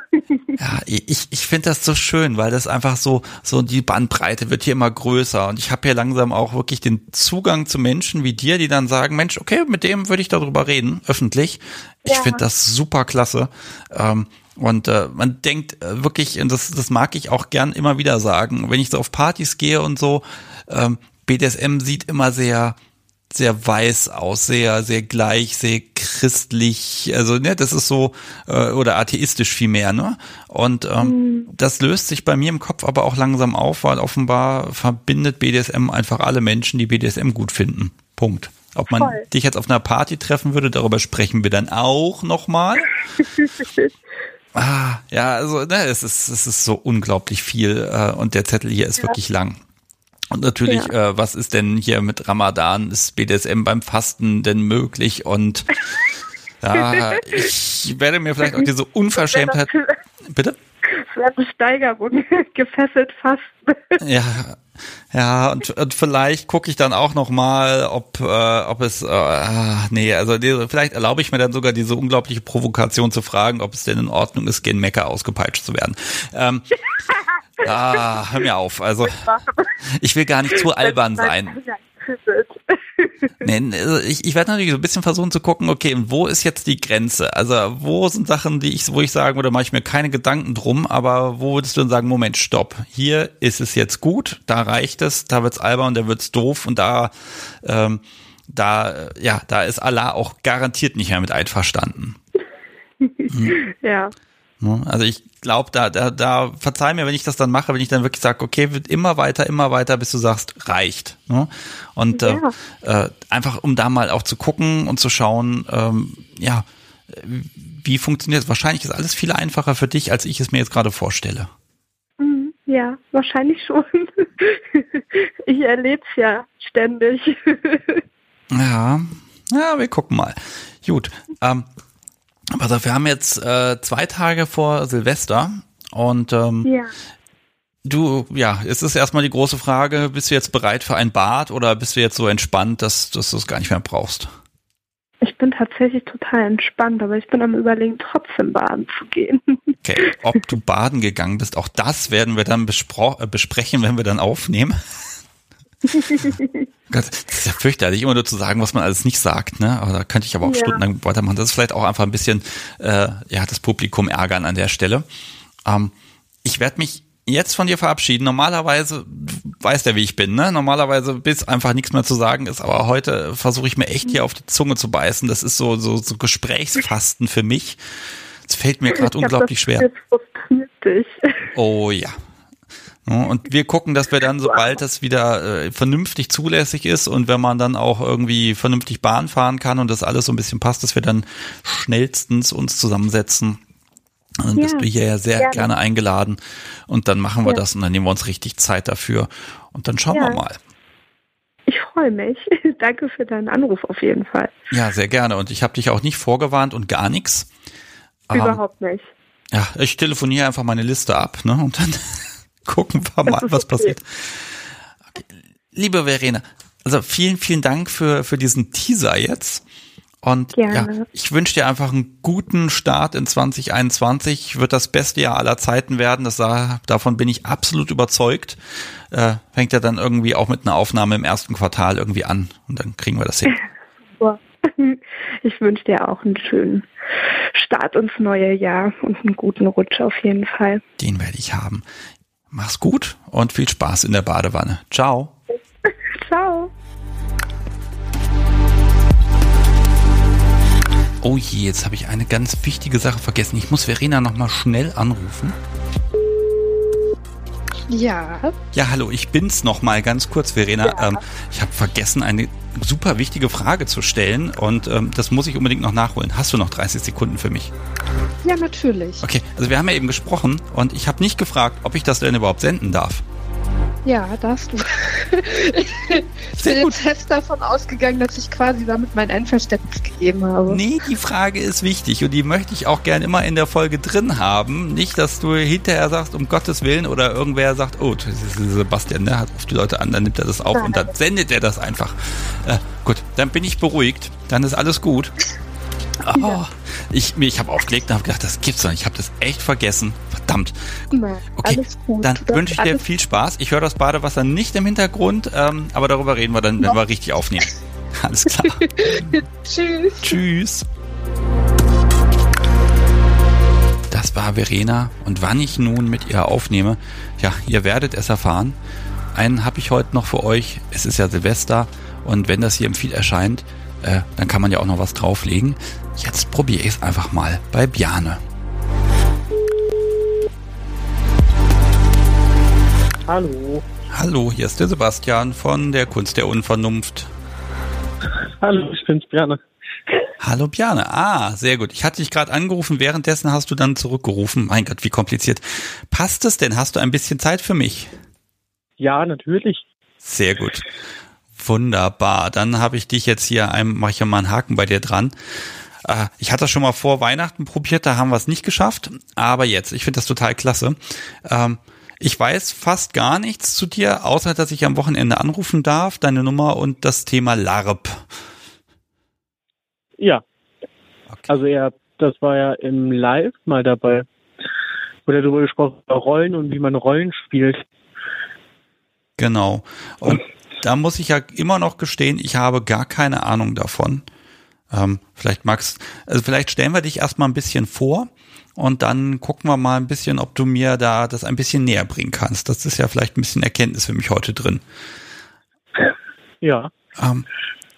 Ja, ich, ich finde das so schön, weil das einfach so, so die Bandbreite wird hier immer größer und ich habe hier langsam auch wirklich den Zugang zu Menschen wie dir, die dann sagen, Mensch, okay, mit dem würde ich darüber reden, öffentlich. Ich ja. finde das super klasse. Ähm, und äh, man denkt äh, wirklich, und das, das mag ich auch gern immer wieder sagen, wenn ich so auf Partys gehe und so, ähm, BDSM sieht immer sehr, sehr weiß aus, sehr, sehr gleich, sehr christlich, also ne, das ist so, äh, oder atheistisch vielmehr, ne? Und ähm, mhm. das löst sich bei mir im Kopf aber auch langsam auf, weil offenbar verbindet BDSM einfach alle Menschen, die BDSM gut finden. Punkt. Ob man Voll. dich jetzt auf einer Party treffen würde, darüber sprechen wir dann auch nochmal. <laughs> Ah, ja, also ne, es ist es ist so unglaublich viel äh, und der Zettel hier ist ja. wirklich lang. Und natürlich, ja. äh, was ist denn hier mit Ramadan? Ist BDSM beim Fasten denn möglich? Und <laughs> ja, ich werde mir vielleicht auch diese Unverschämtheit. Bitte? Das wäre eine Steigerung, <laughs> gefesselt fasten. Ja, ja, und, und vielleicht gucke ich dann auch noch mal, ob, äh, ob es, äh, ah, nee, also vielleicht erlaube ich mir dann sogar diese unglaubliche Provokation zu fragen, ob es denn in Ordnung ist, gen Mecker ausgepeitscht zu werden. Ähm, <laughs> ah, hör mir auf, also ich will gar nicht zu albern sein <laughs> nee, also ich, ich werde natürlich so ein bisschen versuchen zu gucken, okay, wo ist jetzt die Grenze? Also wo sind Sachen, die ich, wo ich sagen würde, mache ich mir keine Gedanken drum, aber wo würdest du dann sagen, Moment, stopp, hier ist es jetzt gut, da reicht es, da wird's albern und da wird's doof und da, ähm, da, ja, da ist Allah auch garantiert nicht mehr mit einverstanden. <laughs> Hm. Ja. Ne? Also ich glaube, da, da, da verzeih mir, wenn ich das dann mache, wenn ich dann wirklich sage, okay, wird immer weiter, immer weiter, bis du sagst, reicht. Ne? Und ja. äh, äh, einfach, um da mal auch zu gucken und zu schauen, ähm, ja, wie funktioniert es? Wahrscheinlich ist alles viel einfacher für dich, als ich es mir jetzt gerade vorstelle. Mhm, ja, wahrscheinlich schon. <laughs> ich erlebe es ja ständig. <laughs> ja, ja, wir gucken mal. Gut. Ähm, also wir haben jetzt äh, zwei Tage vor Silvester und ähm, ja. du, ja, es ist erstmal die große Frage, bist du jetzt bereit für ein Bad oder bist du jetzt so entspannt, dass, dass du es gar nicht mehr brauchst? Ich bin tatsächlich total entspannt, aber ich bin am überlegen, trotzdem baden zu gehen. Okay, ob du baden gegangen bist, auch das werden wir dann äh, besprechen, wenn wir dann aufnehmen. <laughs> das ist ja fürchterlich, immer nur zu sagen, was man alles nicht sagt, ne? Aber da könnte ich aber auch ja. stundenlang weitermachen. Das ist vielleicht auch einfach ein bisschen, äh, ja, das Publikum ärgern an der Stelle. Ähm, ich werde mich jetzt von dir verabschieden. Normalerweise, weißt ja, wie ich bin, ne? Normalerweise bis einfach nichts mehr zu sagen ist, aber heute versuche ich mir echt hier auf die Zunge zu beißen. Das ist so, so, so Gesprächsfasten für mich. Es fällt mir gerade unglaublich schwer. Oh ja, und wir gucken, dass wir dann, sobald das wieder äh, vernünftig zulässig ist und wenn man dann auch irgendwie vernünftig Bahn fahren kann und das alles so ein bisschen passt, dass wir dann schnellstens uns zusammensetzen. Dann ja, bist du hier ja sehr gerne. gerne eingeladen und dann machen wir ja. das und dann nehmen wir uns richtig Zeit dafür und dann schauen ja. wir mal. Ich freue mich. <laughs> Danke für deinen Anruf auf jeden Fall. Ja, sehr gerne. Und ich habe dich auch nicht vorgewarnt und gar nichts. Überhaupt ähm, nicht. Ja, ich telefoniere einfach meine Liste ab, ne? Und dann gucken <laughs> wir mal, was okay. passiert. Okay. Liebe Verena, also vielen, vielen Dank für, für diesen Teaser jetzt. Und Gerne. ja, ich wünsche dir einfach einen guten Start in 2021. Wird das beste Jahr aller Zeiten werden. Das, davon bin ich absolut überzeugt. Äh, fängt ja dann irgendwie auch mit einer Aufnahme im ersten Quartal irgendwie an. Und dann kriegen wir das hin. <laughs> <laughs> Ich wünsche dir auch einen schönen Start ins neue Jahr und einen guten Rutsch auf jeden Fall. Den werde ich haben. Mach's gut und viel Spaß in der Badewanne. Ciao. <laughs> Ciao. Oh je, jetzt habe ich eine ganz wichtige Sache vergessen. Ich muss Verena nochmal schnell anrufen. Ja. Ja, hallo, ich bin's nochmal ganz kurz, Verena. Ja. Ähm, ich habe vergessen, eine super wichtige Frage zu stellen und ähm, das muss ich unbedingt noch nachholen. Hast du noch 30 Sekunden für mich? Ja, natürlich. Okay, also wir haben ja eben gesprochen und ich habe nicht gefragt, ob ich das denn überhaupt senden darf. Ja, darfst du. <laughs> ich bin gut. jetzt fest davon ausgegangen, dass ich quasi damit mein Einverständnis gegeben habe. Nee, die Frage ist wichtig und die möchte ich auch gerne immer in der Folge drin haben. Nicht, dass du hinterher sagst, um Gottes Willen, oder irgendwer sagt, oh, Sebastian, ne, hat auf die Leute an, dann nimmt er das auf Nein. und dann sendet er das einfach. Äh, gut, dann bin ich beruhigt, dann ist alles gut. Oh. Ich, ich habe aufgelegt und habe gedacht, das gibt's doch nicht. Ich habe das echt vergessen. Verdammt. Okay, dann wünsche ich dir viel Spaß. Ich höre das Badewasser nicht im Hintergrund, ähm, aber darüber reden wir dann, wenn wir richtig aufnehmen. <laughs> Alles klar. <laughs> Tschüss. Tschüss. Das war Verena und wann ich nun mit ihr aufnehme, ja, ihr werdet es erfahren. Einen habe ich heute noch für euch. Es ist ja Silvester und wenn das hier im Feed erscheint, äh, dann kann man ja auch noch was drauflegen. Jetzt probiere ich es einfach mal bei Bjane. Hallo. Hallo, hier ist der Sebastian von der Kunst der Unvernunft. Hallo, ich bin's Bjane. Hallo Bjane. Ah, sehr gut. Ich hatte dich gerade angerufen, währenddessen hast du dann zurückgerufen. Mein Gott, wie kompliziert. Passt es denn? Hast du ein bisschen Zeit für mich? Ja, natürlich. Sehr gut. Wunderbar. Dann habe ich dich jetzt hier, mache ich mal einen Haken bei dir dran. Äh, ich hatte das schon mal vor Weihnachten probiert, da haben wir es nicht geschafft. Aber jetzt, ich finde das total klasse. Ähm, ich weiß fast gar nichts zu dir, außer dass ich am Wochenende anrufen darf, deine Nummer und das Thema LARP. Ja. Okay. Also ja, das war ja im Live mal dabei. Wurde darüber gesprochen, über Rollen und wie man Rollen spielt. Genau. Und da muss ich ja immer noch gestehen, ich habe gar keine Ahnung davon. Ähm, vielleicht magst, also vielleicht stellen wir dich erstmal ein bisschen vor und dann gucken wir mal ein bisschen, ob du mir da das ein bisschen näher bringen kannst. Das ist ja vielleicht ein bisschen Erkenntnis für mich heute drin. Ja. Ähm,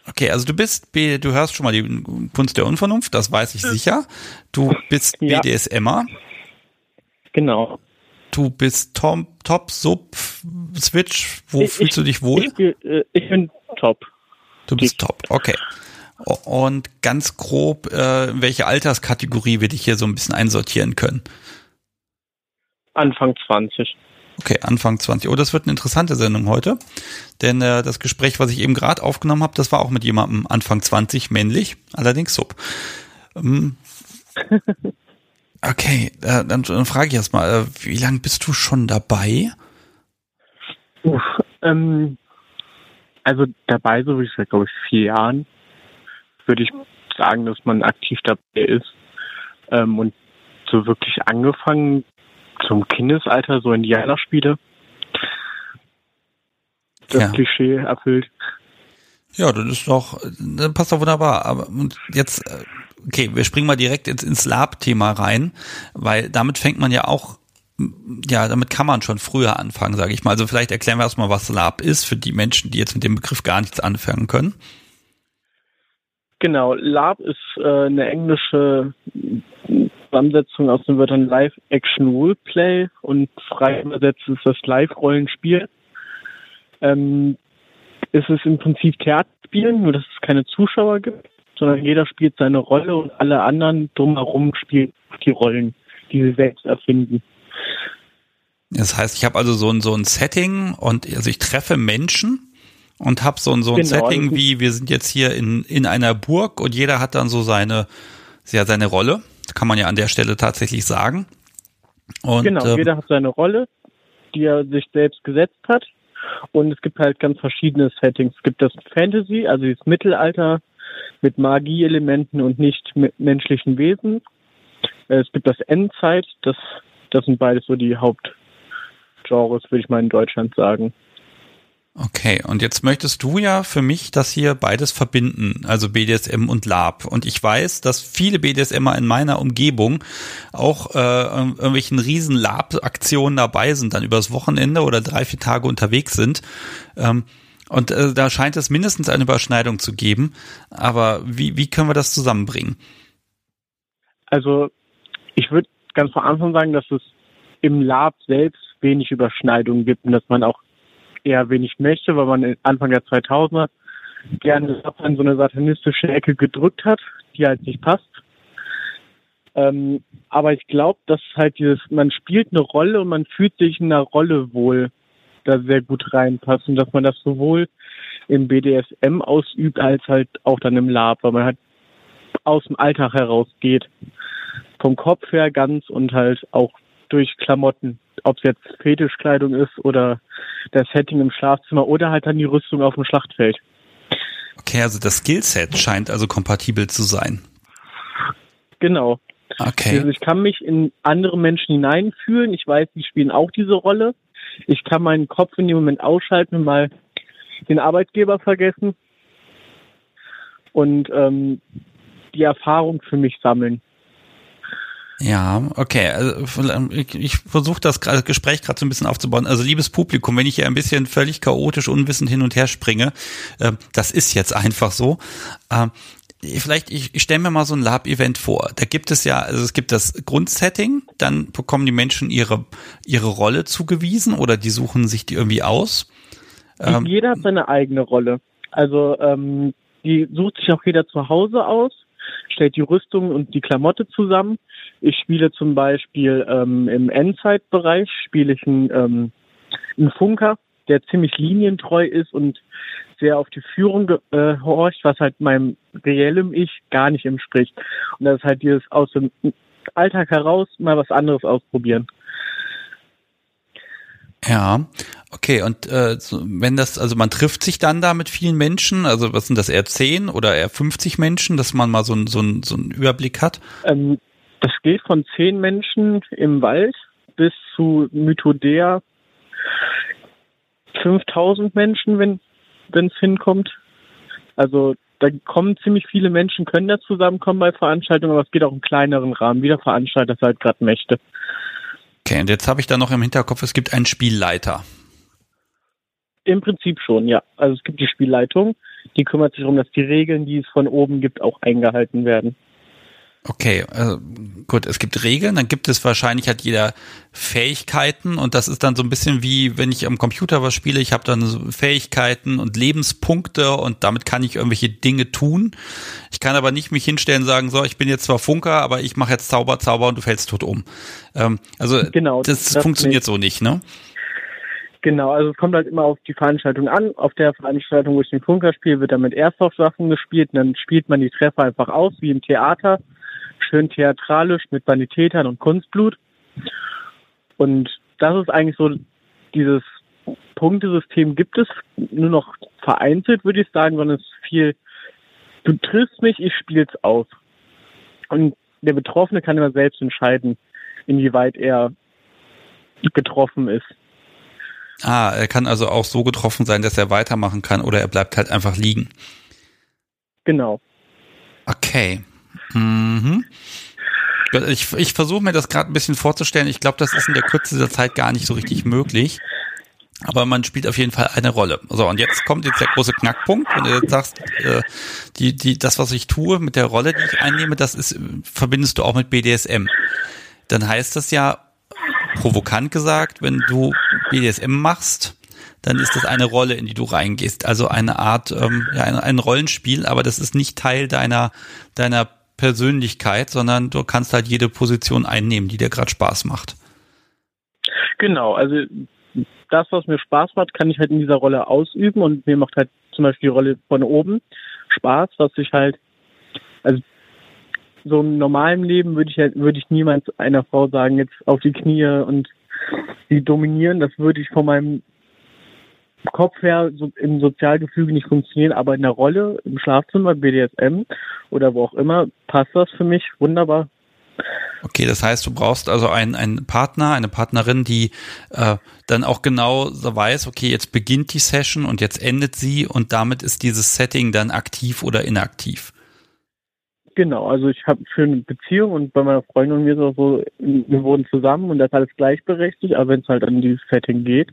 okay, also du bist, du hörst schon mal die Kunst der Unvernunft, das weiß ich sicher. Du bist BDSMer. Genau. Du bist Tom, Top, Sub, Switch. Wo Ich- fühlst du dich wohl? Ich, äh, ich bin top. du bist Top, okay. Und ganz grob, äh, in welche Alterskategorie wir dich hier so ein bisschen einsortieren können? Anfang 20. Okay, Anfang 20. Oh, das wird eine interessante Sendung heute. Denn äh, das Gespräch, was ich eben gerade aufgenommen habe, das war auch mit jemandem Anfang 20, männlich, allerdings sub. Ähm, <laughs> okay, äh, dann, dann frage ich erst mal, äh, wie lange bist du schon dabei? Uff, ähm, also dabei, so wie ich seit, glaube ich, vier Jahren, würde ich sagen, dass man aktiv dabei ist. Ähm, und so wirklich angefangen zum Kindesalter, so Indianerspiele. Das Ja. Klischee erfüllt. Ja, das ist doch, das passt doch wunderbar. Aber und jetzt, äh, okay, wir springen mal direkt ins, ins Lab-Thema rein, weil damit fängt man ja auch, ja, damit kann man schon früher anfangen, sage ich mal. Also vielleicht erklären wir erstmal, was Lab ist für die Menschen, die jetzt mit dem Begriff gar nichts anfangen können. Genau, LARP ist äh, eine englische Zusammensetzung aus den Wörtern Live Action Roleplay und frei übersetzt ist das Live-Rollenspiel. Ähm, es ist im Prinzip Theaterspielen, nur dass es keine Zuschauer gibt, sondern jeder spielt seine Rolle und alle anderen drumherum spielen die Rollen, die sie selbst erfinden. Das heißt, ich habe also so ein, so ein Setting und also ich treffe Menschen und habe so ein, so ein Genau, Setting wie, wir sind jetzt hier in, in einer Burg und jeder hat dann so seine, ja, seine Rolle. Kann man ja an der Stelle tatsächlich sagen. Und, genau, ähm, jeder hat seine Rolle, die er sich selbst gesetzt hat. Und es gibt halt ganz verschiedene Settings. Es gibt das Fantasy, also das Mittelalter mit Magieelementen und nicht mit menschlichen Wesen. Äh, Es gibt das Endzeit, das, das sind beides so die Hauptgenres, würde ich mal in Deutschland sagen. Okay, und jetzt möchtest du ja für mich das hier beides verbinden, also BDSM und Lab. Und ich weiß, dass viele BDSMer in meiner Umgebung auch äh, ir- irgendwelchen riesen Lab-Aktionen dabei sind, dann übers Wochenende oder drei, vier Tage unterwegs sind. Ähm, und äh, da scheint es mindestens eine Überschneidung zu geben. Aber wie, wie können wir das zusammenbringen? Also ich würde ganz von Anfang sagen, dass es im Lab selbst wenig Überschneidungen gibt und dass man auch eher wenig möchte, weil man Anfang der 2000er gerne in so eine satanistische Ecke gedrückt hat, die halt nicht passt. Ähm, aber ich glaube, dass halt dieses, man spielt eine Rolle und man fühlt sich in einer Rolle wohl, da sehr gut reinpasst und dass man das sowohl im BDSM ausübt als halt auch dann im Lab, weil man halt aus dem Alltag herausgeht vom Kopf her ganz und halt auch durch Klamotten, ob es jetzt Fetischkleidung ist oder das Setting im Schlafzimmer oder halt dann die Rüstung auf dem Schlachtfeld. Okay, also das Skillset scheint also kompatibel zu sein. Genau. Okay. Also ich kann mich in andere Menschen hineinfühlen. Ich weiß, die spielen auch diese Rolle. Ich kann meinen Kopf in dem Moment ausschalten und mal den Arbeitgeber vergessen und ähm, die Erfahrung für mich sammeln. Ja, okay. Also ich, ich versuche das Gespräch gerade so ein bisschen aufzubauen. Also liebes Publikum, wenn ich hier ein bisschen völlig chaotisch, unwissend hin und her springe, äh, das ist jetzt einfach so. Ähm, vielleicht, ich, ich stelle mir mal so ein Lab-Event vor. Da gibt es ja, also es gibt das Grundsetting, dann bekommen die Menschen ihre, ihre Rolle zugewiesen oder die suchen sich die irgendwie aus. Ähm, jeder hat seine eigene Rolle. Also ähm, die sucht sich auch jeder zu Hause aus, stellt die Rüstung und die Klamotte zusammen. Ich spiele zum Beispiel ähm, im Endzeit-Bereich spiele ich einen, ähm, einen Funker, der ziemlich linientreu ist und sehr auf die Führung äh, horcht, was halt meinem reellem Ich gar nicht entspricht. Und das ist halt dieses aus dem Alltag heraus mal was anderes ausprobieren. Ja, okay. Und äh, so, wenn das, also man trifft sich dann da mit vielen Menschen, also was sind das, eher 10 oder eher 50 Menschen, dass man mal so, ein, so, ein, so einen Überblick hat? Ähm, das geht von zehn Menschen im Wald bis zu Mythodea 5000 Menschen, wenn wenn es hinkommt. Also da kommen ziemlich viele Menschen, können da zusammenkommen bei Veranstaltungen, aber es geht auch im kleineren Rahmen, wie der Veranstalter es halt gerade möchte. Okay, und jetzt habe ich da noch im Hinterkopf, es gibt einen Spielleiter. Im Prinzip schon, ja. Also es gibt die Spielleitung, die kümmert sich darum, dass die Regeln, die es von oben gibt, auch eingehalten werden. Okay, also gut, es gibt Regeln, dann gibt es wahrscheinlich hat jeder Fähigkeiten und das ist dann so ein bisschen wie, wenn ich am Computer was spiele, ich habe dann so Fähigkeiten und Lebenspunkte und damit kann ich irgendwelche Dinge tun. Ich kann aber nicht mich hinstellen und sagen, so, ich bin jetzt zwar Funker, aber ich mache jetzt Zauber, Zauber und du fällst tot um. Ähm, also genau, das, das funktioniert nicht. so nicht, ne? Genau, also es kommt halt immer auf die Veranstaltung an. Auf der Veranstaltung, wo ich den Funker spiele, wird dann mit Airsoft-Waffen gespielt und dann spielt man die Treffer einfach aus, wie im Theater schön theatralisch mit Sanitätern und Kunstblut. Und das ist eigentlich so, dieses Punktesystem gibt es nur noch vereinzelt, würde ich sagen, sondern es ist viel, du triffst mich, ich spiel's aus. Und der Betroffene kann immer selbst entscheiden, inwieweit er getroffen ist. Ah, er kann also auch so getroffen sein, dass er weitermachen kann oder er bleibt halt einfach liegen. Genau. Okay. Mhm. Ich, ich versuche mir das gerade ein bisschen vorzustellen. Ich glaube, das ist in der Kürze dieser Zeit gar nicht so richtig möglich. Aber man spielt auf jeden Fall eine Rolle. So, und jetzt kommt jetzt der große Knackpunkt. Wenn du jetzt sagst, äh, die, die, das, was ich tue mit der Rolle, die ich einnehme, das ist, verbindest du auch mit BDSM. Dann heißt das ja, provokant gesagt, wenn du BDSM machst, dann ist das eine Rolle, in die du reingehst. Also eine Art, ähm, ja, ein, ein Rollenspiel, aber das ist nicht Teil deiner, deiner Persönlichkeit, sondern du kannst halt jede Position einnehmen, die dir gerade Spaß macht. Genau, also das, was mir Spaß macht, kann ich halt in dieser Rolle ausüben und mir macht halt zum Beispiel die Rolle von oben Spaß, was ich halt, also so im normalen Leben würde ich halt, würde ich niemals einer Frau sagen, jetzt auf die Knie und sie dominieren, das würde ich von meinem Kopf her so im Sozialgefüge nicht funktionieren, aber in der Rolle, im Schlafzimmer, BDSM oder wo auch immer, passt das für mich wunderbar. Okay, das heißt, du brauchst also einen, einen Partner, eine Partnerin, die äh, dann auch genau so weiß, okay, jetzt beginnt die Session und jetzt endet sie und damit ist dieses Setting dann aktiv oder inaktiv. Genau, also ich habe für eine Beziehung und bei meiner Freundin und mir ist auch so, wir wohnen zusammen und das ist alles gleichberechtigt, aber wenn es halt an dieses Setting geht,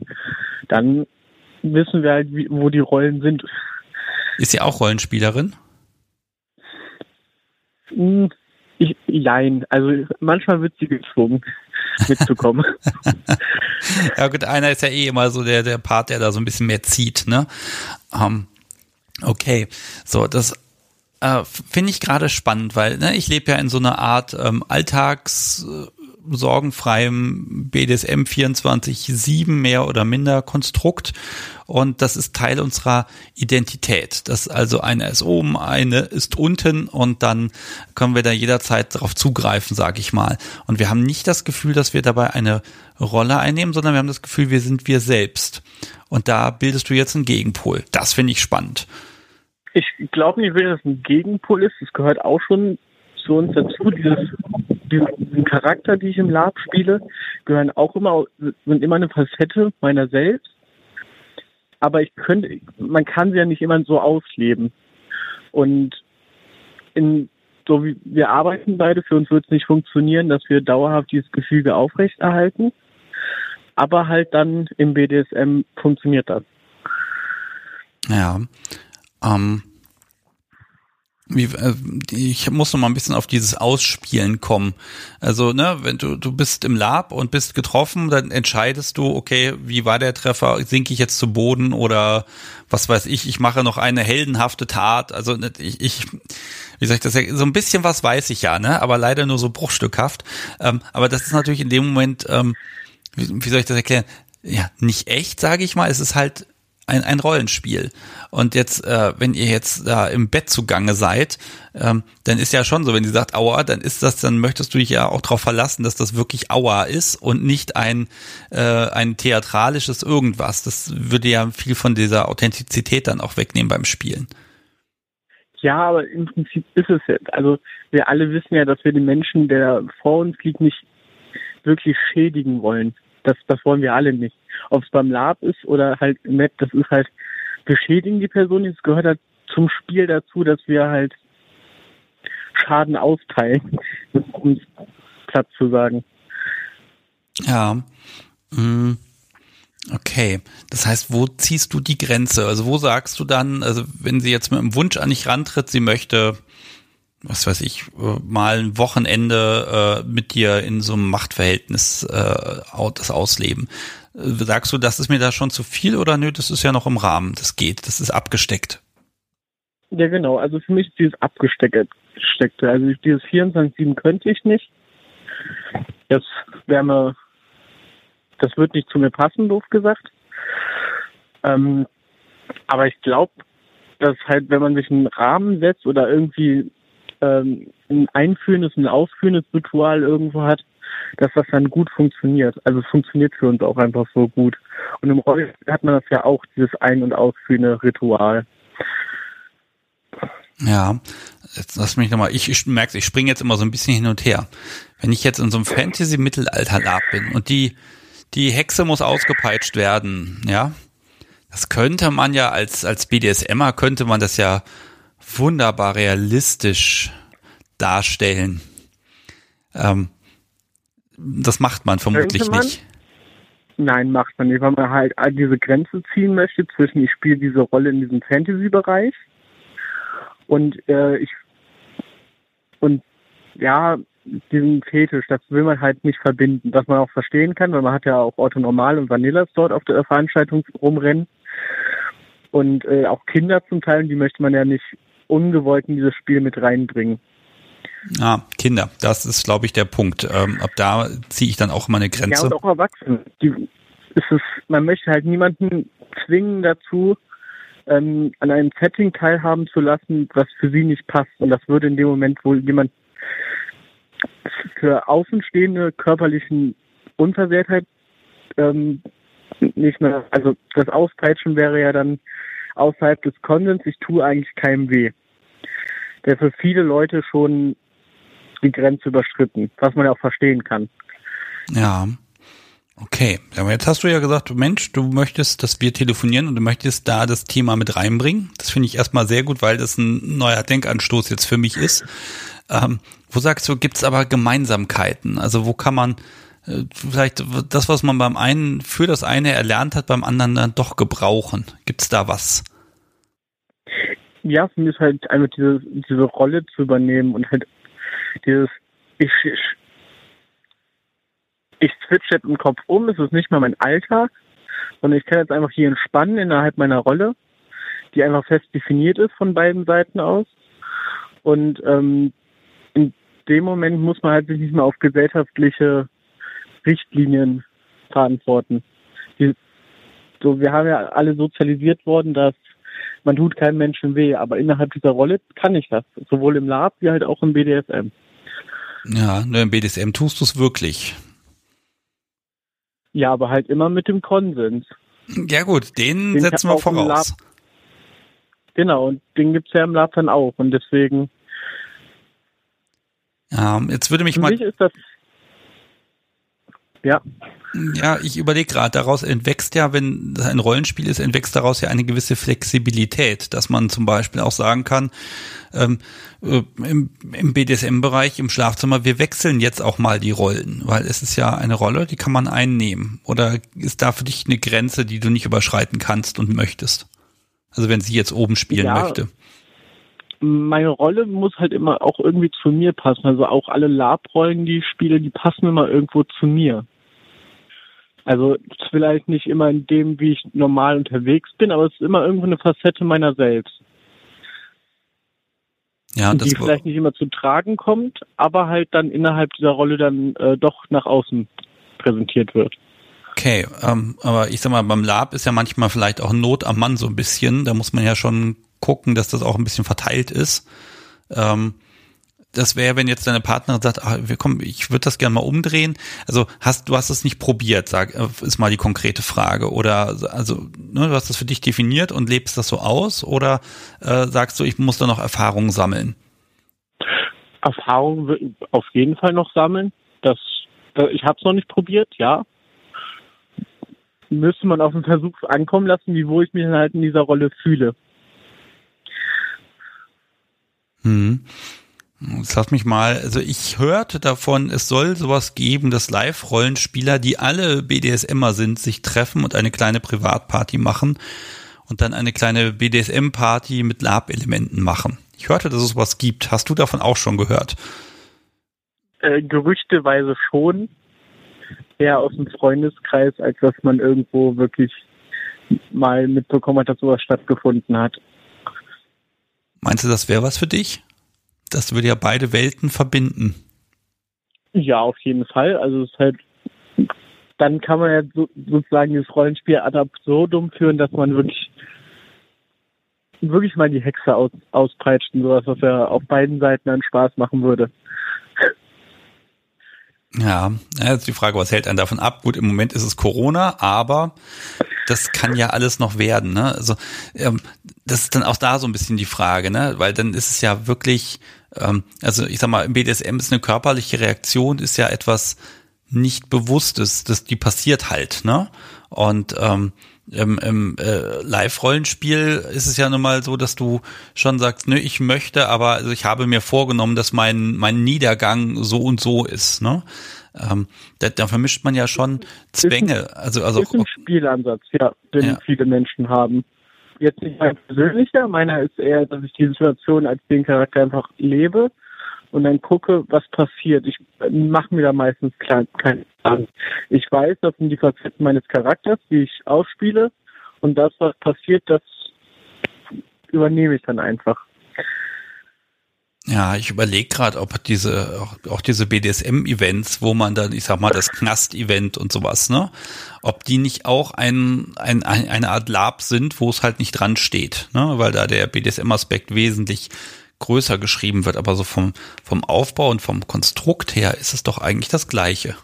dann wissen wir halt, wie, wo die Rollen sind. Ist sie auch Rollenspielerin? Hm, ich, jein. Also manchmal wird sie gezwungen, <laughs> mitzukommen. <laughs> ja gut, einer ist ja eh immer so der, der Part, der da so ein bisschen mehr zieht, ne? Ähm, okay, so, das äh, finde ich gerade spannend, weil ne, ich lebe ja in so einer Art ähm, Alltags... Äh, sorgenfreiem BDSM 24-7 mehr oder minder Konstrukt. Und das ist Teil unserer Identität. Das also eine ist oben, eine ist unten und dann können wir da jederzeit darauf zugreifen, sage ich mal. Und wir haben nicht das Gefühl, dass wir dabei eine Rolle einnehmen, sondern wir haben das Gefühl, wir sind wir selbst. Und da bildest du jetzt einen Gegenpol. Das finde ich spannend. Ich glaube nicht, dass es ein Gegenpol ist. Es gehört auch schon zu uns dazu. Dieses, diesen Charakter, die ich im Lab spiele, gehören auch immer, sind immer eine Facette meiner selbst. Aber ich könnte, man kann sie ja nicht immer so ausleben. Und in, so wie wir arbeiten beide, für uns wird es nicht funktionieren, dass wir dauerhaft dieses Gefüge aufrechterhalten. Aber halt dann im BDSM funktioniert das. Ja. Ähm, wie, äh, ich muss noch mal ein bisschen auf dieses Ausspielen kommen. Also, ne, wenn du, du bist im Lab und bist getroffen, dann entscheidest du, okay, wie war der Treffer? Sinke ich jetzt zu Boden oder was weiß ich, ich mache noch eine heldenhafte Tat. Also, ne, ich, ich wie soll ich das? So ein bisschen was weiß ich ja, ne, aber leider nur so bruchstückhaft. Ähm, aber das ist natürlich in dem Moment, ähm, wie, wie soll ich das erklären? Ja, nicht echt, sage ich mal. Es ist halt ein, ein Rollenspiel. Und jetzt, äh, wenn ihr jetzt da im Bett zugange seid, ähm, dann ist ja schon so, wenn sie sagt Aua, dann ist das, dann möchtest du dich ja auch darauf verlassen, dass das wirklich Aua ist und nicht ein, äh, ein theatralisches irgendwas. Das würde ja viel von dieser Authentizität dann auch wegnehmen beim Spielen. Ja, aber im Prinzip ist es jetzt. Also wir alle wissen ja, dass wir den Menschen, der vor uns liegt, nicht wirklich schädigen wollen. Das, das wollen wir alle nicht. Ob es beim Lab ist oder halt im Met, das ist halt, wir schädigen die Person, es gehört halt zum Spiel dazu, dass wir halt Schaden austeilen, um es platt zu sagen. Ja. Mm. Okay, das heißt, wo ziehst du die Grenze? Also wo sagst du dann, also wenn sie jetzt mit einem Wunsch an dich rantritt, sie möchte was weiß ich, mal ein Wochenende äh, mit dir in so einem Machtverhältnis äh, das ausleben. Äh, sagst du, das ist mir da schon zu viel oder nö, das ist ja noch im Rahmen, das geht, das ist abgesteckt. Ja, genau. Also für mich ist dieses abgesteckte. Also dieses 24-7 könnte ich nicht. Das wäre mir, das wird nicht zu mir passen, doof gesagt. Ähm, aber ich glaube, dass halt, wenn man sich einen Rahmen setzt oder irgendwie ähm, ein einführendes, ein ausführendes Ritual irgendwo hat, das dann gut funktioniert. Also es funktioniert für uns auch einfach so gut. Und im Rollenspiel hat man das ja auch, dieses ein- und ausführende Ritual. Ja, jetzt lass mich nochmal, ich, ich merke, ich springe jetzt immer so ein bisschen hin und her. Wenn ich jetzt in so einem Fantasy-Mittelalter-Lab bin und die, die Hexe muss ausgepeitscht werden, ja, das könnte man ja als, als BDSMer könnte man das ja wunderbar realistisch darstellen. Ähm, das macht man vermutlich man? nicht. Nein, macht man nicht, weil man halt diese Grenze ziehen möchte zwischen ich spiele diese Rolle in diesem Fantasy-Bereich und äh, ich und ja, diesen Fetisch, das will man halt nicht verbinden, was man auch verstehen kann, weil man hat ja auch Otto Normal und Vanillas dort auf der Veranstaltung rumrennen. Und äh, auch Kinder zum Teil, die möchte man ja nicht ungewollt in dieses Spiel mit reinbringen. Ah, Kinder, das ist, glaube ich, der Punkt. Ähm, ab da ziehe ich dann auch immer eine Grenze. Ja, und auch Erwachsene. Die, ist es, man möchte halt niemanden zwingen dazu, ähm, an einem Setting teilhaben zu lassen, was für sie nicht passt. Und das würde in dem Moment wohl jemand für außenstehende körperlichen Unversehrtheit ähm, nicht mehr, also das Auspeitschen wäre ja dann außerhalb des Konsens, ich tue eigentlich keinem weh. Der für viele Leute schon die Grenze überschritten, was man ja auch verstehen kann. Ja. Okay, aber jetzt hast du ja gesagt, Mensch, du möchtest, dass wir telefonieren und du möchtest da das Thema mit reinbringen. Das finde ich erstmal sehr gut, weil das ein neuer Denkanstoß jetzt für mich ist. Ähm, wo sagst du, gibt's aber Gemeinsamkeiten? Also wo kann man äh, vielleicht das, was man beim einen für das eine erlernt hat, beim anderen dann doch gebrauchen? Gibt's da was? Ja, für mich ist halt einfach diese, diese Rolle zu übernehmen und halt dieses, ich, ich, ich switch jetzt im Kopf um, es ist nicht mehr mein Alltag, sondern ich kann jetzt einfach hier entspannen innerhalb meiner Rolle, die einfach fest definiert ist von beiden Seiten aus. Und ähm, in dem Moment muss man halt sich nicht mehr auf gesellschaftliche Richtlinien verantworten. Die, so, wir haben ja alle sozialisiert worden, dass man tut keinem Menschen weh, aber innerhalb dieser Rolle kann ich das, sowohl im Lab wie halt auch im BDSM. Ja, nur im BDSM tust du es wirklich. Ja, aber halt immer mit dem Konsens. Ja gut, den, den setzen wir voraus. Genau, und den gibt's ja im Lab dann auch und deswegen ja, jetzt würde mich Für mal. Mich ist das ja. Ja, ich überlege gerade, daraus entwächst ja, wenn das ein Rollenspiel ist, entwächst daraus ja eine gewisse Flexibilität, dass man zum Beispiel auch sagen kann, ähm, äh, im, im BDSM-Bereich, im Schlafzimmer, wir wechseln jetzt auch mal die Rollen, weil es ist ja eine Rolle, die kann man einnehmen. Oder ist da für dich eine Grenze, die du nicht überschreiten kannst und möchtest? Also wenn sie jetzt oben spielen ja. möchte meine Rolle muss halt immer auch irgendwie zu mir passen. Also auch alle Lab-Rollen, die ich spiele, die passen immer irgendwo zu mir. Also vielleicht nicht immer in dem, wie ich normal unterwegs bin, aber es ist immer irgendwo eine Facette meiner selbst. Ja, das die vielleicht nicht immer zu tragen kommt, aber halt dann innerhalb dieser Rolle dann äh, doch nach außen präsentiert wird. Okay, ähm, aber ich sag mal, beim Lab ist ja manchmal vielleicht auch Not am Mann so ein bisschen. Da muss man ja schon gucken, dass das auch ein bisschen verteilt ist. Ähm, das wäre, wenn jetzt deine Partnerin sagt, ach, wir kommen, ich würde das gerne mal umdrehen. Also hast du hast es nicht probiert, sag, äh, ist mal die konkrete Frage. Oder also, ne, du hast das für dich definiert und lebst das so aus, oder äh, sagst du, ich muss da noch Erfahrungen sammeln? Erfahrungen auf jeden Fall noch sammeln. Das, ich habe es noch nicht probiert, ja. Müsste man auf den Versuch ankommen lassen, wie wo ich mich halt in dieser Rolle fühle. Hm. Jetzt lass mich mal, also ich hörte davon, es soll sowas geben, dass Live-Rollenspieler, die alle BDSMer sind, sich treffen und eine kleine Privatparty machen und dann eine kleine BDSM-Party mit Lab-Elementen machen. Ich hörte, dass es sowas gibt. Hast du davon auch schon gehört? Äh, gerüchteweise schon. Eher aus dem Freundeskreis, als dass man irgendwo wirklich mal mitbekommen hat, dass sowas stattgefunden hat. Meinst du, das wäre was für dich? Das würde ja beide Welten verbinden. Ja, auf jeden Fall. Also es ist halt, dann kann man ja so, sozusagen das Rollenspiel ad absurdum führen, dass man wirklich wirklich mal die Hexe aus, auspeitscht und sowas, was ja auf beiden Seiten dann Spaß machen würde. Ja, jetzt die Frage, was hält einen davon ab? Gut, im Moment ist es Corona, aber das kann ja alles noch werden. Ne? Also ähm, das ist dann auch da so ein bisschen die Frage, ne? weil dann ist es ja wirklich, ähm, also ich sag mal, im BDSM ist eine körperliche Reaktion, ist ja etwas nicht Bewusstes, das die passiert halt. Ne? Und ähm, im, im äh, Live-Rollenspiel ist es ja nun mal so, dass du schon sagst, ne, ich möchte, aber also ich habe mir vorgenommen, dass mein, mein Niedergang so und so ist. Ne? Ähm, da, da vermischt man ja schon Zwänge. Also, also ist ein Spielansatz, ja, den ja. viele Menschen haben. Jetzt nicht mein persönlicher, meiner ist eher, dass ich die Situation als den Charakter einfach lebe und dann gucke, was passiert. Ich mache mir da meistens keinen Plan. Ich weiß, das sind die Facetten meines Charakters, die ich ausspiele und das, was passiert, das übernehme ich dann einfach. Ja, ich überlege gerade, ob diese auch, diese BDSM-Events, wo man dann, ich sag mal, das Knast-Event und sowas, ne, ob die nicht auch ein, ein, eine Art Lab sind, wo es halt nicht dran steht, ne, weil da der BDSM-Aspekt wesentlich größer geschrieben wird, aber so vom, vom Aufbau und vom Konstrukt her ist es doch eigentlich das Gleiche.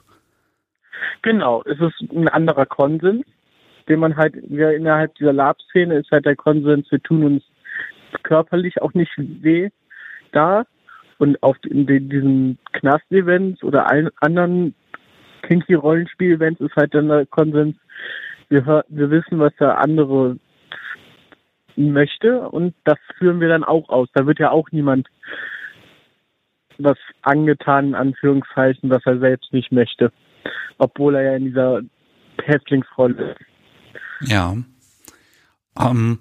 Genau, es ist ein anderer Konsens, den man halt, ja, innerhalb dieser Lab-Szene ist halt der Konsens, wir tun uns körperlich auch nicht weh da. Und auf in diesen Knast-Events oder allen anderen Kinky-Rollenspiel-Events ist halt dann der Konsens, wir, wir wissen, was der andere möchte und das führen wir dann auch aus. Da wird ja auch niemand was angetan, in Anführungszeichen, was er selbst nicht möchte. Obwohl er ja in dieser Häftlingsrolle ist. Ja. Ähm,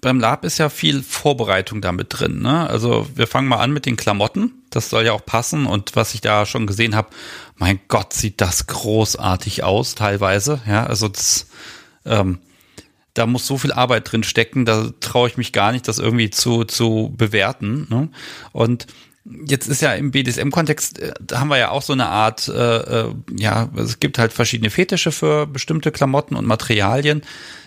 beim Lab ist ja viel Vorbereitung damit drin. Ne? Also wir fangen mal an mit den Klamotten. Das soll ja auch passen. Und was ich da schon gesehen habe, mein Gott, sieht das großartig aus teilweise. Ja, also das, ähm, da muss so viel Arbeit drin stecken, da traue ich mich gar nicht, das irgendwie zu, zu bewerten. Ne? Und jetzt ist ja im BDSM-Kontext, äh, da haben wir ja auch so eine Art, äh, äh, ja, es gibt halt verschiedene Fetische für bestimmte Klamotten und Materialien.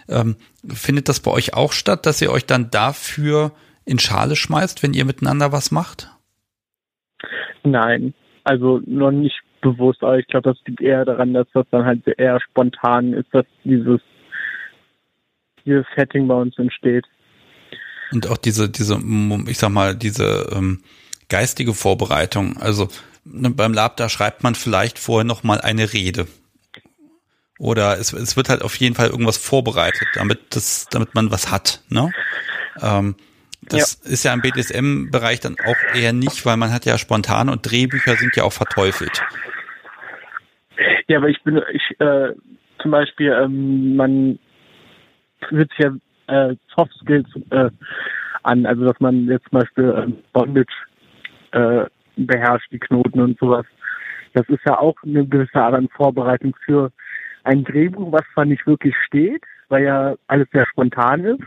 Ähm, findet das bei euch auch statt, dass ihr euch dann dafür in Schale schmeißt, wenn ihr miteinander was macht? Nein, also noch nicht bewusst, aber ich glaube, das liegt eher daran, dass das dann halt eher spontan ist, dass dieses dieses Setting bei uns entsteht. Und auch diese, diese, ich sag mal, diese ähm, geistige Vorbereitung. Also ne, beim Lab, da schreibt man vielleicht vorher noch mal eine Rede. Oder es, es wird halt auf jeden Fall irgendwas vorbereitet, damit das, damit man was hat. Ne? Ähm, das ja. ist ja im BDSM-Bereich dann auch eher nicht, weil man hat ja spontan und Drehbücher sind ja auch verteufelt. Ja, aber ich bin, ich, äh, zum Beispiel, ähm, man wird ja äh, Soft Skills äh, an, also dass man jetzt zum Beispiel äh, Bondage äh, beherrscht, die Knoten und sowas. Das ist ja auch eine gewisse Art an Vorbereitung für ein Drehbuch, was zwar nicht wirklich steht, weil ja alles sehr spontan ist.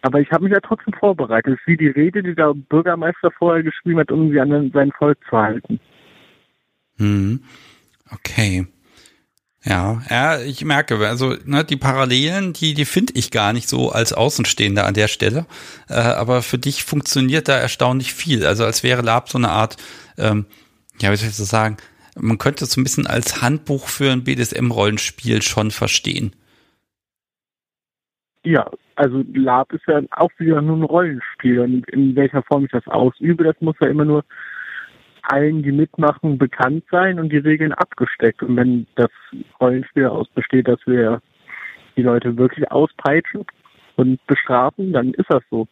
Aber ich habe mich ja trotzdem vorbereitet. Das ist wie die Rede, die der Bürgermeister vorher geschrieben hat, um sie an sein Volk zu halten. Hm. Okay. Ja, ja, ich merke, also ne, die Parallelen, die, die finde ich gar nicht so als Außenstehender an der Stelle. Äh, aber für dich funktioniert da erstaunlich viel. Also als wäre Lab so eine Art, ähm, ja, wie soll ich so sagen, man könnte es so ein bisschen als Handbuch für ein BDSM-Rollenspiel schon verstehen. Ja, also Lab ist ja auch wieder nur ein Rollenspiel und in welcher Form ich das ausübe, das muss ja immer nur allen, die mitmachen, bekannt sein und die Regeln abgesteckt. Und wenn das Rollenspiel aus besteht, dass wir die Leute wirklich auspeitschen und bestrafen, dann ist das so.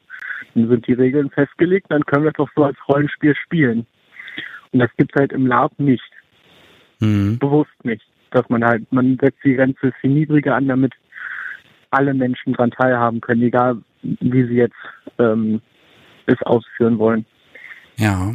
Dann sind die Regeln festgelegt, dann können wir es doch so als Rollenspiel spielen. Und das gibt es halt im Lab nicht. Mhm. Bewusst nicht. Dass man halt, man setzt die Grenze viel niedriger an, damit alle Menschen daran teilhaben können, egal wie sie jetzt ähm, es ausführen wollen. Ja.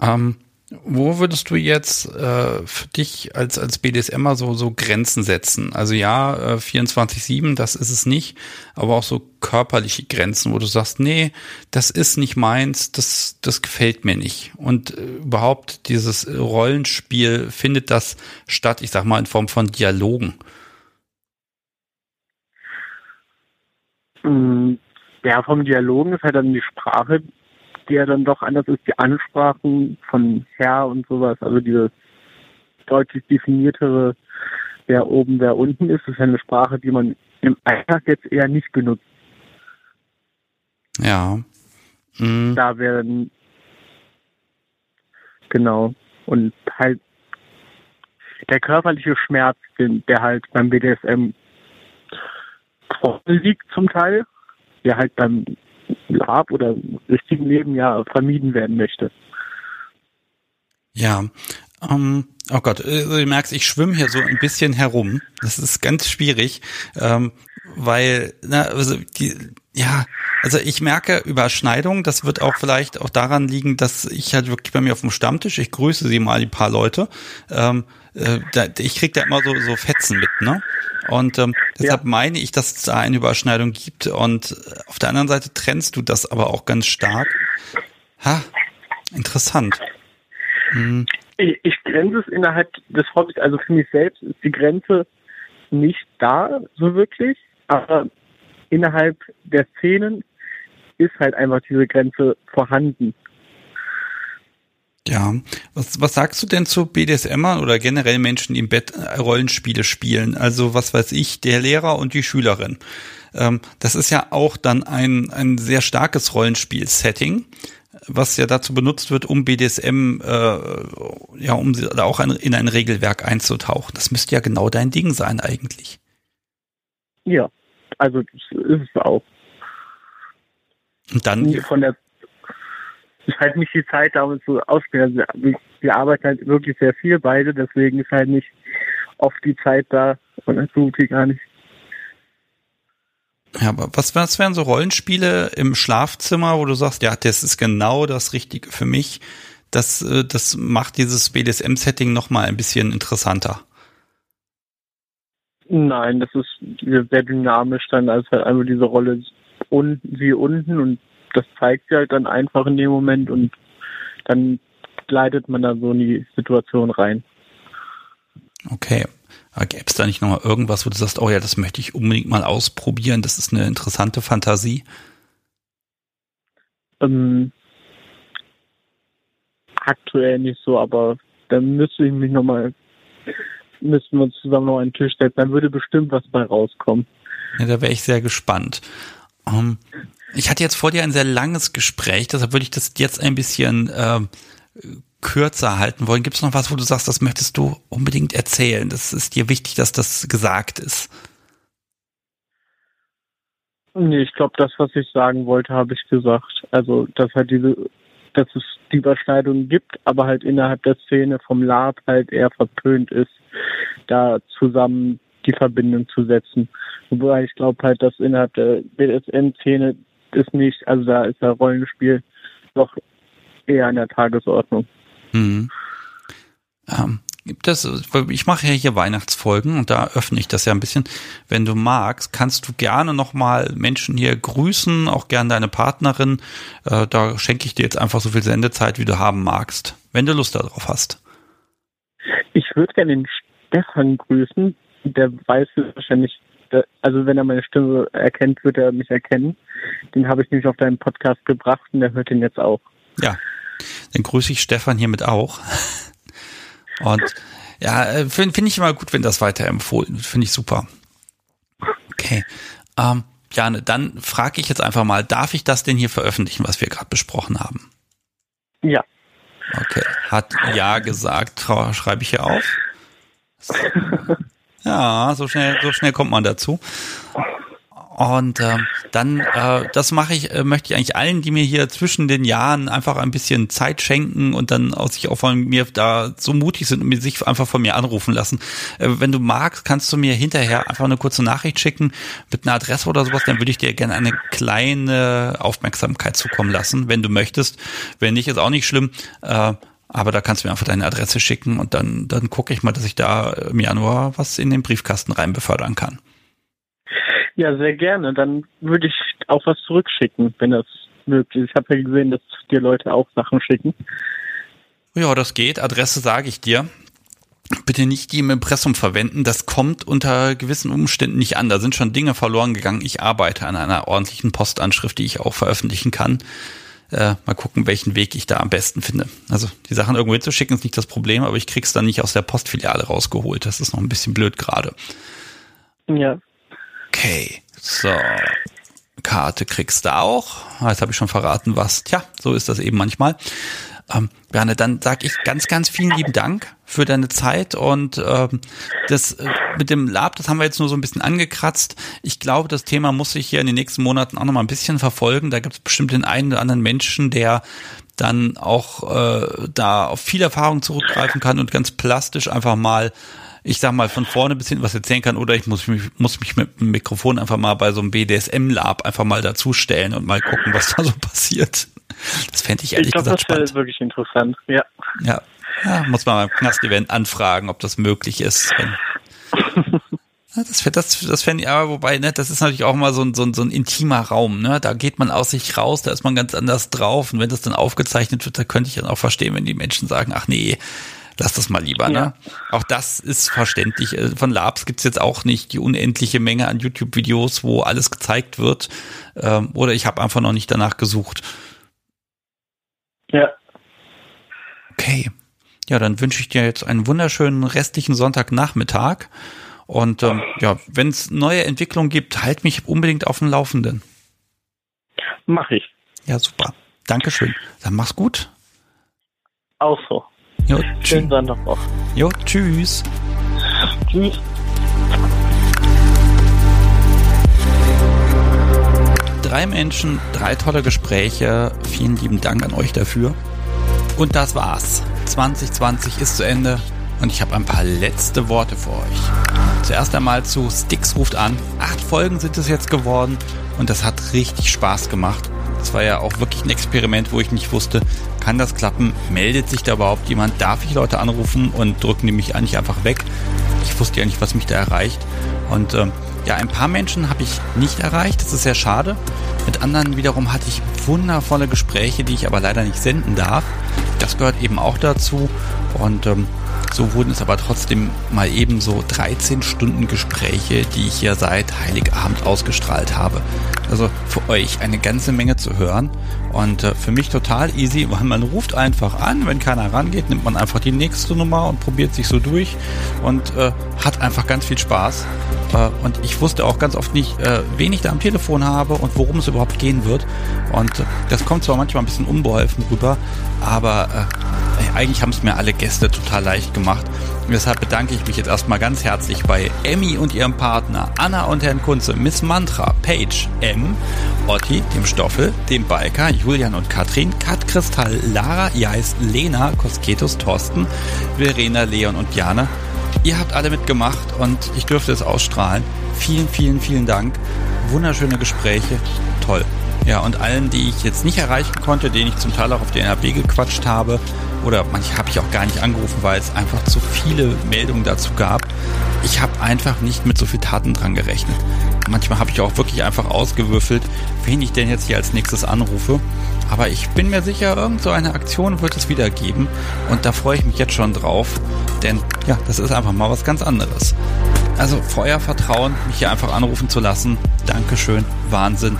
Ähm, wo würdest du jetzt äh, für dich als, als BDSMer so, so Grenzen setzen? Also ja, äh, 24-7, das ist es nicht, aber auch so körperliche Grenzen, wo du sagst, nee, das ist nicht meins, das, das gefällt mir nicht. Und äh, überhaupt dieses Rollenspiel, findet das statt, ich sag mal, in Form von Dialogen? Mm, ja, vom Dialogen ist halt dann die Sprache, die ja dann doch anders ist, die Ansprachen von Herr und sowas, also diese deutlich definiertere, wer oben, wer unten ist, ist ja eine Sprache, die man im Alltag jetzt eher nicht benutzt. Ja. Mhm. Da werden genau und halt der körperliche Schmerz, den, der halt beim BDSM liegt zum Teil, der halt beim Lab oder richtigen Leben ja vermieden werden möchte. Ja, ähm, oh Gott, äh, du merkst, ich schwimme hier so ein bisschen herum. Das ist ganz schwierig, ähm, weil, na, also die, ja, also ich merke Überschneidung, das wird auch vielleicht auch daran liegen, dass ich halt wirklich bei mir auf dem Stammtisch, ich grüße sie mal, die paar Leute, ähm, äh, da, ich krieg da immer so, so Fetzen mit, ne? Und ähm, deshalb ja. meine ich, dass es da eine Überschneidung gibt. Und auf der anderen Seite trennst du das aber auch ganz stark. Ha, interessant. Hm. Ich, ich grenze es innerhalb des Hobbys, also für mich selbst ist die Grenze nicht da, so wirklich, aber innerhalb der Szenen ist halt einfach diese Grenze vorhanden. Ja, was, was sagst du denn zu BDSMern oder generell Menschen, die im Bett äh, Rollenspiele spielen? Also was weiß ich, der Lehrer und die Schülerin. Ähm, das ist ja auch dann ein, ein sehr starkes Rollenspiel-Setting, was ja dazu benutzt wird, um BDSM, äh, ja, um da auch ein, in ein Regelwerk einzutauchen. Das müsste ja genau dein Ding sein eigentlich. Ja, also das ist es auch. Und dann von der ist halt nicht die Zeit, damit zu ausspielen. Also wir arbeiten halt wirklich sehr viel beide, deswegen ist halt nicht oft die Zeit da und das tut die gar nicht. Ja, aber was, was wären so Rollenspiele im Schlafzimmer, wo du sagst, ja, das ist genau das Richtige für mich. Das, äh, das macht dieses BDSM-Setting nochmal ein bisschen interessanter. Nein, das ist sehr dynamisch dann, als halt einfach diese Rolle unten wie unten und das zeigt sie halt dann einfach in dem Moment und dann gleitet man da so in die Situation rein. Okay. Gäbe es da nicht nochmal irgendwas, wo du sagst, oh ja, das möchte ich unbedingt mal ausprobieren, das ist eine interessante Fantasie? Ähm, aktuell nicht so, aber dann müsste ich mich nochmal, müssten wir uns zusammen noch einen Tisch setzen, dann würde bestimmt was bei rauskommen. Ja, da wäre ich sehr gespannt. Um, ähm, ich hatte jetzt vor dir ein sehr langes Gespräch, deshalb würde ich das jetzt ein bisschen äh, kürzer halten wollen. Gibt es noch was, wo du sagst, das möchtest du unbedingt erzählen? Das ist dir wichtig, dass das gesagt ist. Nee, ich glaube, das, was ich sagen wollte, habe ich gesagt. Also, dass halt diese, dass es die Überschneidung gibt, aber halt innerhalb der Szene vom Lab halt eher verpönt ist, da zusammen die Verbindung zu setzen. Wobei ich glaube halt, dass innerhalb der BDSM-Szene ist nicht, also da ist das Rollenspiel doch eher an der Tagesordnung. Mhm. Ähm, gibt es, ich mache ja hier Weihnachtsfolgen und da öffne ich das ja ein bisschen. Wenn du magst, kannst du gerne nochmal Menschen hier grüßen, auch gerne deine Partnerin. Äh, da schenke ich dir jetzt einfach so viel Sendezeit, wie du haben magst, wenn du Lust darauf hast. Ich würde gerne den Stefan grüßen. Der weiß wahrscheinlich also wenn er meine Stimme erkennt, wird er mich erkennen. Den habe ich nämlich auf deinen Podcast gebracht und der hört ihn jetzt auch. Ja, dann grüße ich Stefan hiermit auch. Und ja, äh, finde find ich immer gut, wenn das weiterempfohlen wird. Finde ich super. Okay. Ähm, Jane, dann frage ich jetzt einfach mal, darf ich das denn hier veröffentlichen, was wir gerade besprochen haben? Ja. Okay. Hat ja gesagt, schreibe ich hier auf. <laughs> Ja, so schnell, so schnell kommt man dazu. Und äh, dann, äh, das mache ich, äh, möchte ich eigentlich allen, die mir hier zwischen den Jahren einfach ein bisschen Zeit schenken und dann auch sich auch von mir da so mutig sind und sich einfach von mir anrufen lassen. Äh, wenn du magst, kannst du mir hinterher einfach eine kurze Nachricht schicken mit einer Adresse oder sowas, dann würde ich dir gerne eine kleine Aufmerksamkeit zukommen lassen, wenn du möchtest. Wenn nicht, ist auch nicht schlimm. Äh, aber da kannst du mir einfach deine Adresse schicken und dann, dann gucke ich mal, dass ich da im Januar was in den Briefkasten rein befördern kann. Ja, sehr gerne. Dann würde ich auch was zurückschicken, wenn das möglich ist. Ich habe ja gesehen, dass dir Leute auch Sachen schicken. Ja, das geht. Adresse sage ich dir. Bitte nicht die im Impressum verwenden. Das kommt unter gewissen Umständen nicht an. Da sind schon Dinge verloren gegangen. Ich arbeite an einer ordentlichen Postanschrift, die ich auch veröffentlichen kann. Äh, mal gucken, welchen Weg ich da am besten finde. Also die Sachen irgendwo hinzuschicken ist nicht das Problem, aber ich krieg's dann nicht aus der Postfiliale rausgeholt. Das ist noch ein bisschen blöd gerade. Ja, Okay, so. Karte kriegst du auch. Jetzt habe ich schon verraten, was. Tja, so ist das eben manchmal. Ähm, Berne, dann sage ich ganz, ganz vielen lieben Dank für deine Zeit und ähm, das äh, mit dem Lab, das haben wir jetzt nur so ein bisschen angekratzt. Ich glaube, das Thema muss sich hier in den nächsten Monaten auch noch mal ein bisschen verfolgen. Da gibt es bestimmt den einen oder anderen Menschen, der dann auch äh, da auf viel Erfahrung zurückgreifen kann und ganz plastisch einfach mal ich sag mal, von vorne bis hinten was erzählen kann oder ich muss mich, muss mich mit dem Mikrofon einfach mal bei so einem BDSM-Lab einfach mal dazustellen und mal gucken, was da so passiert. Das fände ich ehrlich ich glaub, gesagt spannend. Das wäre wirklich interessant, ja. Ja, ja muss man beim Knast-Event anfragen, ob das möglich ist. <laughs> Das, das, das fände ich aber, wobei, ne, das ist natürlich auch mal so ein, so, ein, so ein intimer Raum, ne? Da geht man aus sich raus, da ist man ganz anders drauf. Und wenn das dann aufgezeichnet wird, da könnte ich dann auch verstehen, wenn die Menschen sagen, ach nee, lass das mal lieber. Ne? Auch das ist verständlich. Äh, von Labs gibt's jetzt auch nicht die unendliche Menge an YouTube-Videos, wo alles gezeigt wird. Ähm, oder ich habe einfach noch nicht danach gesucht. Ja. Okay. Ja, dann wünsche ich dir jetzt einen wunderschönen restlichen Sonntagnachmittag. Und ähm, ja, wenn es neue Entwicklungen gibt, halt mich unbedingt auf dem Laufenden. Mach ich. Ja, super. Dankeschön. Dann mach's gut. Auch so. Jo, Schönen Sonntag noch. Jo, tschüss. Tschüss. Drei Menschen, drei tolle Gespräche. Vielen lieben Dank an euch dafür. Und das war's. 2020 ist zu Ende und ich habe ein paar letzte Worte für euch. Zuerst einmal zu Sticks ruft an. Acht Folgen sind es jetzt geworden und das hat richtig Spaß gemacht. Das war ja auch wirklich ein Experiment, wo ich nicht wusste, kann das klappen? Meldet sich da überhaupt jemand? Darf ich Leute anrufen und drücken die mich eigentlich einfach weg? Ich wusste ja nicht, was mich da erreicht. Und ähm, ja, ein paar Menschen habe ich nicht erreicht. Das ist sehr schade. Mit anderen wiederum hatte ich wundervolle Gespräche, die ich aber leider nicht senden darf. Das gehört eben auch dazu. Und ähm, so wurden es aber trotzdem mal eben so 13 Stunden Gespräche, die ich hier seit Heiligabend ausgestrahlt habe. Also für euch eine ganze Menge zu hören und äh, für mich total easy, weil man ruft einfach an, wenn keiner rangeht, nimmt man einfach die nächste Nummer und probiert sich so durch und äh, hat einfach ganz viel Spaß. Äh, und ich wusste auch ganz oft nicht, äh, wen ich da am Telefon habe und worum es überhaupt gehen wird. Und äh, das kommt zwar manchmal ein bisschen unbeholfen rüber, aber äh, eigentlich haben es mir alle Gäste total leicht gemacht. Und deshalb bedanke ich mich jetzt erstmal ganz herzlich bei Emmy und ihrem Partner, Anna und Herrn Kunze, Miss Mantra, Paige, M, Otti, dem Stoffel, dem Biker, Julian und Katrin, Kat Kristall, Lara, Jais, Lena, Kosketus, Thorsten, Verena, Leon und Jana. Ihr habt alle mitgemacht und ich dürfte es ausstrahlen. Vielen, vielen, vielen Dank. Wunderschöne Gespräche. Toll. Ja, und allen, die ich jetzt nicht erreichen konnte, denen ich zum Teil auch auf den NRB gequatscht habe, oder manche habe ich auch gar nicht angerufen, weil es einfach zu viele Meldungen dazu gab. Ich habe einfach nicht mit so viel Taten dran gerechnet. Manchmal habe ich auch wirklich einfach ausgewürfelt, wen ich denn jetzt hier als nächstes anrufe. Aber ich bin mir sicher, irgend so eine Aktion wird es wieder geben. Und da freue ich mich jetzt schon drauf. Denn ja, das ist einfach mal was ganz anderes. Also Feuer Vertrauen, mich hier einfach anrufen zu lassen. Dankeschön, Wahnsinn.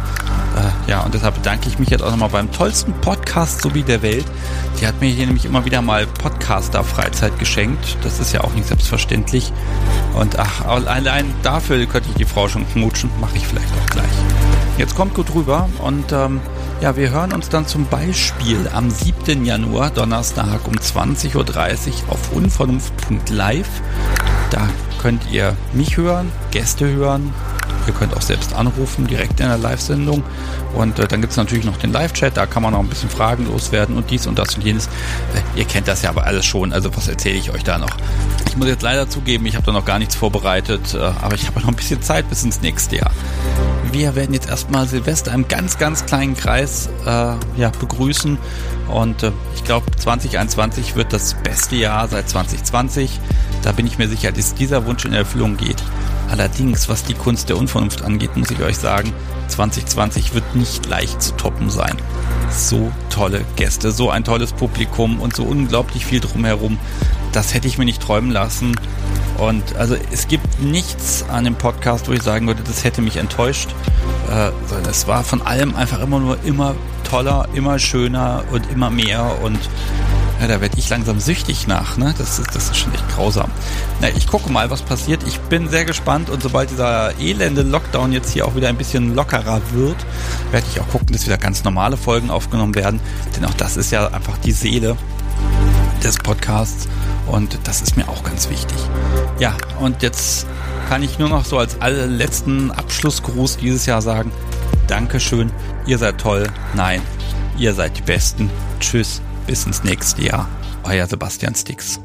Äh, ja, und deshalb bedanke ich mich jetzt auch nochmal beim tollsten Podcast sowie der Welt. Die hat mir hier nämlich immer wieder mal Podcaster-Freizeit geschenkt. Das ist ja auch nicht selbstverständlich. Und ach, allein dafür könnte ich die Frau schon knutschen. Mache ich vielleicht auch gleich. Jetzt kommt gut rüber und ähm, ja, wir hören uns dann zum Beispiel am 7. Januar, Donnerstag um 20.30 Uhr auf unvernunft.live. Da könnt ihr mich hören, Gäste hören, Ihr könnt auch selbst anrufen, direkt in der Live-Sendung. Und äh, dann gibt es natürlich noch den Live-Chat, da kann man noch ein bisschen Fragen loswerden und dies und das und jenes. Äh, ihr kennt das ja aber alles schon, also was erzähle ich euch da noch? Ich muss jetzt leider zugeben, ich habe da noch gar nichts vorbereitet, äh, aber ich habe noch ein bisschen Zeit bis ins nächste Jahr. Wir werden jetzt erstmal Silvester im ganz, ganz kleinen Kreis äh, ja, begrüßen. Und äh, ich glaube, 2021 wird das beste Jahr seit 2020. Da bin ich mir sicher, dass dieser Wunsch in Erfüllung geht. Allerdings, was die Kunst der Unvernunft angeht, muss ich euch sagen, 2020 wird nicht leicht zu toppen sein. So tolle Gäste, so ein tolles Publikum und so unglaublich viel drumherum. Das hätte ich mir nicht träumen lassen. Und also es gibt nichts an dem Podcast, wo ich sagen würde, das hätte mich enttäuscht. Äh, es war von allem einfach immer nur immer toller, immer schöner und immer mehr und ja, da werde ich langsam süchtig nach, ne? Das ist, das ist schon echt grausam. Na, ich gucke mal, was passiert. Ich bin sehr gespannt und sobald dieser elende Lockdown jetzt hier auch wieder ein bisschen lockerer wird, werde ich auch gucken, dass wieder ganz normale Folgen aufgenommen werden. Denn auch das ist ja einfach die Seele des Podcasts und das ist mir auch ganz wichtig. Ja, und jetzt kann ich nur noch so als allerletzten Abschlussgruß dieses Jahr sagen, Dankeschön, ihr seid toll, nein, ihr seid die Besten. Tschüss, bis ins nächste Jahr. Euer Sebastian Stix.